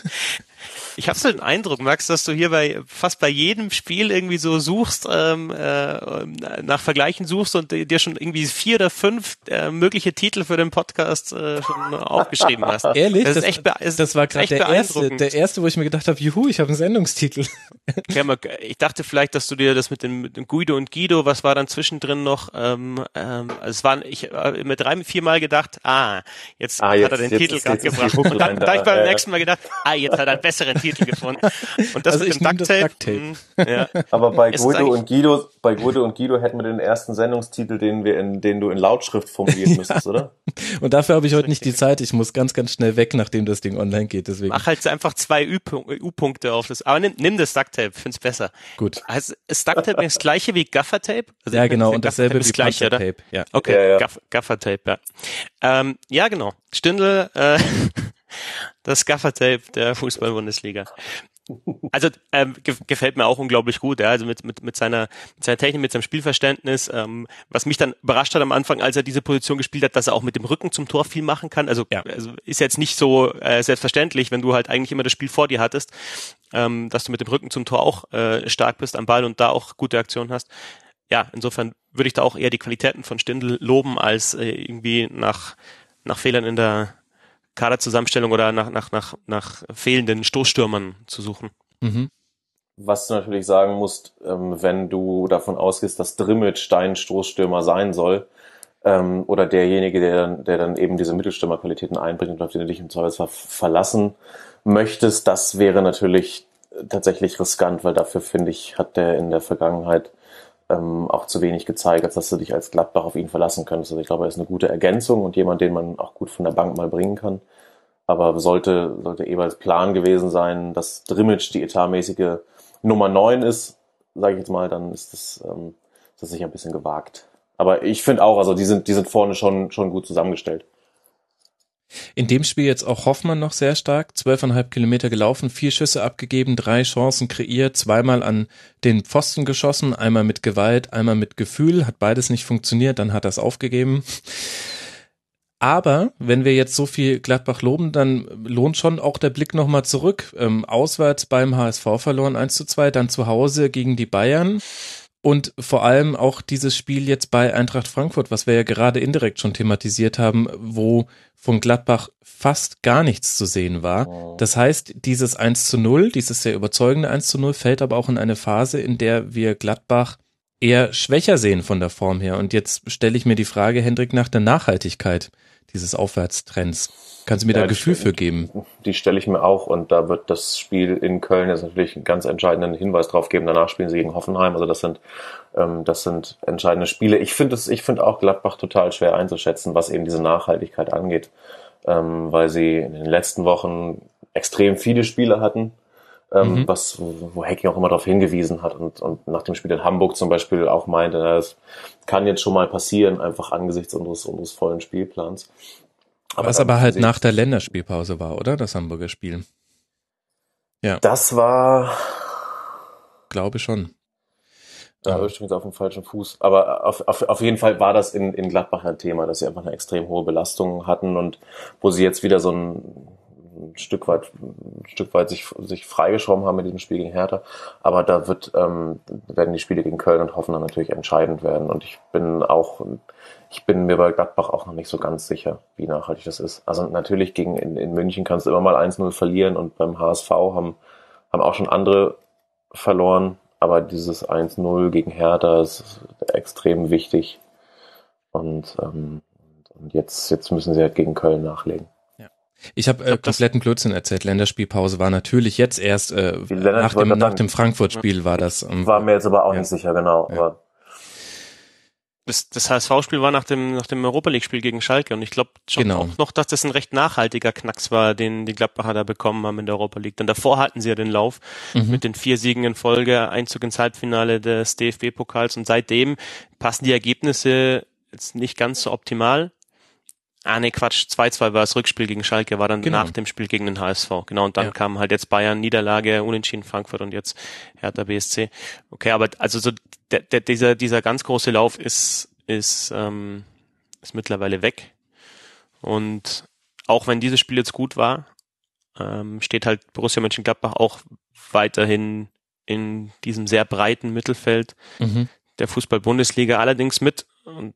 Ich habe so den Eindruck, Max, dass du hier bei fast bei jedem Spiel irgendwie so suchst, ähm, äh, nach Vergleichen suchst und dir schon irgendwie vier oder fünf äh, mögliche Titel für den Podcast äh, schon aufgeschrieben hast. [laughs] Ehrlich? Das, das, echt ist, das war gerade der erste, der erste, wo ich mir gedacht habe, juhu, ich habe einen Sendungstitel. ich dachte vielleicht, dass du dir das mit dem, mit dem Guido und Guido, was war dann zwischendrin noch? Ähm, ähm, also es waren, ich habe mir drei, vier Mal gedacht, ah, jetzt, ah, jetzt hat er den Titel gerade gebracht. Und dann, da ich beim nächsten Mal gedacht, ah, jetzt hat er einen besseren Titel gefunden. Und das Also mit dem Ducktape. Ducktape. mh, Ja. [laughs] Aber bei Guido und Guido, bei Guido und Guido hätten wir den ersten Sendungstitel, den wir in, den du in Lautschrift formulieren müsstest, oder? Und dafür habe ich heute nicht die Zeit. Ich muss ganz, ganz schnell weg, nachdem das Ding online geht. Deswegen Mach halt einfach zwei U-Punkte auf das. Aber nimm, nimm das Ducktape, find's besser. gut. Also, ist Ducktape das gleiche wie Gaffertape? Also Ja, genau. Und dasselbe wie ist gleich, oder? Ja. Okay, Ja, ja. Gaff Gaffertape, ja. Ähm, ja, genau. Stindl, äh, [laughs] das Gaffertape der Fußball-Bundesliga. Also ähm, ge gefällt mir auch unglaublich gut, ja. Also mit, mit, mit, seiner, mit seiner Technik, mit seinem Spielverständnis. Ähm, was mich dann überrascht hat am Anfang, als er diese Position gespielt hat, dass er auch mit dem Rücken zum Tor viel machen kann. Also, Ja. also ist jetzt nicht so äh, selbstverständlich, wenn du halt eigentlich immer das Spiel vor dir hattest, ähm, dass du mit dem Rücken zum Tor auch äh, stark bist am Ball und da auch gute Aktionen hast. Ja, insofern würde ich da auch eher die Qualitäten von Stindl loben, als äh, irgendwie nach, nach Fehlern in der Kaderzusammenstellung oder nach, nach, nach, nach fehlenden Stoßstürmern zu suchen. Mhm. Was du natürlich sagen musst, ähm, wenn du davon ausgehst, dass Drimmitsch dein Stoßstürmer sein soll, ähm, oder derjenige, der dann, der dann eben diese Mittelstürmerqualitäten einbringt und auf den du dich im Zweifelsfall verlassen möchtest, das wäre natürlich tatsächlich riskant, weil dafür, finde ich, hat der in der Vergangenheit ähm, auch zu wenig gezeigt, als dass du dich als Gladbach auf ihn verlassen könntest. Also ich glaube, er ist eine gute Ergänzung und jemand, den man auch gut von der Bank mal bringen kann. Aber sollte, sollte Eberls Plan gewesen sein, dass Drimmitsch die etatmäßige Nummer 9 ist, sage ich jetzt mal, dann ist das, ähm, ist das sicher ein bisschen gewagt. Aber ich finde auch, also die sind, die sind vorne schon, schon gut zusammengestellt. In dem Spiel jetzt auch Hoffmann noch sehr stark. Zwölfeinhalb Kilometer gelaufen, vier Schüsse abgegeben, drei Chancen kreiert, zweimal an den Pfosten geschossen, einmal mit Gewalt, einmal mit Gefühl. Hat beides nicht funktioniert, dann hat er es aufgegeben. Aber wenn wir jetzt so viel Gladbach loben, dann lohnt schon auch der Blick nochmal zurück. Ähm, auswärts beim HSV verloren 1 zu 2, dann zu Hause gegen die Bayern. Und vor allem auch dieses Spiel jetzt bei Eintracht Frankfurt, was wir ja gerade indirekt schon thematisiert haben, wo von Gladbach fast gar nichts zu sehen war. Das heißt, dieses 1 zu 0, dieses sehr überzeugende 1 zu 0 fällt aber auch in eine Phase, in der wir Gladbach eher schwächer sehen von der Form her. Und jetzt stelle ich mir die Frage, Hendrik, nach der Nachhaltigkeit dieses Aufwärtstrends. Kannst du mir Ja, da Gefühl für geben? Die stelle ich mir auch und da wird das Spiel in Köln jetzt natürlich einen ganz entscheidenden Hinweis drauf geben. Danach spielen sie gegen Hoffenheim, also das sind ähm, das sind entscheidende Spiele. Ich finde es, ich finde auch Gladbach total schwer einzuschätzen, was eben diese Nachhaltigkeit angeht, ähm, weil sie in den letzten Wochen extrem viele Spiele hatten, ähm, Mhm. was wo Hacking auch immer darauf hingewiesen hat und, und nach dem Spiel in Hamburg zum Beispiel auch meinte, na, das kann jetzt schon mal passieren, einfach angesichts unseres unseres vollen Spielplans. Was dann aber halt nach der Länderspielpause war, oder? Das Hamburger Spiel. Das war Glaube schon. Da erwischt mich auf dem falschen Fuß. Aber auf, auf, auf jeden Fall war das in, in Gladbach ein Thema, dass sie einfach eine extrem hohe Belastung hatten und wo sie jetzt wieder so ein, ein Stück weit, ein Stück weit sich, sich freigeschwommen haben mit diesem Spiel gegen Hertha. Aber da wird, ähm, werden die Spiele gegen Köln und Hoffenheim natürlich entscheidend werden. Und ich bin auch, ich bin mir bei Gladbach auch noch nicht so ganz sicher, wie nachhaltig das ist. Also natürlich gegen, in, in München kannst du immer mal 1-0 verlieren und beim HSV haben, haben auch schon andere verloren. Aber dieses 1-0 gegen Hertha ist extrem wichtig. Und, ähm, und jetzt, jetzt müssen sie halt gegen Köln nachlegen. Ich habe äh, kompletten Blödsinn erzählt. Länderspielpause war natürlich jetzt erst äh, nach dem, nach dem Frankfurt-Spiel war das. Ähm, War mir jetzt aber auch Ja. nicht sicher, genau. Ja. Aber Das, das HSV-Spiel war nach dem, nach dem Europa League-Spiel gegen Schalke und ich glaube schon Genau. auch noch, dass das ein recht nachhaltiger Knacks war, den die Gladbacher da bekommen haben in der Europa League. Denn davor hatten sie ja den Lauf Mhm. mit den vier Siegen in Folge, Einzug ins Halbfinale des DFB-Pokals und seitdem passen die Ergebnisse jetzt nicht ganz so optimal. Ah nee, Quatsch, 2-2 war das Rückspiel gegen Schalke, war dann Genau. nach dem Spiel gegen den HSV. Genau, und dann Ja. kam halt jetzt Bayern, Niederlage, Unentschieden Frankfurt und jetzt Hertha BSC. Okay, aber also so der, der, dieser, dieser ganz große Lauf ist, ist, ähm, ist mittlerweile weg. Und auch wenn dieses Spiel jetzt gut war, ähm, steht halt Borussia Mönchengladbach auch weiterhin in diesem sehr breiten Mittelfeld Mhm. der Fußball-Bundesliga allerdings mit. Und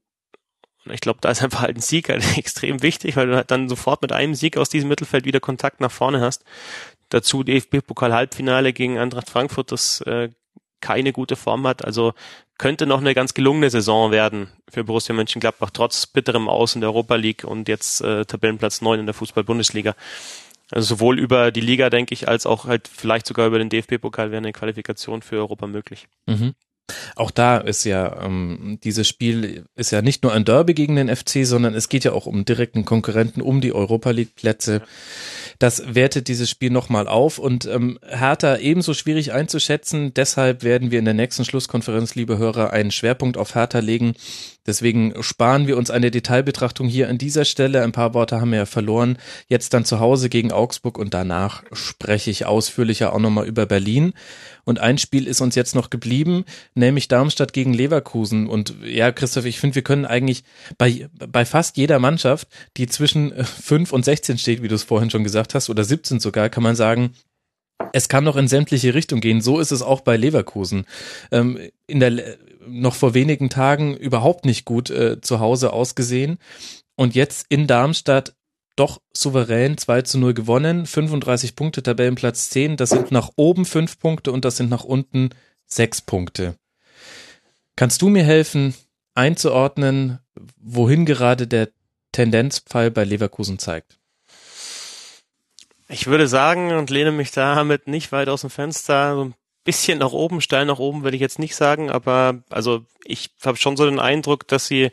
ich glaube, da ist einfach halt ein Sieg halt [laughs] extrem wichtig, weil du halt dann sofort mit einem Sieg aus diesem Mittelfeld wieder Kontakt nach vorne hast. Dazu DFB-Pokal-Halbfinale gegen Eintracht Frankfurt, das äh, keine gute Form hat. Also könnte noch eine ganz gelungene Saison werden für Borussia Mönchengladbach, trotz bitterem Aus in der Europa League und jetzt äh, Tabellenplatz 9 in der Fußball-Bundesliga. Also sowohl über die Liga, denke ich, als auch halt vielleicht sogar über den DFB-Pokal wäre eine Qualifikation für Europa möglich. Mhm. Auch da ist ja ähm, dieses Spiel ist ja nicht nur ein Derby gegen den FC, sondern es geht ja auch um direkten Konkurrenten um die Europa League Plätze. Das wertet dieses Spiel nochmal auf und ähm, Hertha ebenso schwierig einzuschätzen. Deshalb werden wir in der nächsten Schlusskonferenz, liebe Hörer, einen Schwerpunkt auf Hertha legen. Deswegen sparen wir uns eine Detailbetrachtung hier an dieser Stelle. Ein paar Worte haben wir ja verloren. Jetzt dann zu Hause gegen Augsburg und danach spreche ich ausführlicher auch nochmal über Berlin. Und ein Spiel ist uns jetzt noch geblieben, nämlich Darmstadt gegen Leverkusen. Und ja, Christoph, ich finde, wir können eigentlich bei, bei fast jeder Mannschaft, die zwischen 5 und 16 steht, wie du es vorhin schon gesagt hast, oder 17 sogar, kann man sagen, es kann noch in sämtliche Richtungen gehen. So ist es auch bei Leverkusen. Ähm, in der noch vor wenigen Tagen überhaupt nicht gut äh, zu Hause ausgesehen und jetzt in Darmstadt doch souverän 2 zu 0 gewonnen, 35 Punkte, Tabellenplatz 10, das sind nach oben 5 Punkte und das sind nach unten 6 Punkte. Kannst du mir helfen, einzuordnen, wohin gerade der Tendenzpfeil bei Leverkusen zeigt? Ich würde sagen und lehne mich damit nicht weit aus dem Fenster, so ein bisschen nach oben, steil nach oben würde ich jetzt nicht sagen, aber also ich habe schon so den Eindruck, dass sie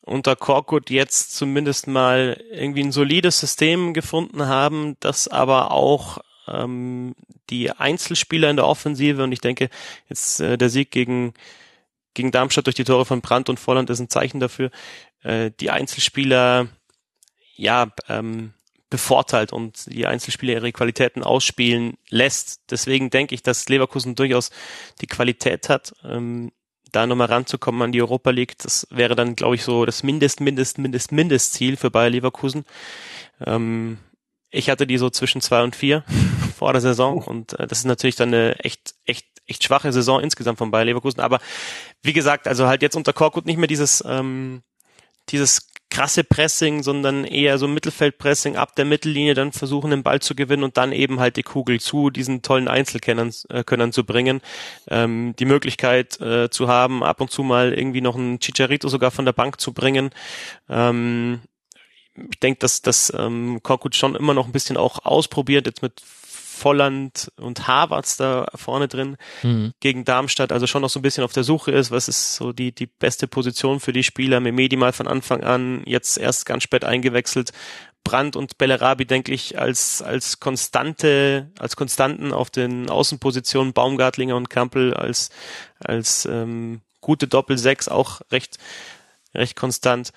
unter Korkut jetzt zumindest mal irgendwie ein solides System gefunden haben, das aber auch ähm, die Einzelspieler in der Offensive und ich denke jetzt äh, der Sieg gegen gegen Darmstadt durch die Tore von Brandt und Volland ist ein Zeichen dafür, äh, die Einzelspieler ja ähm, bevorteilt und die Einzelspieler ihre Qualitäten ausspielen lässt. Deswegen denke ich, dass Leverkusen durchaus die Qualität hat, ähm, da nochmal ranzukommen an die Europa League, das wäre dann, glaube ich, so das Mindest, Mindest, Mindest, Mindestziel für Bayer Leverkusen. Ähm, ich hatte die so zwischen zwei und vier [laughs] vor der Saison und äh, das ist natürlich dann eine echt, echt, echt schwache Saison insgesamt von Bayer Leverkusen. Aber wie gesagt, also halt jetzt unter Korkut nicht mehr dieses, ähm, dieses krasse Pressing, sondern eher so Mittelfeldpressing ab der Mittellinie, dann versuchen den Ball zu gewinnen und dann eben halt die Kugel zu diesen tollen Einzelkennern äh, Könnern zu bringen. Ähm, die Möglichkeit äh, zu haben, ab und zu mal irgendwie noch einen Chicharito sogar von der Bank zu bringen. Ähm, ich denke, dass das ähm, Korkut schon immer noch ein bisschen auch ausprobiert, jetzt mit Volland und Havertz da vorne drin mhm. gegen Darmstadt, also schon noch so ein bisschen auf der Suche ist, was ist so die, die beste Position für die Spieler. Memedi mal von Anfang an, jetzt erst ganz spät eingewechselt. Brandt und Bellerabi, denke ich, als, als Konstante, als Konstanten auf den Außenpositionen, Baumgartlinger und Kampel als, als ähm, gute Doppel-Sechs auch recht, recht konstant.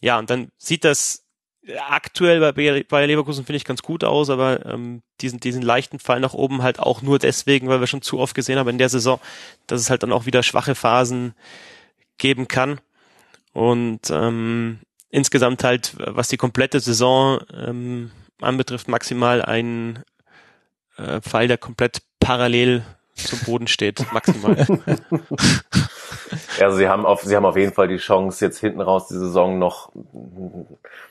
Ja, und dann sieht das aktuell bei Bayer Leverkusen finde ich ganz gut aus, aber ähm, diesen, diesen leichten Fall nach oben halt auch nur deswegen, weil wir schon zu oft gesehen haben in der Saison, dass es halt dann auch wieder schwache Phasen geben kann. Und ähm, insgesamt halt, was die komplette Saison ähm, anbetrifft, maximal ein äh, Fall, der komplett parallel zum Boden steht, maximal. Also sie haben auf, sie haben auf jeden Fall die Chance, jetzt hinten raus die Saison noch,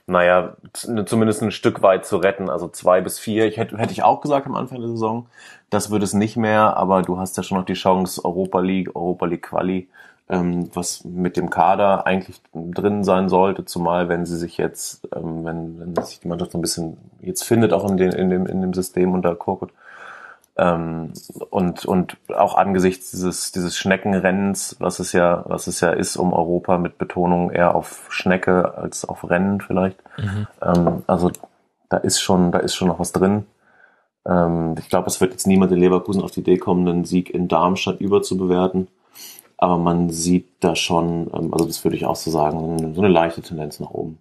naja, zumindest ein Stück weit zu retten. Also zwei bis vier. Ich hätte, hätte ich auch gesagt am Anfang der Saison. Das wird es nicht mehr, aber du hast ja schon noch die Chance, Europa League, Europa League Quali, ähm, was mit dem Kader eigentlich drin sein sollte, zumal wenn sie sich jetzt, ähm, wenn, wenn sich die Mannschaft so ein bisschen jetzt findet, auch in, den, in, dem, in dem System unter Korkut, ähm, und, und auch angesichts dieses, dieses Schneckenrennens, was es ja, was es ja ist um Europa mit Betonung eher auf Schnecke als auf Rennen vielleicht. Mhm. Ähm, also da ist schon, da ist schon noch was drin. Ähm, ich glaube, es wird jetzt niemand in Leverkusen auf die Idee kommen, einen Sieg in Darmstadt überzubewerten. Aber man sieht da schon, ähm, also das würde ich auch so sagen, so eine leichte Tendenz nach oben.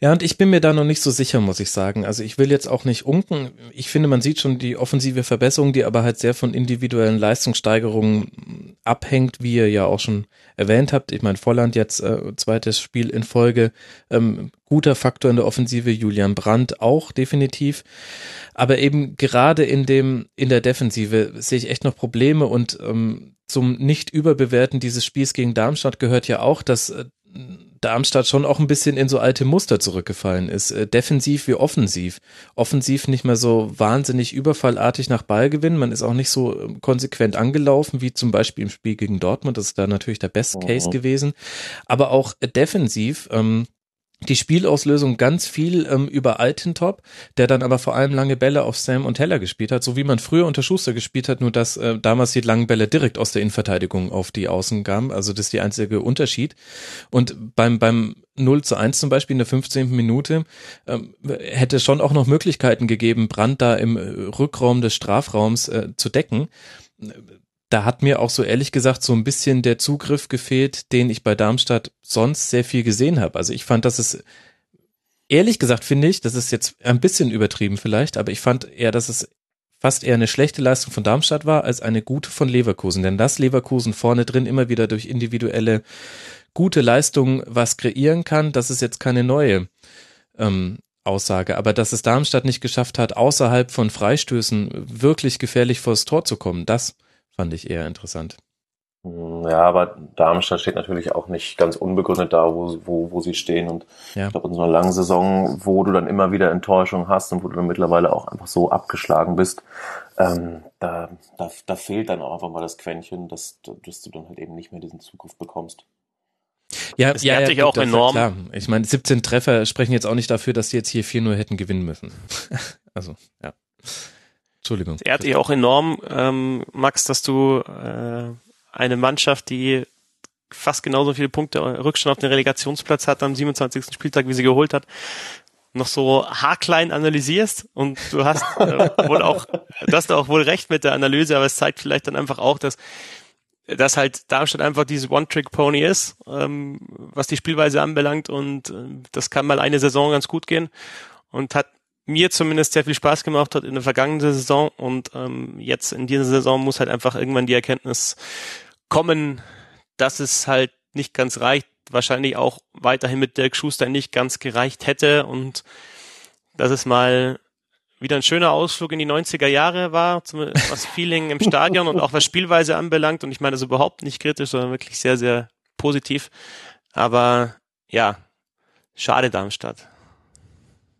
Ja, und ich bin mir da noch nicht so sicher, muss ich sagen. Also ich will jetzt auch nicht unken. Ich finde, man sieht schon die offensive Verbesserung, die aber halt sehr von individuellen Leistungssteigerungen abhängt, wie ihr ja auch schon erwähnt habt. Ich meine, Volland jetzt äh, zweites Spiel in Folge. Ähm, guter Faktor in der Offensive, Julian Brandt auch definitiv. Aber eben gerade in dem, in der Defensive sehe ich echt noch Probleme und ähm, zum Nicht-Überbewerten dieses Spiels gegen Darmstadt gehört ja auch, dass äh, Darmstadt schon auch ein bisschen in so alte Muster zurückgefallen ist. Äh, defensiv wie offensiv. Offensiv nicht mehr so wahnsinnig überfallartig nach Ball gewinnen. Man ist auch nicht so ähm, konsequent angelaufen wie zum Beispiel im Spiel gegen Dortmund. Das ist da natürlich der Best Case mhm. gewesen. Aber auch defensiv, ähm, die Spielauslösung ganz viel ähm, über Altintop, der dann aber vor allem lange Bälle auf Sam und Heller gespielt hat, so wie man früher unter Schuster gespielt hat, nur dass äh, damals die langen Bälle direkt aus der Innenverteidigung auf die Außen kamen. Also das ist der einzige Unterschied. Und beim, beim 0 zu 1 zum Beispiel in der 15. Minute ähm, hätte schon auch noch Möglichkeiten gegeben, Brand da im äh, Rückraum des Strafraums äh, zu decken da hat mir auch so ehrlich gesagt so ein bisschen der Zugriff gefehlt, den ich bei Darmstadt sonst sehr viel gesehen habe. Also ich fand, dass es ehrlich gesagt finde ich, das ist jetzt ein bisschen übertrieben vielleicht, aber ich fand eher, dass es fast eher eine schlechte Leistung von Darmstadt war als eine gute von Leverkusen. Denn das Leverkusen vorne drin immer wieder durch individuelle gute Leistungen was kreieren kann, das ist jetzt keine neue ähm, Aussage. Aber dass es Darmstadt nicht geschafft hat, außerhalb von Freistößen wirklich gefährlich vors Tor zu kommen, das Fand ich eher interessant. Hm, ja, aber Darmstadt steht natürlich auch nicht ganz unbegründet da, wo, wo, wo sie stehen. Und ja. ich glaube, in so einer langen Saison, wo du dann immer wieder Enttäuschung hast und wo du dann mittlerweile auch einfach so abgeschlagen bist, ähm, da, da, da fehlt dann auch einfach mal das Quäntchen, dass, dass du dann halt eben nicht mehr diesen Zugriff bekommst. Ja, das ja, ja auch enorm. Klar. Ich meine, 17 Treffer sprechen jetzt auch nicht dafür, dass die jetzt hier 4 nur hätten gewinnen müssen. [laughs] also, ja. Entschuldigung. Es ehrt dich auch enorm, ähm, Max, dass du äh, eine Mannschaft, die fast genauso viele Punkte Rückstand auf den Relegationsplatz hat am 27. Spieltag, wie sie geholt hat, noch so haarklein analysierst und du hast äh, wohl auch, du hast auch wohl recht mit der Analyse, aber es zeigt vielleicht dann einfach auch, dass dass halt Darmstadt einfach dieses One-Trick-Pony ist, ähm, was die Spielweise anbelangt und äh, das kann mal eine Saison ganz gut gehen und hat mir zumindest sehr viel Spaß gemacht hat in der vergangenen Saison und ähm, jetzt in dieser Saison muss halt einfach irgendwann die Erkenntnis kommen, dass es halt nicht ganz reicht, wahrscheinlich auch weiterhin mit Dirk Schuster nicht ganz gereicht hätte und dass es mal wieder ein schöner Ausflug in die 90er Jahre war, was Feeling im Stadion und auch was Spielweise anbelangt und ich meine das überhaupt nicht kritisch, sondern wirklich sehr, sehr positiv. Aber ja, schade Darmstadt.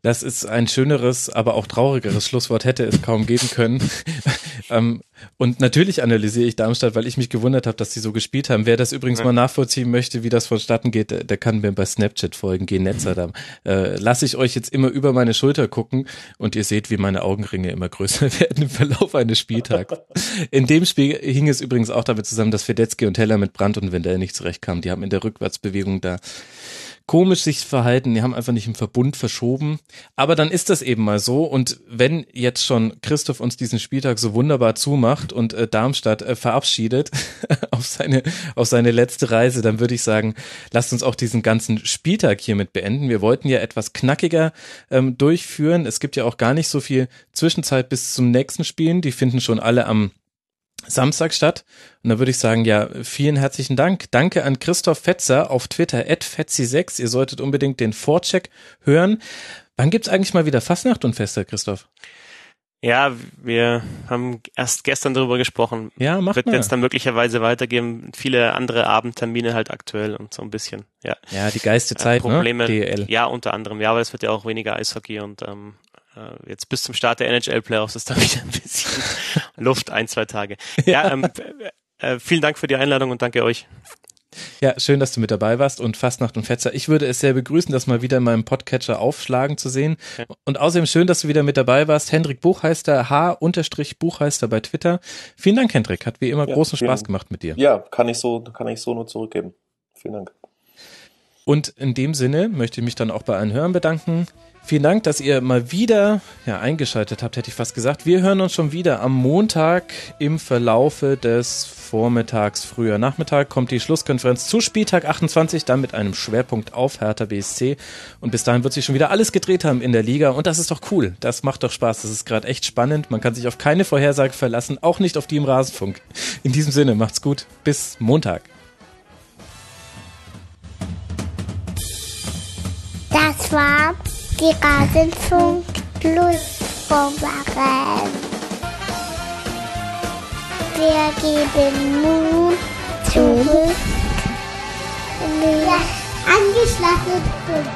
Das ist ein schöneres, aber auch traurigeres Schlusswort hätte es kaum geben können. [laughs] ähm, und natürlich analysiere ich Darmstadt, weil ich mich gewundert habe, dass sie so gespielt haben. Wer das übrigens ja. mal nachvollziehen möchte, wie das vonstatten geht, der, der kann mir bei Snapchat folgen, gehen Netzer. Da äh, lasse ich euch jetzt immer über meine Schulter gucken und ihr seht, wie meine Augenringe immer größer [laughs] werden im Verlauf eines Spieltags. In dem Spiel hing es übrigens auch damit zusammen, dass Fedetzky und Heller mit Brandt und Wendell nicht zurechtkamen. Die haben in der Rückwärtsbewegung da komisch sich verhalten, die haben einfach nicht im Verbund verschoben. Aber dann ist das eben mal so. Und wenn jetzt schon Christoph uns diesen Spieltag so wunderbar zumacht und äh, Darmstadt äh, verabschiedet [laughs] auf seine, auf seine letzte Reise, dann würde ich sagen, lasst uns auch diesen ganzen Spieltag hiermit beenden. Wir wollten ja etwas knackiger ähm, durchführen. Es gibt ja auch gar nicht so viel Zwischenzeit bis zum nächsten Spielen. Die finden schon alle am Samstag statt. Und da würde ich sagen, ja, vielen herzlichen Dank. Danke an Christoph Fetzer auf Twitter, at fetzi6. Ihr solltet unbedingt den Vorcheck hören. Wann gibt's eigentlich mal wieder Fastnacht und Feste, Christoph? Ja, wir haben erst gestern darüber gesprochen. Ja, macht Wird jetzt dann möglicherweise weitergeben. Viele andere Abendtermine halt aktuell und so ein bisschen, ja. Ja, die geiste Zeit, äh, Probleme, ne? DL. Ja, unter anderem. Ja, aber es wird ja auch weniger Eishockey und ähm, äh, jetzt bis zum Start der NHL-Playoffs ist da [laughs] wieder ein bisschen Luft, ein, zwei Tage. [laughs] Ja, ähm, äh, vielen Dank für die Einladung und danke euch. Ja, schön, dass du mit dabei warst und Fastnacht und Fetzer. Ich würde es sehr begrüßen, das mal wieder in meinem Podcatcher aufschlagen zu sehen. Okay. Und außerdem schön, dass du wieder mit dabei warst. Hendrik Buchheister, H-Buchheister bei Twitter. Vielen Dank, Hendrik. Hat wie immer ja, großen Spaß gemacht mit dir. Ja, kann ich so, kann ich so nur zurückgeben. Vielen Dank. Und in dem Sinne möchte ich mich dann auch bei allen Hörern bedanken. Vielen Dank, dass ihr mal wieder ja, eingeschaltet habt, hätte ich fast gesagt. Wir hören uns schon wieder am Montag im Verlaufe des Vormittags, früher Nachmittag kommt die Schlusskonferenz zu Spieltag 28, dann mit einem Schwerpunkt auf Hertha BSC. Und bis dahin wird sich schon wieder alles gedreht haben in der Liga. Und das ist doch cool. Das macht doch Spaß. Das ist gerade echt spannend. Man kann sich auf keine Vorhersage verlassen, auch nicht auf die im Rasenfunk. In diesem Sinne, macht's gut. Bis Montag. Das war die Rasenfunk Schlusskonferenz. Wir geben nun zurück in die angeschlossenen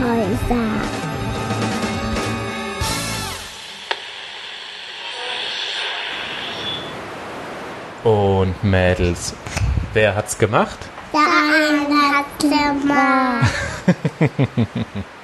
Häuser. Und Mädels, wer hat's gemacht? Der eine hat gemacht. [laughs]